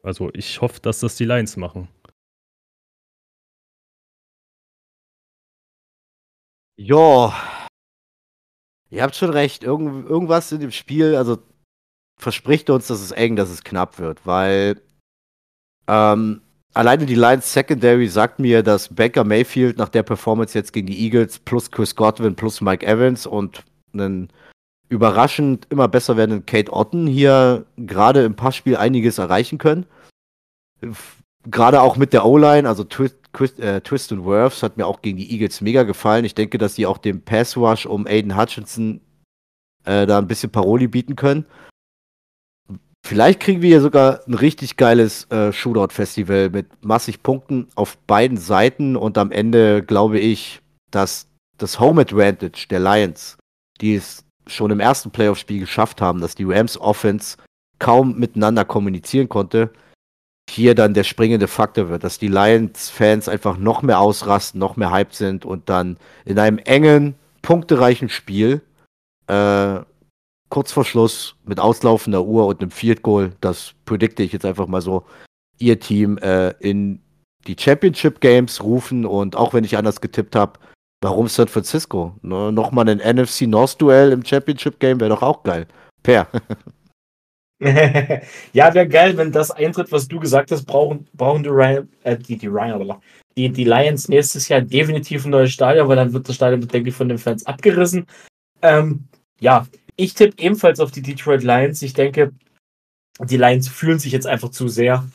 Also ich hoffe, dass das die Lions machen. Ja, ihr habt schon recht. Irgend, irgendwas in dem Spiel, also verspricht uns, dass es eng, dass es knapp wird, weil ähm, alleine die Lions Secondary sagt mir, dass Baker Mayfield nach der Performance jetzt gegen die Eagles plus Chris Godwin plus Mike Evans und einen überraschend immer besser werdenden Kate Otten hier gerade im Passspiel einiges erreichen können. Gerade auch mit der O-Line, also Twist, Twist, äh, Twist und Worths hat mir auch gegen die Eagles mega gefallen. Ich denke, dass sie auch dem Pass Rush um Aiden Hutchinson äh, da ein bisschen Paroli bieten können. Vielleicht kriegen wir hier sogar ein richtig geiles äh, Shootout-Festival mit massig Punkten auf beiden Seiten und am Ende glaube ich, dass das Home Advantage der Lions, die es schon im ersten Playoff-Spiel geschafft haben, dass die Rams Offense kaum miteinander kommunizieren konnte, hier dann der springende Faktor wird, dass die Lions-Fans einfach noch mehr ausrasten, noch mehr hyped sind und dann in einem engen, punktereichen Spiel äh, kurz vor Schluss mit auslaufender Uhr und einem Field Goal, das predikte ich jetzt einfach mal so, ihr Team äh, in die Championship Games rufen und auch wenn ich anders getippt habe, warum San Francisco? Ne, Nochmal ein NFC North Duell im Championship Game wäre doch auch geil. Per. ja, wäre geil, wenn das eintritt, was du gesagt hast, brauchen, brauchen die, Ryan, äh, die, die, Ryan, die, die Lions nächstes Jahr definitiv ein neues Stadion, weil dann wird das Stadion, denke ich, von den Fans abgerissen. Ähm, ja, ich tippe ebenfalls auf die Detroit Lions. Ich denke, die Lions fühlen sich jetzt einfach zu sehr.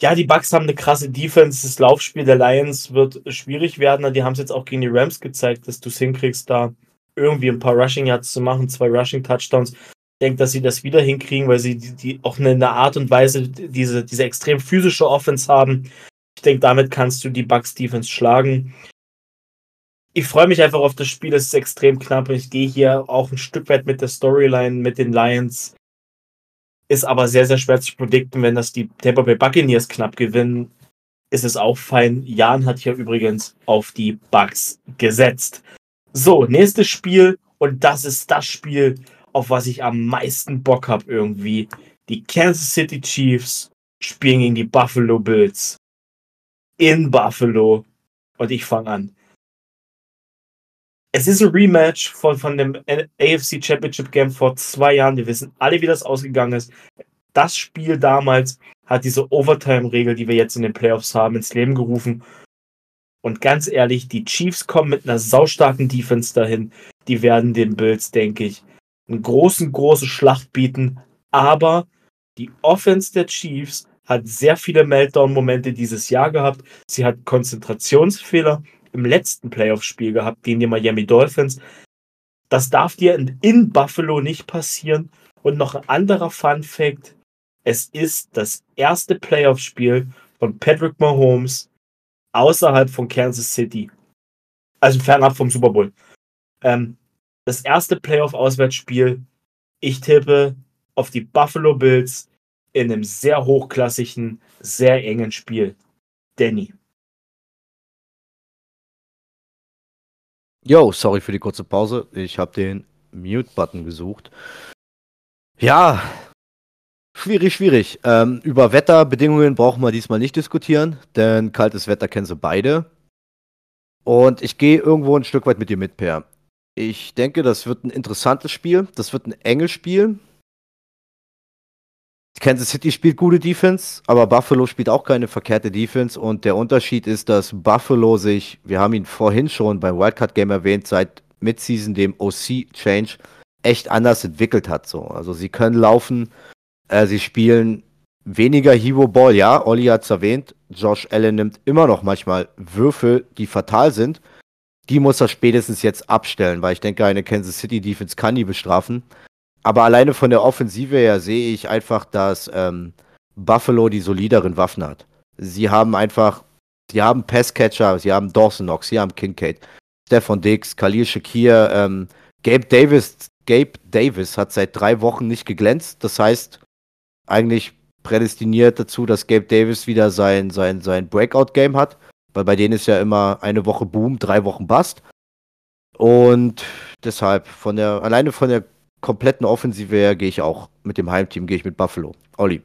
Ja, die Bucks haben eine krasse Defense. Das Laufspiel der Lions wird schwierig werden. Die haben es jetzt auch gegen die Rams gezeigt, dass du es hinkriegst, da irgendwie ein paar Rushing Yards zu machen, zwei Rushing Touchdowns. Denke, dass sie das wieder hinkriegen, weil sie die, die auch eine, eine, Art und Weise diese, diese extrem physische Offense haben. Ich denke, damit kannst du die Bucks Defense schlagen. Ich freue mich einfach auf das Spiel. Es ist extrem knapp. Ich gehe hier auch ein Stück weit mit der Storyline mit den Lions ist aber sehr, sehr schwer zu predikten, wenn das die Tampa Bay Buccaneers knapp gewinnen. Ist es auch fein. Jan hat hier übrigens auf die Bucks gesetzt. So, nächstes Spiel. Und das ist das Spiel, auf was ich am meisten Bock habe irgendwie. Die Kansas City Chiefs spielen gegen die Buffalo Bills. In Buffalo. Und ich fange an es ist ein Rematch von, von dem AFC Championship Game vor zwei Jahren. Wir wissen alle, wie das ausgegangen ist. Das Spiel damals hat diese Overtime-Regel, die wir jetzt in den Playoffs haben, ins Leben gerufen. Und ganz ehrlich, die Chiefs kommen mit einer saustarken Defense dahin. Die werden den Bills, denke ich, einen großen, großen Schlacht bieten. Aber die Offense der Chiefs hat sehr viele Meltdown-Momente dieses Jahr gehabt. Sie hat Konzentrationsfehler im letzten Playoff-Spiel gehabt gegen die Miami Dolphins. Das darf dir in Buffalo nicht passieren. Und noch ein anderer Fun Fact: Es ist das erste Playoff-Spiel von Patrick Mahomes außerhalb von Kansas City. Also fernab vom Super Bowl. Ähm, das erste Playoff-Auswärtsspiel. Ich tippe auf die Buffalo Bills in einem sehr hochklassigen, sehr engen Spiel. Danny. Yo, sorry für die kurze Pause. Ich habe den Mute-Button gesucht. Ja, schwierig, schwierig. Ähm, über Wetterbedingungen brauchen wir diesmal nicht diskutieren, denn kaltes Wetter kennen sie beide. Und ich gehe irgendwo ein Stück weit mit dir mit, Per. Ich denke, das wird ein interessantes Spiel. Das wird ein enges Spiel. Kansas City spielt gute Defense, aber Buffalo spielt auch keine verkehrte Defense. Und der Unterschied ist, dass Buffalo sich, wir haben ihn vorhin schon beim Wildcard Game erwähnt, seit Midseason, dem OC-Change, echt anders entwickelt hat. So. Also sie können laufen, äh, sie spielen weniger Hero Ball, ja, Olli hat es erwähnt. Josh Allen nimmt immer noch manchmal Würfel, die fatal sind. Die muss er spätestens jetzt abstellen, weil ich denke, eine Kansas City Defense kann die bestrafen. Aber alleine von der Offensive her sehe ich einfach, dass ähm, Buffalo die solideren Waffen hat. Sie haben einfach, sie haben Passcatcher, sie haben Dawson Knox, sie haben Kincaid, Stefan Dix, Khalil Shakir, ähm, Gabe Davis. Gabe Davis hat seit drei Wochen nicht geglänzt. Das heißt, eigentlich prädestiniert dazu, dass Gabe Davis wieder sein, sein, sein Breakout-Game hat. Weil bei denen ist ja immer eine Woche Boom, drei Wochen Bust. Und deshalb von der, alleine von der kompletten Offensive her gehe ich auch mit dem Heimteam, gehe ich mit Buffalo. Olli.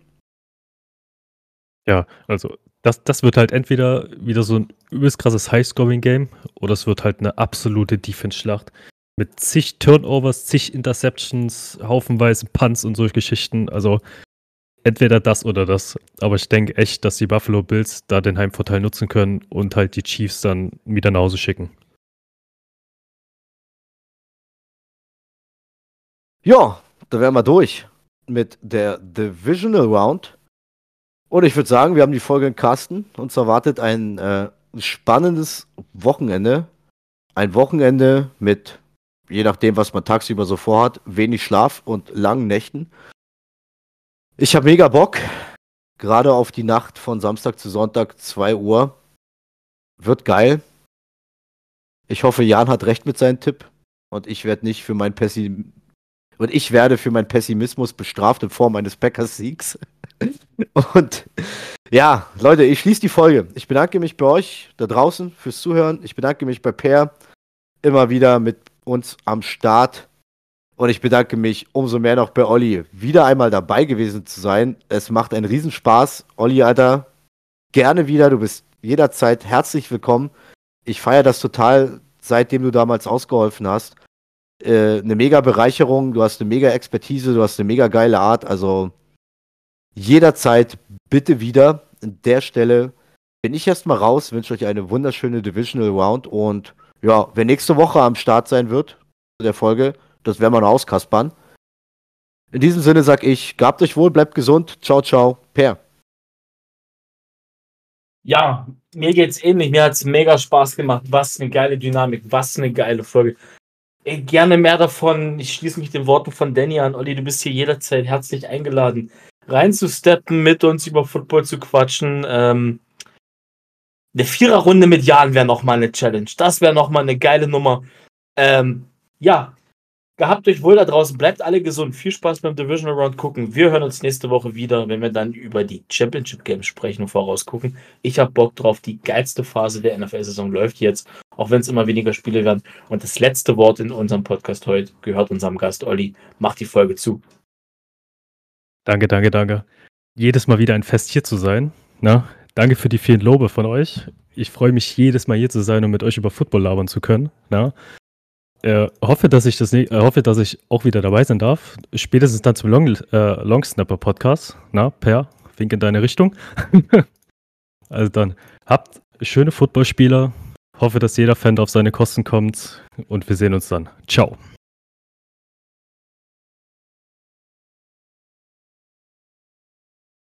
Ja, also das, das wird halt entweder wieder so ein übelst krasses High-Scoring-Game oder es wird halt eine absolute Defense-Schlacht mit zig Turnovers, zig Interceptions, haufenweise Punts und solche Geschichten. Also entweder das oder das. Aber ich denke echt, dass die Buffalo Bills da den Heimvorteil nutzen können und halt die Chiefs dann wieder nach Hause schicken. Ja, da wären wir durch mit der Divisional Round. Und ich würde sagen, wir haben die Folge in Kasten. Uns erwartet ein äh, spannendes Wochenende. Ein Wochenende mit, je nachdem, was man tagsüber so vorhat, wenig Schlaf und langen Nächten. Ich habe mega Bock. Gerade auf die Nacht von Samstag zu Sonntag, 2 Uhr. Wird geil. Ich hoffe, Jan hat recht mit seinem Tipp. Und ich werde nicht für mein Pessim und ich werde für meinen Pessimismus bestraft in Form eines Packers-Siegs. Und ja, Leute, ich schließe die Folge. Ich bedanke mich bei euch da draußen fürs Zuhören. Ich bedanke mich bei Per immer wieder mit uns am Start. Und ich bedanke mich umso mehr noch bei Olli, wieder einmal dabei gewesen zu sein. Es macht einen Riesenspaß. Olli, Alter, gerne wieder. Du bist jederzeit herzlich willkommen. Ich feiere das total, seitdem du damals ausgeholfen hast. äh, eine mega Bereicherung, du hast eine mega Expertise, du hast eine mega geile Art. Also jederzeit bitte wieder. An der Stelle bin ich erstmal raus, wünsche euch eine wunderschöne Divisional Round und ja, wer nächste Woche am Start sein wird, der Folge, das werden wir noch auskaspern. In diesem Sinne sag ich, gabt euch wohl, bleibt gesund. Ciao, ciao. Per. Ja, mir geht's ähnlich. Mir hat's mega Spaß gemacht. Was eine geile Dynamik, was eine geile Folge. Gerne mehr davon. Ich schließe mich den Worten von Danny an. Olli, du bist hier jederzeit herzlich eingeladen, reinzusteppen, mit uns über Football zu quatschen. Ähm, eine Viererrunde mit Jan wäre nochmal eine Challenge. Das wäre nochmal eine geile Nummer. Ähm, ja, gehabt euch wohl da draußen. Bleibt alle gesund. Viel Spaß beim Divisional Round gucken. Wir hören uns nächste Woche wieder, wenn wir dann über die Championship Games sprechen und vorausgucken. Ich habe Bock drauf. Die geilste Phase der NFL-Saison läuft jetzt, auch wenn es immer weniger Spiele werden. Und das letzte Wort in unserem Podcast heute gehört unserem Gast Olli. Macht die Folge zu. Danke, danke, danke. Jedes Mal wieder ein Fest hier zu sein. Na, danke für die vielen Lobe von euch. Ich freue mich jedes Mal hier zu sein und mit euch über Football labern zu können. Na? Äh, hoffe, dass ich das äh, hoffe, dass ich auch wieder dabei sein darf. Spätestens dann zum Long, äh, Long Snapper Podcast. Na, Per, wink in deine Richtung. also dann habt schöne Footballspieler. Hoffe, dass jeder Fan auf seine Kosten kommt und wir sehen uns dann. Ciao.